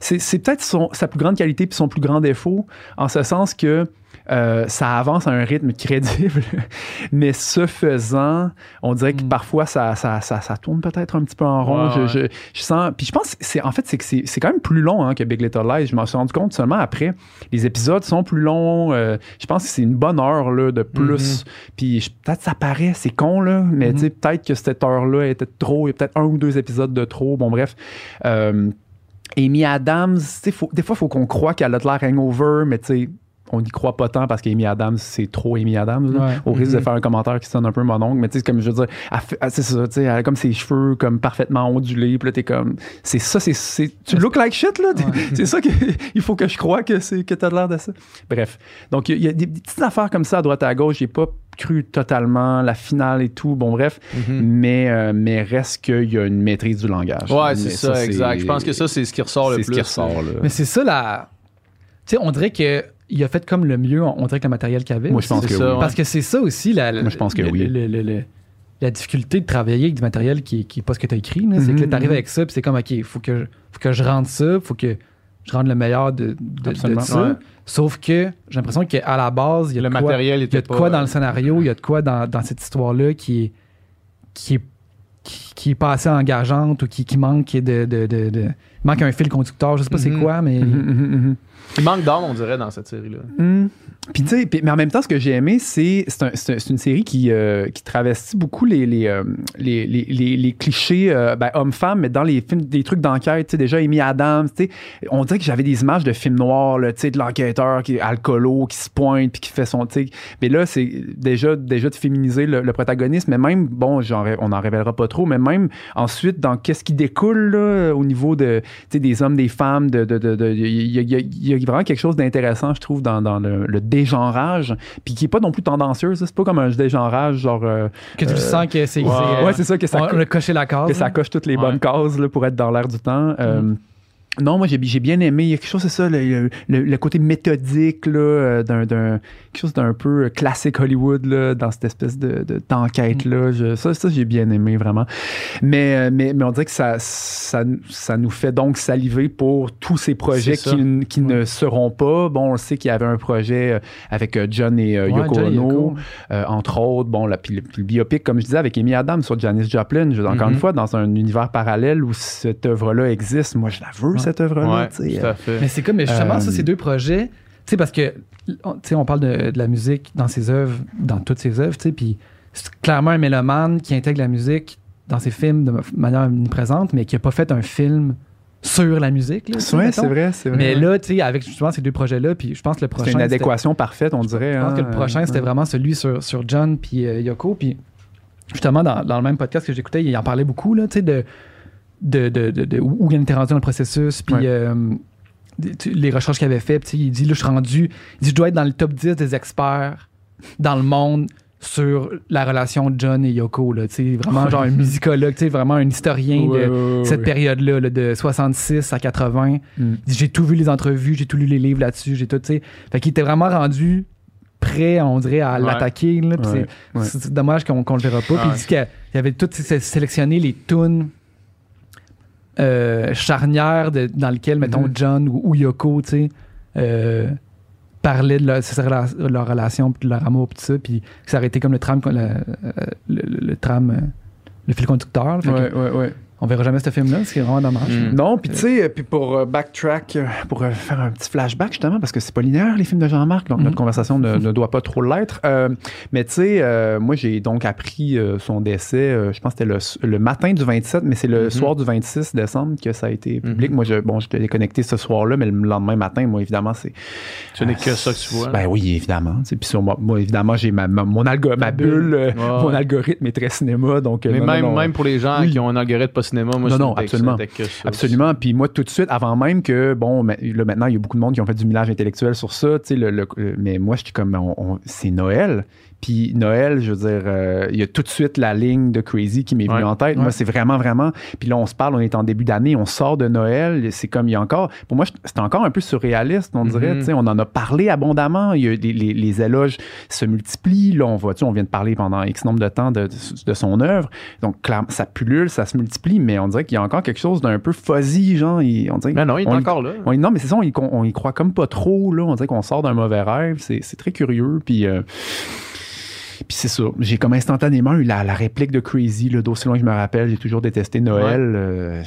C'est c'est peut-être son- sa plus grande qualité puis son plus grand défaut, en ce sens que euh, ça avance à un rythme crédible, mais ce faisant, on dirait que Mm. parfois ça, ça, ça, ça tourne peut-être un petit peu en rond. Je, je, je sens, puis je pense, c'est en fait, c'est que c'est quand même plus long hein, que Big Little Lies. Je m'en suis rendu compte seulement après. Les épisodes sont plus longs. euh, je pense que c'est une bonne heure là, de plus. Puis je- peut-être ça paraît, c'est con là, mais Mhm. sais, peut-être que cette heure-là était trop. Il y a peut-être un ou deux épisodes de trop. Bon bref. Euh, Amy Adams, tu sais, faut- des fois, il faut qu'on croit qu'elle a de l'air hangover, mais tu sais, on n'y croit pas tant parce qu'Amy Adams, c'est trop Amy Adams. là. Ouais. Au risque de faire un commentaire qui sonne un peu mononcle, mais tu sais, comme je veux dire, elle- c'est ça, tu sais, elle a comme ses cheveux comme parfaitement ondulés, puis là, t'es comme, c'est ça, c'est, tu look like shit, là. c'est ça qu'il faut que je croie que, c'est, que t'as de l'air de ça. Bref. Donc, il y, y a des petites affaires comme ça à droite à gauche, j'ai pas cru totalement la finale et tout, bon, bref, Mhm. mais, euh, mais reste qu'il y a une maîtrise du langage. Ouais, c'est ça, exact. Je pense que ça, c'est ce qui ressort le c'est plus. ce qui ressort, là. Mais c'est ça la. Tu sais, on dirait que il a fait comme le mieux, on dirait que le matériel qu'il avait. Moi, je pense C'est que ça, oui. Parce que c'est ça aussi la. Moi, je pense que le- oui. le- le- le- la difficulté de travailler avec du matériel qui, qui est pas ce que tu as écrit. C'est que là, Mhm, t'arrives mhm. avec ça, puis c'est comme, OK, il faut que, faut que je rende ça, faut que je rende le meilleur de, de- ça. Ouais. Sauf que j'ai l'impresien qu'à la base, il y a Le de quoi, matériel il y a de quoi dans le scénario, il y a de quoi dans, dans cette histoire-là qui est, qui est qui, est pas assez engageante ou qui, qui manque de, de, de, manque un fil conducteur. Je sais pas c'est Mhm. quoi, mais. Mhm, mhm. Il manque d'âme, on dirait, dans cette série-là. Puis tu sais, mais en même temps, ce que j'ai aimé, c'est c'est un- une série qui, euh, qui travestit beaucoup les, les, euh, les, les, les- les clichés euh, ben, hommes-femmes, mais dans les films, des trucs d'enquête, tu sais, déjà Amy Adams, tu sais, on dirait que j'avais des images de films noirs, tu sais, de l'enquêteur qui est alcoolo, qui se pointe, puis qui fait son, tu mais là, c'est déjà, déjà de féminiser le, protagoniste, mais même, bon, j'en ré- on n'en révélera pas trop, mais même ensuite, dans qu'est-ce qui découle, là, au niveau de, tu sais, des hommes, des femmes, de, de, de, de- il y, a- il y il vraiment quelque chose d'intéressant, je trouve, dans, dans le, le dégenrage, puis qui est pas non plus tendancieux, ça. c'est pas comme un dégenrage, genre, euh, Que tu Euh, sens que c'est. ouais, c'est, euh, ouais, c'est ça, que ça, on a coché la case. que ça coche toutes les Ouais. bonnes cases là, pour être dans l'air du temps. Euh, Non, moi j'ai bien aimé. Il y a quelque chose, c'est ça, le, le- le côté méthodique là, euh, d'un, quelque chose d'un peu classique Hollywood là, dans cette espèce de, de- d'enquête là. Je- ça, ça j'ai bien aimé vraiment. Mais, euh, mais, mais on dirait que ça, ça, ça nous fait donc saliver pour tous ces projets qui, qui ne seront pas. Bon, on sait qu'il y avait un projet euh, avec euh, John et euh, Ouais, Yoko John Ono. Yoko. Euh, entre autres, bon, là, puis, le, le biopic, comme je disais, avec Amy Adams sur Janis Joplin, je, encore une fois, dans un univers parallèle où cette œuvre-là existe, moi, je la veux, Ouais. Cette œuvre-là. Ouais, tu sais. tout à fait. Mais c'est comme, mais justement, Euh, ça, ces deux projets, tu sais, parce que, on- tu sais, on parle de, de la musique dans ses œuvres, dans toutes ses œuvres, tu sais, puis c'est clairement un mélomane qui intègre la musique dans ses films de manière omniprésente, mais qui a pas fait un film sur la musique, là, mettons. c'est vrai, c'est vrai. Mais là, tu sais, avec justement ces deux projets-là, puis je pense que le prochain. c'est une adéquation parfaite, on dirait. Je pense que le hein, prochain, euh, c'était vraiment celui sur, sur John puis euh, Yoko. Puis justement, dans, dans le même podcast que j'écoutais, il en parlait beaucoup, là, tu sais, de, de, de, de- de où il était rendu dans le processus, puis Ouais. euh, les recherches qu'il avait fait. Puis il dit, là, je suis rendu, il dit, je dois être dans le top 10 des experts dans le monde sur la relation de John et Yoko, là, vraiment genre un musicologue, vraiment un historien ouais, de ouais, cette période-là, là, de 66 à 80. Mm. Il dit, J'ai tout vu les entrevues, j'ai tout lu les livres là-dessus, j'ai tout, tu sais. Fait qu'il était vraiment rendu prêt, on dirait, à l'attaquer. c'est- dommage qu'on qu'on le verra pas. Puis il dit qu'il il avait tout sé- sélectionné les tunes euh, charnières de- dans lesquelles, mettons, Mhm. John ou, ou Yoko, tu sais, euh, parlaient de leur, relation, puis de leur amour, puis tout ça. Puis ça aurait été comme le tram, le, euh, le, le- le tram, le fil conducteur. là. Fait que Ouais, ouais, ouais. On verra jamais ce film-là, ce qui est vraiment dommage. Mm. Non, puis tu sais, puis pour euh, backtrack, euh, pour euh, faire un petit flashback justement, parce que c'est pas linéaire les films de Jean-Marc, donc Mhm. notre conversation ne, ne doit pas trop l'être. Euh, mais tu sais, euh, moi j'ai donc appris euh, son décès, euh, je pense que c'était le, le matin du 27, mais c'est le Mhm. soir du 26 décembre que ça a été public. Moi, je, bon, j'étais déconnecté ce soir-là, mais le lendemain matin, moi évidemment, c'est. Ce n'est que ça que tu vois. Ben oui, évidemment. Puis sur moi, moi, évidemment, j'ai ma, ma- mon algo, ma bulle, Ouais, mon algorithme est très cinéma, donc. Mais non, même, non, non. même pour les gens Oui. qui ont un algorithme pas cinéma, moi, Non, je non, absolument. que. Absolument. Puis moi, tout de suite, avant même que, bon, là, maintenant, il y a beaucoup de monde qui ont fait du millage intellectuel sur ça, tu sais, le, le- le- mais moi, je suis comme, on- on- c'est Noël. Puis Noël, je veux dire, euh, il y a tout de suite la ligne de Crazy qui m'est venue Ouais. en tête. Ouais. Moi, c'est vraiment, vraiment. Puis là, on se parle, on est en début d'année, on sort de Noël. C'est comme il y a encore. Pour moi, c'est encore un peu surréaliste, on dirait. Mhm. On en a parlé abondamment. Il y a les, les- les éloges se multiplient. Là, on voit, on vient de parler pendant X nombre de temps de, de- de son œuvre. Donc, clairement, ça pullule, ça se multiplie, mais on dirait qu'il y a encore quelque chose d'un peu fuzzy, genre. il- on dirait, Mais non, il est on encore là. on non, mais c'est ça, on y, on y croit comme pas trop, là. On dirait qu'on sort d'un mauvais rêve. C'est c'est très curieux. Puis, euh, puis c'est ça. J'ai comme instantanément eu la, la réplique de Crazy, là, d'aussi loin que je me rappelle. J'ai toujours détesté Noël. Euh,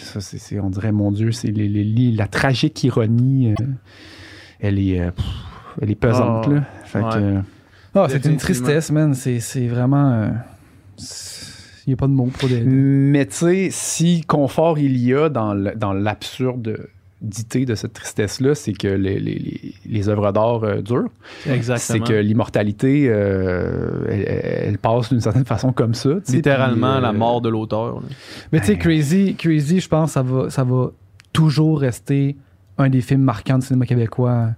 ça, c'est, c'est- on dirait, mon Dieu, c'est les- les- les- la tragique ironie. euh, elle est. euh, pff, elle est pesante, Oh, là. Fait ouais. euh, Ah, c'est une tristesse, man. C'est c'est vraiment. euh, Il n'y a pas de mots pour des. Mais tu sais, si confort il y a dans le- l'absurdité de cette tristesse-là, c'est que les, les, œuvres d'art euh, durent. C'est Exactement. que l'immortalité, euh, elle, elle passe d'une certaine façon comme ça. Littéralement, puis, euh, la mort de l'auteur. là. Mais tu sais, Crazy, Crazy, je pense, ça va, ça va toujours rester un des films marquants du cinéma québécois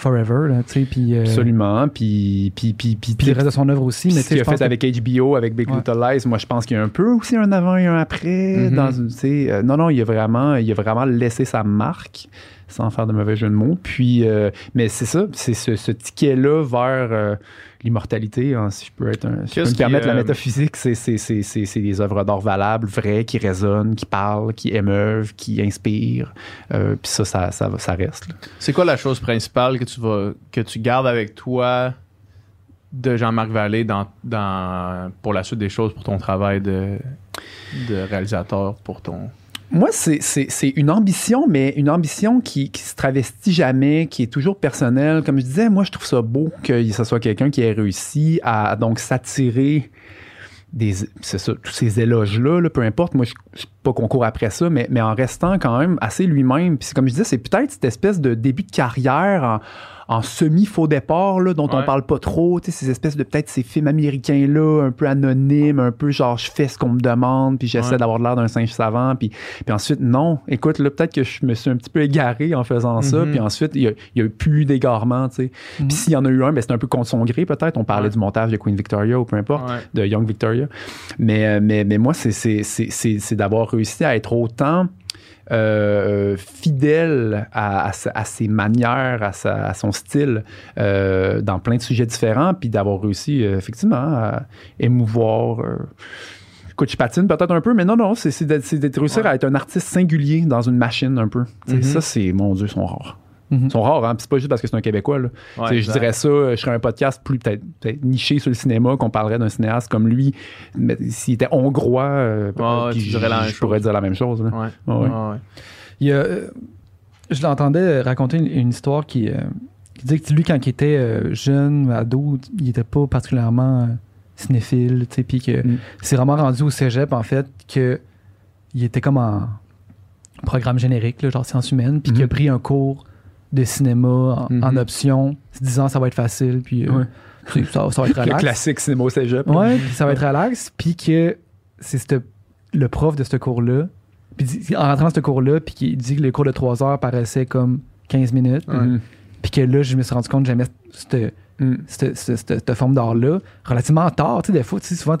forever, là, tu sais, puis. euh, Absolument. Puis, puis, puis, le reste de son œuvre aussi, mais ce qu'il a fait que- avec HBO, avec Big Ouais. Little Lies, moi, je pense qu'il y a un peu aussi un avant et un après. Mhm. dans, euh, non, non, il a, vraiment, il a vraiment laissé sa marque, sans faire de mauvais jeu de mots. Puis, euh, mais c'est ça, c'est ce, ce ticket-là vers euh, l'immortalité, hein, si je peux, être un- si je peux me permettre la euh, métaphysique, c'est, c'est, c'est, c'est, c'est des œuvres d'art valables, vraies, qui résonnent, qui parlent, qui émeuvent, qui inspirent. Puis ça, ça, ça, ça reste. là. C'est quoi la chose principale que tu vas que tu gardes avec toi de Jean-Marc Vallée dans, dans pour la suite des choses pour ton travail de de réalisateur pour ton. Moi, c'est- une ambition, mais une ambition qui, qui se travestit jamais, qui est toujours personnelle. Comme je disais, moi, je trouve ça beau que ce soit quelqu'un qui ait réussi à donc s'attirer des ça, tous ces éloges-là, là, peu importe. Moi, je suis pas qu'on court après ça, mais, mais en restant quand même assez lui-même. Puis comme je disais, c'est peut-être cette espèce de début de carrière en, en semi-faux départ, là, dont on parle pas trop. Tu sais, ces espèces de peut-être ces films américains-là, un peu anonymes, un peu genre je fais ce qu'on me demande, puis j'essaie Ouais. d'avoir l'air d'un singe savant. Puis, puis ensuite, non. Écoute, là, peut-être que je me suis un petit peu égaré en faisant ça. Mhm. Puis ensuite, il y a, a eu plus d'égarement, tu sais. Mhm. Puis s'il y en a eu un, ben, c'était un peu contre son gré, peut-être. On parlait Ouais. du montage de Queen Victoria ou peu importe de Young Victoria. Mais, euh, mais, mais moi, c'est- c'est c'est- c'est- c'est d'avoir réussi à être autant euh, fidèle à, à sa- à ses manières, à, sa- à son style, euh, dans plein de sujets différents, puis d'avoir réussi, euh, effectivement, à émouvoir. Écoute, je patine peut-être un peu, mais non, non, c'est d'être réussir Ouais. à être un artiste singulier dans une machine un peu. Mhm. Ça, c'est, mon Dieu, ils sont rares. Mhm. Ils sont rares, hein? C'est pas juste parce que c'est un Québécois. Là. Ouais, je dirais ça, je serais un podcast plus peut-être peut-être niché sur le cinéma, qu'on parlerait d'un cinéaste comme lui. Mais s'il était hongrois, euh, puis je pourrais chose. dire la même chose. là. Ouais. Ouais, ouais. Ouais, ouais. Il y a, euh, je l'entendais raconter une, une histoire qui, euh, qui disait que lui, quand il était euh, jeune, ado, il était pas particulièrement euh, cinéphile, puis que Mm. c'est vraiment rendu au cégep, en fait, que il était comme en programme générique, là, genre sciences humaines, puis qu'il a Mhm. pris un cours de cinéma en, Mhm. en option, se disant ça va être facile, puis euh, Ouais. ça, ça va être Le relax. classique cinéma au cégep. Ouais, puis ça va être relax, puis que c'est le prof de ce cours-là, puis en rentrant dans ce cours-là, puis qu'il dit que le cours de 3 heures paraissait comme 15 minutes, Mhm. puis que là, je me suis rendu compte que j'aimais cette, Mhm. cette, cette- cette- cette forme d'art-là relativement tard. Tu sais, des fois, tu sais, souvent,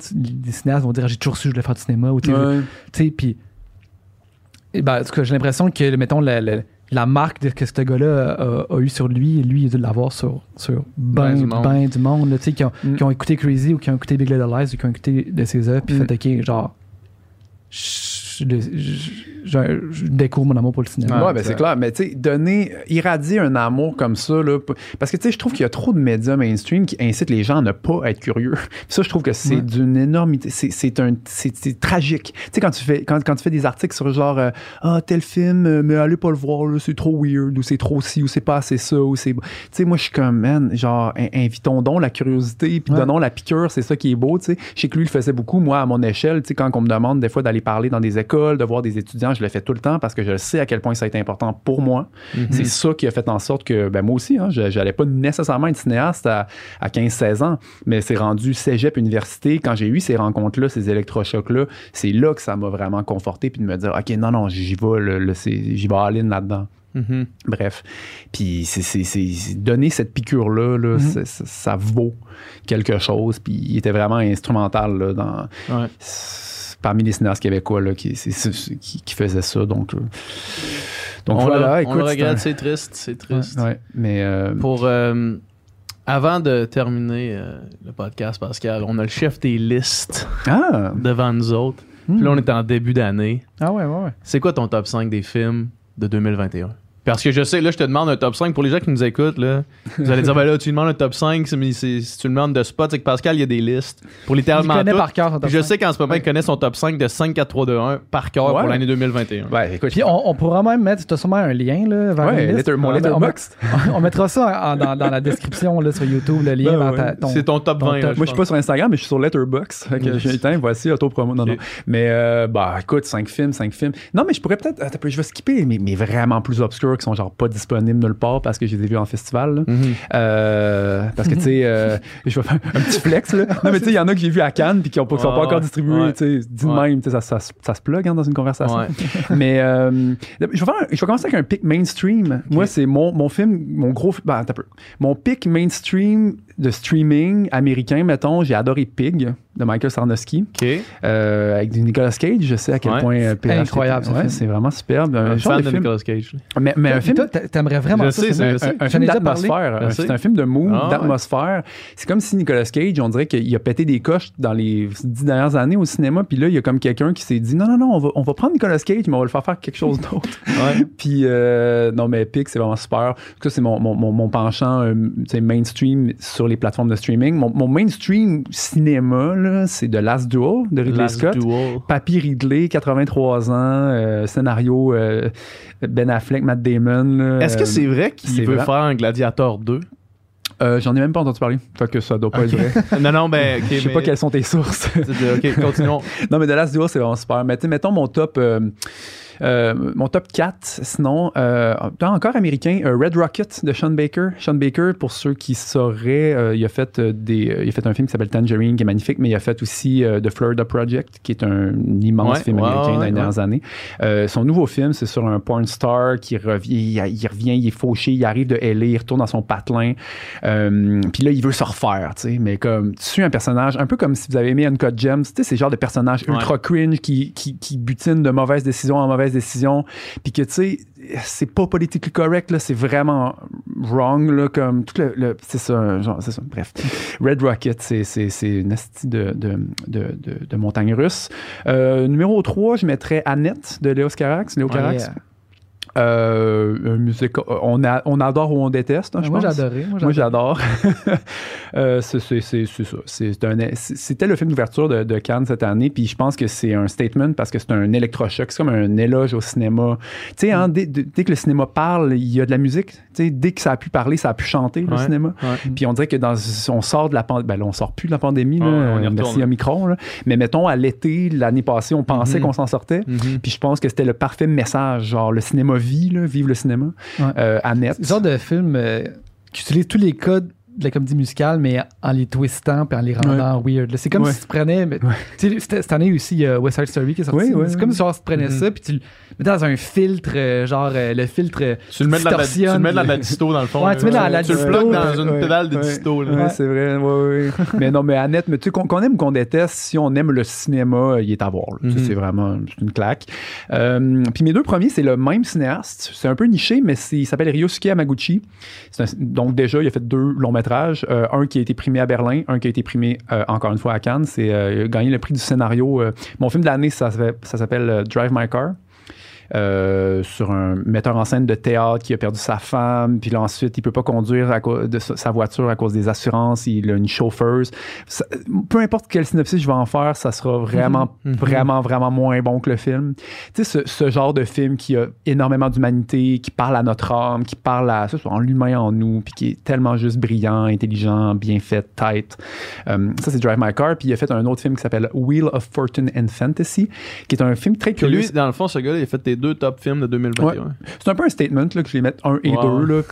les cinéastes vont dire J'ai toujours su je voulais faire du cinéma, ou tu sais, puis. ben, en tout cas, j'ai l'impression que, mettons, la, la- la marque de, que ce gars-là a, a eu sur lui, lui, il a dû l'avoir sur, sur ben, Ben du monde. monde, du monde là, qui, ont, Mm. qui ont écouté Crazy ou qui ont écouté Big Little Lies ou qui ont écouté de ses œuvres, puis Mm. fait, OK, genre, je, je- je- je- je découvre mon amour pour le cinéma. Ouais, ben c'est- clair. Mais tu sais, donner, irradier un amour comme ça, là, parce que tu sais, je trouve qu'il y a trop de médias mainstream qui incitent les gens à ne pas être curieux. Ça, je trouve que c'est Ouais. d'une énormité. C'est c'est un, c'est c'est tragique. Tu sais, quand tu fais, quand, quand tu fais des articles sur genre, euh, ah tel film, euh, mais allez pas le voir, là, c'est trop weird, ou c'est trop ci, ou c'est pas assez ça, ou c'est, tu sais, moi je suis comme man, genre, in- invitons donc la curiosité, puis Ouais. donnons la piqûre, c'est ça qui est beau, tu sais. Je sais que lui, il le faisait beaucoup, moi à mon échelle, tu sais, quand on me demande des fois d'aller parler dans des écoles, de voir des étudiants, je le fais tout le temps parce que je sais à quel point ça a été important pour moi. Mhm. C'est ça qui a fait en sorte que, ben moi aussi, hein, je j'allais pas nécessairement être cinéaste à, à 15-16 ans, mais c'est rendu cégep, université. Quand j'ai eu ces rencontres-là, ces électrochocs-là, c'est là que ça m'a vraiment conforté, puis de me dire, OK, non, non, j'y vais, le- le- c'est- j'y vais all-in là-dedans. Mhm. Bref. Puis c'est, donner cette piqûre-là, là, Mhm. ça vaut quelque chose. Puis il était vraiment instrumental là, dans, Ouais. Parmi les cinéastes québécois là, qui, qui, qui faisaient ça. Donc, euh, donc on voilà, le, on écoute. le c'est regrette, un- c'est triste, c'est triste. Ouais, mais euh, Pour euh, avant de terminer euh, le podcast, Pascal, on a le chef des listes ah, devant nous autres. Hmm. Puis là, on est en début d'année. Ah ouais, ouais, ouais. C'est quoi ton top 5 des films de 2021? Parce que je sais, là, je te demande un top 5 pour les gens qui nous écoutent. Là, vous allez dire, ben là, tu demandes un top 5, c'est- mais si tu le demandes de spot, c'est que Pascal, il y a des listes pour Il littéralement connaît tout. par cœur son top je sais qu'en ce moment, il connaît son top 5 de 5, 4, 3, 2, 1 par cœur Ouais. pour l'année 2021. ouais, écoute, Puis on, on pourra même mettre, tu as sûrement un lien là, vers ouais, une liste. letter- mon On- on- letterbox. On, mettra ça en- dans, dans la description là, sur YouTube, le lien Ben vers ouais. ta- ton. c'est ton top ton 20. top. là, Moi, je suis pas pense. sur Instagram, mais je suis sur Letterboxd. Fait que j'ai voici, auto-promo. Non, Ok. non. Mais, euh, bah, écoute, 5 films, 5 films. Non, mais je pourrais peut-être. attends un peu, Je vais skipper mes, mes vraiment plus obscurs qui sont genre pas disponibles nulle part parce que je les ai vus en festival. là. Mhm. Euh, parce que, tu sais, euh, je vais faire un petit flex, là. Non, mais tu sais, il y en a que j'ai vu à Cannes puis qui ne sont pas encore ouais. distribués, Ouais. tu sais. Dis de Ouais. même, ça, ça, se- ça se plug hein, dans une conversation. Ouais. Mais euh, je, vais faire un- je vais commencer avec un pic mainstream. Moi, c'est mon, mon film, mon gros. Ben, un peu. Mon pic mainstream de streaming américain, mettons, j'ai adoré Pig de Michael Sarnowski OK. euh, avec du Nicolas Cage. Je sais à quel Ouais. point euh, PH, Incroyable, ce ouais, film. c'est vraiment superbe. Un Un genre fan de de film. Nicolas Cage. Mais, mais un film t'aimerais vraiment Je ça, sais, un, film d'atmosphère. sais. C'est un film de mood, Ah ouais. d'atmosphère. C'est comme si Nicolas Cage, on dirait qu'il a pété des coches dans les dix dernières années au cinéma. Puis là, il y a comme quelqu'un qui s'est dit non, non, non, on va, on va prendre Nicolas Cage, mais on va le faire faire quelque chose d'autre. Ouais. Puis euh, non, mais Epic, c'est vraiment super. Ça, c'est mon, mon, mon, mon penchant euh, mainstream sur les plateformes de streaming. Mon, mon mainstream cinéma, c'est The Last Duel de Ridley Last Scott. Duel. Papy Ridley, 83 ans, euh, scénario euh, Ben Affleck, Matt Damon. Est-ce que euh, c'est vrai qu'il veut vrai. faire un Gladiator 2? euh, J'en ai même pas entendu parler. Fait que ça doit pas être vrai. non, non, ben, Je sais mais- pas quelles sont tes sources. Ok, continuons. non, mais The Last Duel, c'est vraiment super. Mais mettons mon top. euh, euh, mon top 4, sinon, euh, encore américain, euh, Red Rocket de Sean Baker. Sean Baker, pour ceux qui sauraient, euh, il, a fait, euh, des, euh, il a fait un film qui s'appelle Tangerine, qui est magnifique, mais il a fait aussi euh, The Florida Project, qui est un immense Ouais, film américain ouais, dans les ouais. dernières années. Euh, son nouveau film, c'est sur un porn star qui revient, il, il revient, il est fauché, il arrive de LA, il retourne dans son patelin, euh, puis là, il veut se refaire, tu sais, mais comme, tu suis un personnage, un peu comme si vous avez aimé Uncut Gems, tu sais, c'est genre de personnage ultra cringe qui, qui, qui butine de mauvaise décision en mauvaise décision, puis que, tu sais, c'est pas politically correct, là, c'est vraiment wrong, là, comme, tout le, le- c'est ça, genre, c'est ça, bref. Red Rocket, c'est, c'est, c'est une asti de, de, de, montagne russe. Euh, numéro 3, je mettrais Annette de Léo Carax. Léo Ouais, Carax. euh, Euh, un musical- on, a, on adore ou on déteste, hein, je moi, adoré. Moi, j'adore. Euh, c'est ça. C'était le film d'ouverture de, de Cannes cette année, puis je pense que c'est un statement parce que c'est un électrochoc. C'est comme un éloge au cinéma. Tu sais, hein, Mm. dès, que le cinéma parle, il y a de la musique. Tu sais, dès que ça a pu parler, ça a pu chanter, le Ouais. cinéma. Ouais. Puis on dirait que dans, on sort de la pandémie. Ben là, on sort plus de la pandémie, là, Ouais, euh, retourne. merci Omicron. Là. Mais mettons, à l'été, l'année passée, on pensait Mhm. qu'on s'en sortait. Mhm. Puis je pense que c'était le parfait message. Genre, le cinéma vit, là, vive le cinéma. Ouais. Euh, Annette. C'est le genre de film euh, qui utilise tous les codes de la comédie musicale, mais en les twistant puis en les rendant weird. C'est comme Ouais. si tu prenais. mais- Ouais. Cette année aussi, il y a West Side Story qui est sorti. C'est comme si genre, tu prenais Mhm. ça puis tu le mettais dans un filtre, euh, genre euh, le filtre. euh, Tu le mets dans la, tu le mets dans la disto dans le fond. Tu mets dans la Tu le bloques dans une pédale de disto. c'est vrai. mais non, mais Annette, mais tu sais, qu'on aime ou qu'on déteste, si on aime le cinéma, il est à voir. Mhm. C'est vraiment une claque. Euh, puis mes deux premiers, c'est le même cinéaste. C'est un peu niché, mais il s'appelle Ryosuke Hamaguchi. Un- donc déjà, il a fait deux longs Euh, un qui a été primé à Berlin, un qui a été primé euh, encore une fois à Cannes. C'est euh, gagné le prix du scénario. mon film de l'année, ça, s'appelle- Drive My Car. Euh, sur un metteur en scène de théâtre qui a perdu sa femme, puis là ensuite il peut pas conduire à de sa voiture à cause des assurances, il a une chauffeuse. Ça- peu importe quel synopsis je vais en faire, ça sera vraiment, Mhm. vraiment, vraiment moins bon que le film. Tu sais, ce, ce genre de film qui a énormément d'humanité, qui parle à notre âme, qui parle à ça, en l'humain en nous, puis qui est tellement juste brillant, intelligent, bien fait, tight. Euh, ça, c'est Drive My Car. Puis il a fait un autre film qui s'appelle Wheel of Fortune and Fantasy, qui est un film très curieux. lui, dans le fond, ce gars-là, il a fait tes deux top films de 2021. C'est un peu un statement là, que je les mette un et Ouais. deux. Là.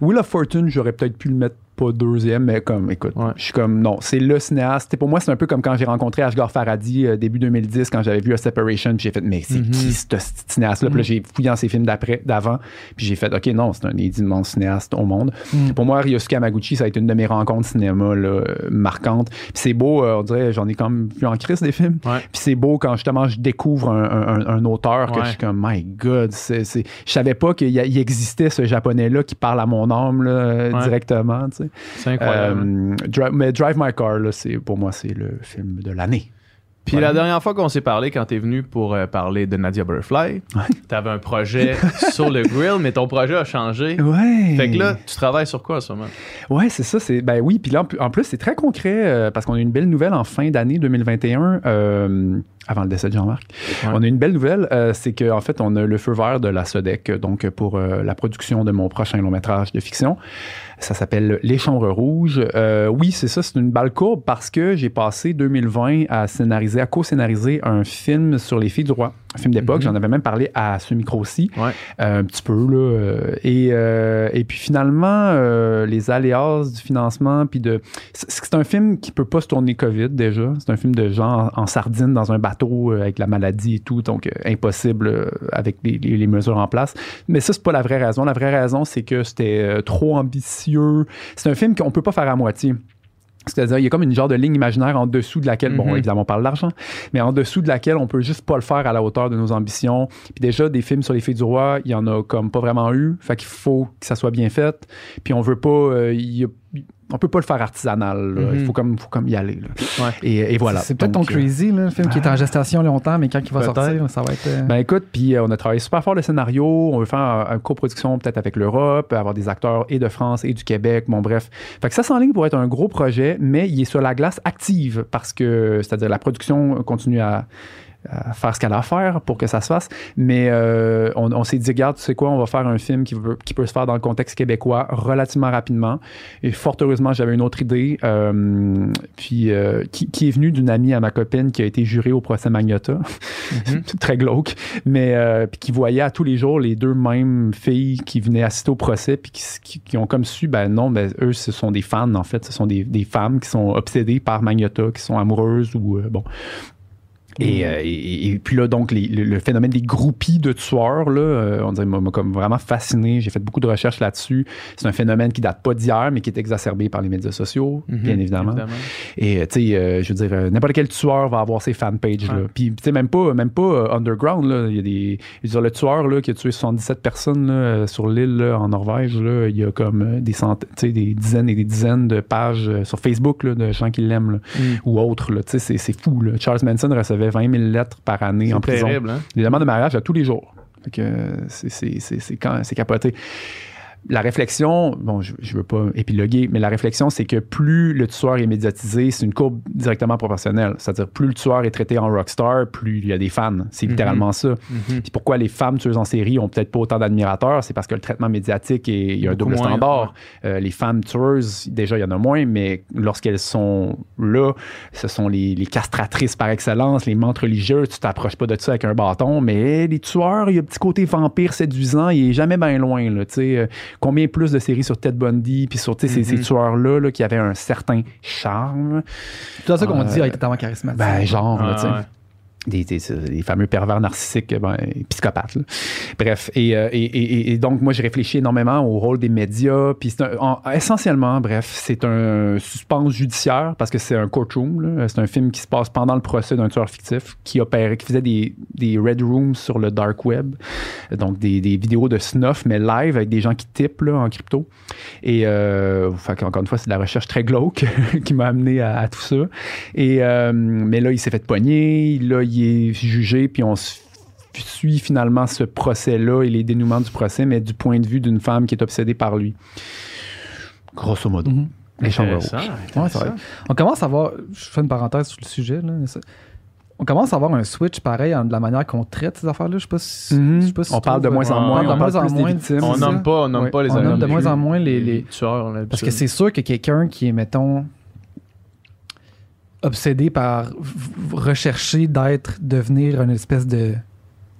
Wheel of Fortune, j'aurais peut-être pu le mettre pas deuxième, mais comme, écoute, Ouais. je suis comme, non, c'est le cinéaste. T'sais, pour moi, c'est un peu comme quand j'ai rencontré Ashgar Farhadi euh, début 2010, quand j'avais vu A Separation, puis j'ai fait, mais c'est Mhm. qui ce cinéaste-là? Puis là, Mhm. j'ai fouillé dans ses films d'après, d'avant, puis j'ai fait, OK, non, c'est un des immenses cinéastes au monde. Mm. Pour moi, Ryosuke Hamaguchi, ça a été une de mes rencontres cinéma là, marquantes. Puis c'est beau, euh, on dirait, j'en ai même vu en crise des films. Ouais. Puis c'est beau quand justement je découvre un, un- un auteur que Ouais. je suis comme, my God, c'est, je savais pas qu'il existait ce japonais-là qui parle à mon âme là, directement. tu sais. C'est incroyable. Euh, Dri- mais Drive My Car, là, c'est, pour moi, c'est le film de l'année. Puis la dernière fois qu'on s'est parlé, quand t'es venu pour euh, parler de Nadia Butterfly, t'avais un projet sur le grill, mais ton projet a changé. Ouais. Fait que là, tu travailles sur quoi en ce moment? Ouais, c'est ça. C'est ben oui. Puis là, en plus- en plus, c'est très concret euh, parce qu'on a une belle nouvelle en fin d'année 2021. euh, avant le décès de Jean-Marc. Ouais. On a une belle nouvelle, euh, c'est qu'en fait, on a le feu vert de la SODEC, donc pour euh, la production de mon prochain long métrage de fiction. Ça s'appelle Les Chambres Rouges. Euh, oui, c'est ça, c'est une balle courbe parce que j'ai passé 2020 à scénariser, à co-scénariser un film sur les filles du roi, un film d'époque. Mhm. J'en avais même parlé à ce micro-ci, Ouais. euh, un petit peu là. euh, et, euh, et puis finalement, euh, les aléas du financement, puis de, c'est un film qui peut pas se tourner Covid déjà. C'est un film de gens en, en sardine dans un bateau avec la maladie et tout, donc impossible avec les, les- les mesures en place. Mais ça, c'est pas la vraie raison. La vraie raison, c'est que c'était trop ambitieux. C'est un film qu'on peut pas faire à moitié. C'est-à-dire, il y a comme une genre de ligne imaginaire en dessous de laquelle, bon, Mhm. évidemment, on parle d'argent, mais en dessous de laquelle on peut juste pas le faire à la hauteur de nos ambitions. Puis déjà, des films sur les filles du roi, il y en a comme pas vraiment eu. Fait qu'il faut que ça soit bien fait. Puis on veut pas. euh, il y a- on peut pas le faire artisanal. là. Il Mhm. faut comme, faut comme y aller. là. Ouais. Et, et voilà. C'est peut-être ton euh, Crazy, là, le film qui est en gestation longtemps, mais quand il va sortir, ça va être. euh, Ben écoute, puis euh, on a travaillé super fort le scénario. On veut faire un- une coproduction peut-être avec l'Europe, avoir des acteurs et de France et du Québec. Bon, bref. Fait que ça s'enligne pour être un gros projet, mais il est sur la glace active parce que, c'est-à-dire la production continue à, à faire ce qu'elle a à faire pour que ça se fasse. Mais euh, on, on s'est dit, regarde, tu sais quoi, on va faire un film qui, veut- qui peut se faire dans le contexte québécois relativement rapidement. Et fort heureusement, j'avais une autre idée, euh, puis euh, qui, qui est venue d'une amie à ma copine qui a été jurée au procès Magnota. très glauque, mais euh, puis qui voyait à tous les jours les deux mêmes filles qui venaient assister au procès, puis qui, qui- qui ont comme su, ben non, ben eux, ce sont des fans, en fait, ce sont des, des femmes qui sont obsédées par Magnota, qui sont amoureuses ou, bon. Et, euh, et- et puis là, donc, les- le, le phénomène des groupies de tueurs, là, euh, on dirait, m'a comme vraiment fasciné. J'ai fait beaucoup de recherches là-dessus. C'est un phénomène qui date pas d'hier, mais qui est exacerbé par les médias sociaux, Mhm. bien évidemment. Et euh, tu sais, euh, je veux dire, n'importe quel tueur va avoir ses fanpages. là. Puis tu sais, même pas, même pas underground. Là. Il y a des, je veux dire, le tueur là, qui a tué 77 personnes là, sur l'île là, en Norvège, là, il y a comme des centaines, tu sais, des dizaines et des dizaines de pages sur Facebook là, de gens qui l'aiment là, Mm. ou autres. là. Tu sais, C'est c'est fou. Là. Charles Manson recevait 20 000 lettres par année en C'est prison. terrible, hein? Des demandes de mariage à tous les jours. Euh, c'est capoté. La réflexion, bon, je, je veux pas épiloguer, mais la réflexion, c'est que plus le tueur est médiatisé, c'est une courbe directement proportionnelle. C'est-à-dire, plus le tueur est traité en rockstar, plus il y a des fans. C'est Mhm. littéralement ça. Mhm. Puis pourquoi les femmes tueuses en série ont peut-être pas autant d'admirateurs, c'est parce que le traitement médiatique, est, il y a un double moins, standard. Euh, les femmes tueuses, déjà, il y en a moins, mais lorsqu'elles sont là, ce sont les, les castratrices par excellence, les mentes religieuses. Tu t'approches pas de ça avec un bâton, mais les tueurs, il y a un petit côté vampire séduisant, il est jamais bien loin. Là, tu sais. Combien plus de séries sur Ted Bundy, puis sur ces, ces Mhm. tueurs-là là, qui avaient un certain charme. C'est tout ça qu'on Euh, dit, il était tellement charismatique. Ben, genre, là, Ah, ouais. Des, des, fameux pervers narcissiques, ben, psychopathes. Bref, et, euh, et, et- donc moi, je réfléchis énormément au rôle des médias. Puis essentiellement, bref, c'est un suspense judiciaire parce que c'est un courtroom. C'est un film qui se passe pendant le procès d'un tueur fictif qui opérait, qui faisait des, des red rooms sur le dark web. Donc des, vidéos de snuff, mais live avec des gens qui typent en crypto. Et euh, encore une fois, c'est de la recherche très glauque qui m'a amené à, tout ça. Et, euh, mais là, il s'est fait pogner, là, est jugé, puis on suit finalement ce procès-là et les dénouements du procès, mais du point de vue d'une femme qui est obsédée par lui. Grosso modo. Mhm. Les chambres rouges. Ouais. On commence à avoir, je fais une parenthèse sur le sujet, là, mais ça- on commence à avoir un switch pareil en- de la manière qu'on traite ces affaires-là. Je sais pas si, Mhm. je sais pas si On parle de moins euh, en on moins, parle on de parle moins en moins. On nomme pas, on nomme Ouais. pas les On nomme de moins en moins les- les- tueurs. là, Parce que c'est sûr que quelqu'un qui est, mettons, obsédé par rechercher d'être, devenir une espèce de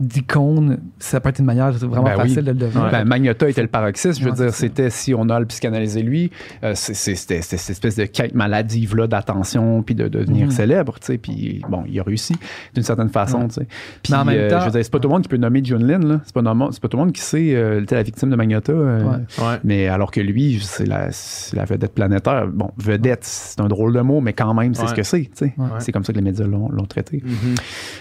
d'icône, ça peut être une manière vraiment Ben oui. facile de le devenir. Ben, Magnota était le paroxysme. Je veux Ouais, dire, c'était si on a le psychanalysé lui, euh, c'était cette espèce de quête maladive là d'attention puis de, de devenir Mhm. célèbre, tu sais. Puis bon, il a réussi d'une certaine façon, Ouais. tu sais. Puis Mais en même euh, temps- je veux dire, c'est pas tout le monde qui peut nommer Jun Lin, là. C'est pas, pas tout le monde qui sait euh, était la victime de Magnota. euh, Ouais. Mais alors que lui, c'est la, vedette planétaire. Bon, vedette, c'est un drôle de mot, mais quand même, c'est Ouais. ce que c'est. tu sais. Ouais. C'est comme ça que les médias l'ont traité. Mhm.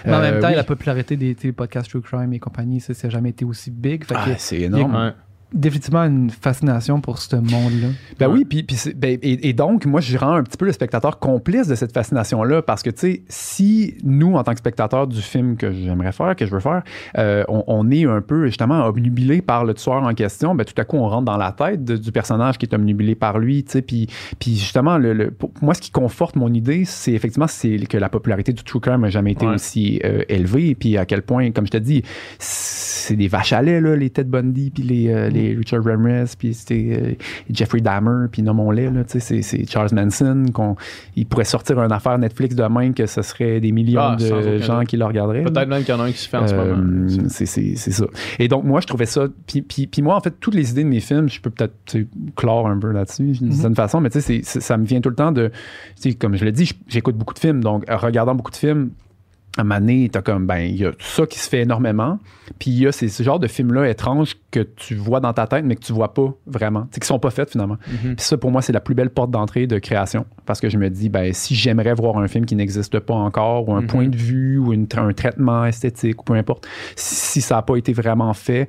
Mais en même temps, oui. la popularité des, des podcasts True Crime et compagnie, ça, ça n'a jamais été aussi big. Fait Ah, qu'il y a c'est énorme. Définitivement une fascination pour ce monde-là. Ben Ouais. oui, puis, ben, et, et donc, moi, je rends un petit peu le spectateur complice de cette fascination-là parce que, tu sais, si nous, en tant que spectateurs du film que j'aimerais faire, que je veux faire, euh, on, on est un peu, justement, obnubilé par le tueur en question, ben tout à coup, on rentre dans la tête de- du personnage qui est obnubilé par lui, tu sais, puis, puis justement, le, le- pour moi, ce qui conforte mon idée, c'est effectivement c'est que la popularité du true crime n'a jamais été Ouais. aussi euh, élevée, puis à quel point, comme je te dis, c'est des vaches à lait, là, les Ted Bundy, puis les, euh, les Richard Ramirez, puis c'était euh, Jeffrey Dahmer, puis nommons-les, là, tu sais, c'est- Charles Manson, qu'on, il pourrait sortir une affaire Netflix demain que ce serait des millions Ah, de gens doute. qui le regarderaient. Peut-être même qu'il y en a un qui se fait en ce Euh, moment. c'est, c'est, ça. Et donc, moi, je trouvais ça. Puis, puis, puis moi, en fait, toutes les idées de mes films, je peux peut-être clore un peu là-dessus d'une certaine façon, mais tu sais, ça me vient tout le temps de. tu sais, Comme je l'ai dit, j'écoute beaucoup de films. Donc, en regardant beaucoup de films, à un moment donné, t'as comme, ben, il y a ça qui se fait énormément. Puis il y a ces, ce genre de films-là étranges que tu vois dans ta tête, mais que tu vois pas vraiment. Tu qui sont pas faits finalement. Mhm. Puis ça, pour moi, c'est la plus belle porte d'entrée de création. Parce que je me dis, ben, si j'aimerais voir un film qui n'existe pas encore, ou un Mhm. point de vue, ou une un traitement esthétique, ou peu importe, si, si ça n'a pas été vraiment fait,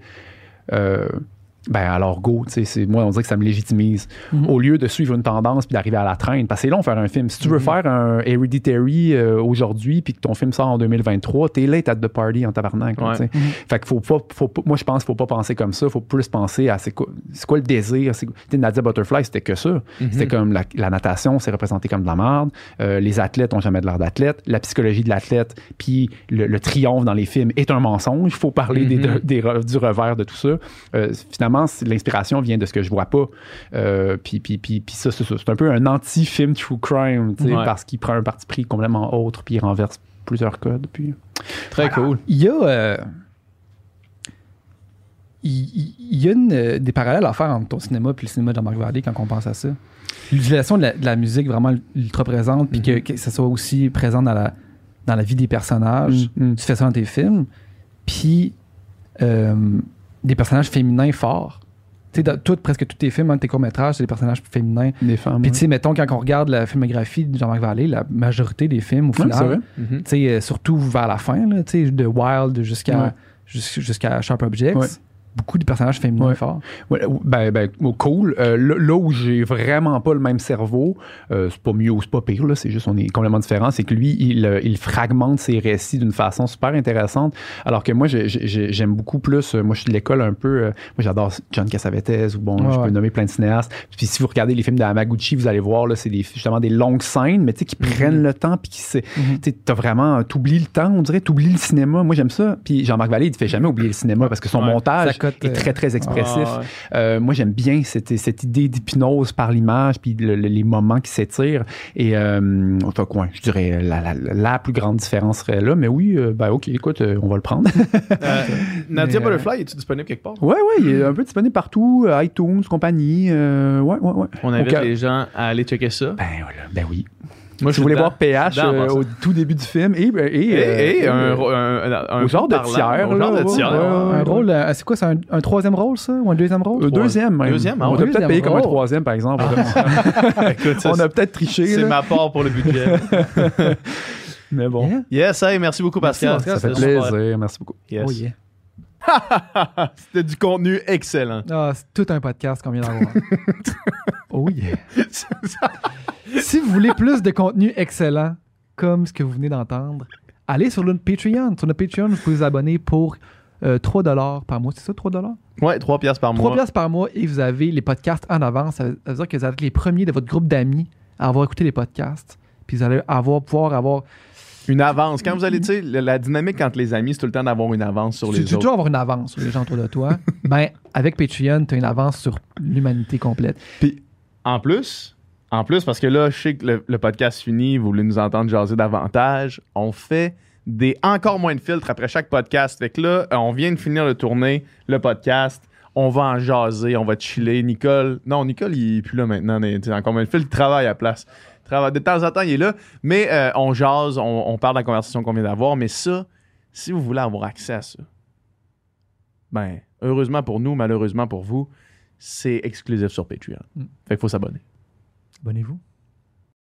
euh, ben alors go, tu sais, c'est- moi on dirait que ça me légitimise. Mhm. Au lieu de suivre une tendance puis d'arriver à la traîne, parce que c'est long faire un film. Si tu veux faire un Hereditary euh, aujourd'hui puis que ton film sort en 2023, t'es late at the party en tabarnak. Ouais. sais. Fait qu'il faut pas, faut pas- moi je pense qu'il faut pas penser comme ça, faut plus penser à c'est quoi, c'est quoi le désir. Sais, Nadia Butterfly, c'était que ça. C'était comme la, la natation, c'est représenté comme de la merde. Euh, les athlètes ont jamais de l'air d'athlètes. La psychologie de l'athlète, puis le, le triomphe dans les films est un mensonge. Il faut parler des- Mhm. des du revers de tout ça. Euh, finalement, l'inspiration vient de ce que je vois pas. Euh, puis, puis, puis, puis ça, c'est un peu un anti-film true crime, tu sais, Ouais. parce qu'il prend un parti pris complètement autre, puis il renverse plusieurs codes. Puis... Très cool. Il y a, euh, il, y a une, euh, des parallèles à faire entre ton cinéma et le cinéma de Jean-Marc Vallée quand on pense à ça. L'utilisation de la, de la musique vraiment ultra présente, puis que, que ça soit aussi présent dans la, dans la vie des personnages. Mm. Tu fais ça dans tes films. Puis euh, des personnages féminins forts. Tu sais, tout- presque tous tes films, hein, tes courts-métrages, c'est des personnages féminins. Des femmes. Puis tu sais, mettons, quand on regarde la filmographie de Jean-Marc Vallée, la majorité des films, au Ouais, final, Mhm. tu sais, euh, surtout vers la fin, là, tu sais, de Wild jusqu'à Ouais. jusqu'à Sharp Objects, Ouais. Beaucoup de personnages féminins Ouais. forts. Ouais, ben, ben, oh, cool. Euh, là, là où j'ai vraiment pas le même cerveau, euh, c'est pas mieux ou c'est pas pire, là, c'est juste on est complètement différent, c'est que lui, il, euh, il fragmente ses récits d'une façon super intéressante, alors que moi, j'ai- j'ai- j'aime beaucoup plus, euh, moi je suis de l'école un peu, euh, moi j'adore John Cassavetes, ou bon, Ouais, je peux nommer plein de cinéastes. Puis si vous regardez les films de Hamaguchi, vous allez voir, là, c'est des- justement des longues scènes, mais tu sais, qui prennent le temps, puis qui tu sais, t'as vraiment, t'oublies le temps, on dirait, t'oublies le cinéma. Moi j'aime ça. Puis Jean-Marc Vallée, il te fait jamais oublier le cinéma parce que son montage Est très, très expressif. Ah, ouais. Euh, moi, j'aime bien cette, cette idée d'hypnose par l'image, puis le- le- les moments qui s'étirent. Et, euh, enfin, quoi, je dirais, la, la- la plus grande différence serait là. Mais oui, euh, ben, OK, écoute, euh, on va le prendre. Euh, Nadia Mais, Butterfly, es-tu disponible quelque part? ouais, ouais, il est un peu disponible partout, iTunes, compagnie. euh, ouais, ouais, ouais. On invite les gens à aller checker ça. Ben, voilà, ben oui. Moi, vous voulez voir PH dedans, euh, au tout début du film, et, et, Et, euh, et un, euh, un, un, genre de tiers, Au genre de tiers. ouais, ouais. ouais. un rôle, euh, c'est quoi, c'est un, un troisième rôle, ça? Ou un deuxième rôle? deuxième, même. Deuxième, ah on ouais. a peut-être payé comme un troisième, par exemple. Écoute, ça, on a peut-être triché. c'est ma part pour le budget. Mais bon. Yeah. yes, hey, merci beaucoup, Pascal. Merci, Ça fait C'était super. plaisir. Merci beaucoup. Yes. Oh yeah. C'était du contenu excellent. Ah, c'est tout un podcast qu'on vient d'avoir. oh yeah. si vous voulez plus de contenu excellent, comme ce que vous venez d'entendre, allez sur notre Patreon. Sur notre Patreon, vous pouvez vous abonner pour euh, 3 par mois. C'est ça, 3 Ouais, 3 piastres par 3 mois. par mois et vous avez les podcasts en avance. Ça veut ça veut dire que vous êtes les premiers de votre groupe d'amis à avoir écouté les podcasts. Puis vous allez avoir, pouvoir avoir. Une avance. Quand vous allez, tu sais, la, dynamique entre les amis, c'est tout le temps d'avoir une avance sur Tu les tu autres. toujours avoir une avance sur les gens autour de toi. ben, avec Patreon, tu as une avance sur l'humanité complète. En plus, en plus, parce que là, je sais que le, le podcast finit, vous voulez nous entendre jaser davantage, on fait des encore moins de filtres après chaque podcast. Fait que là, euh, on vient de finir de tourner le podcast. On va en jaser, on va chiller. Nicole, non, Nicole, il est plus là maintenant. mais, tu encore moins de filtres, il travaille à la place. De temps en temps, il est là. Mais euh, on jase, on, on parle de la conversation qu'on vient d'avoir. Mais ça, si vous voulez avoir accès à ça, ben, heureusement pour nous, malheureusement pour vous, c'est exclusif sur Patreon. Mm. Fait qu'il faut s'abonner. Abonnez-vous.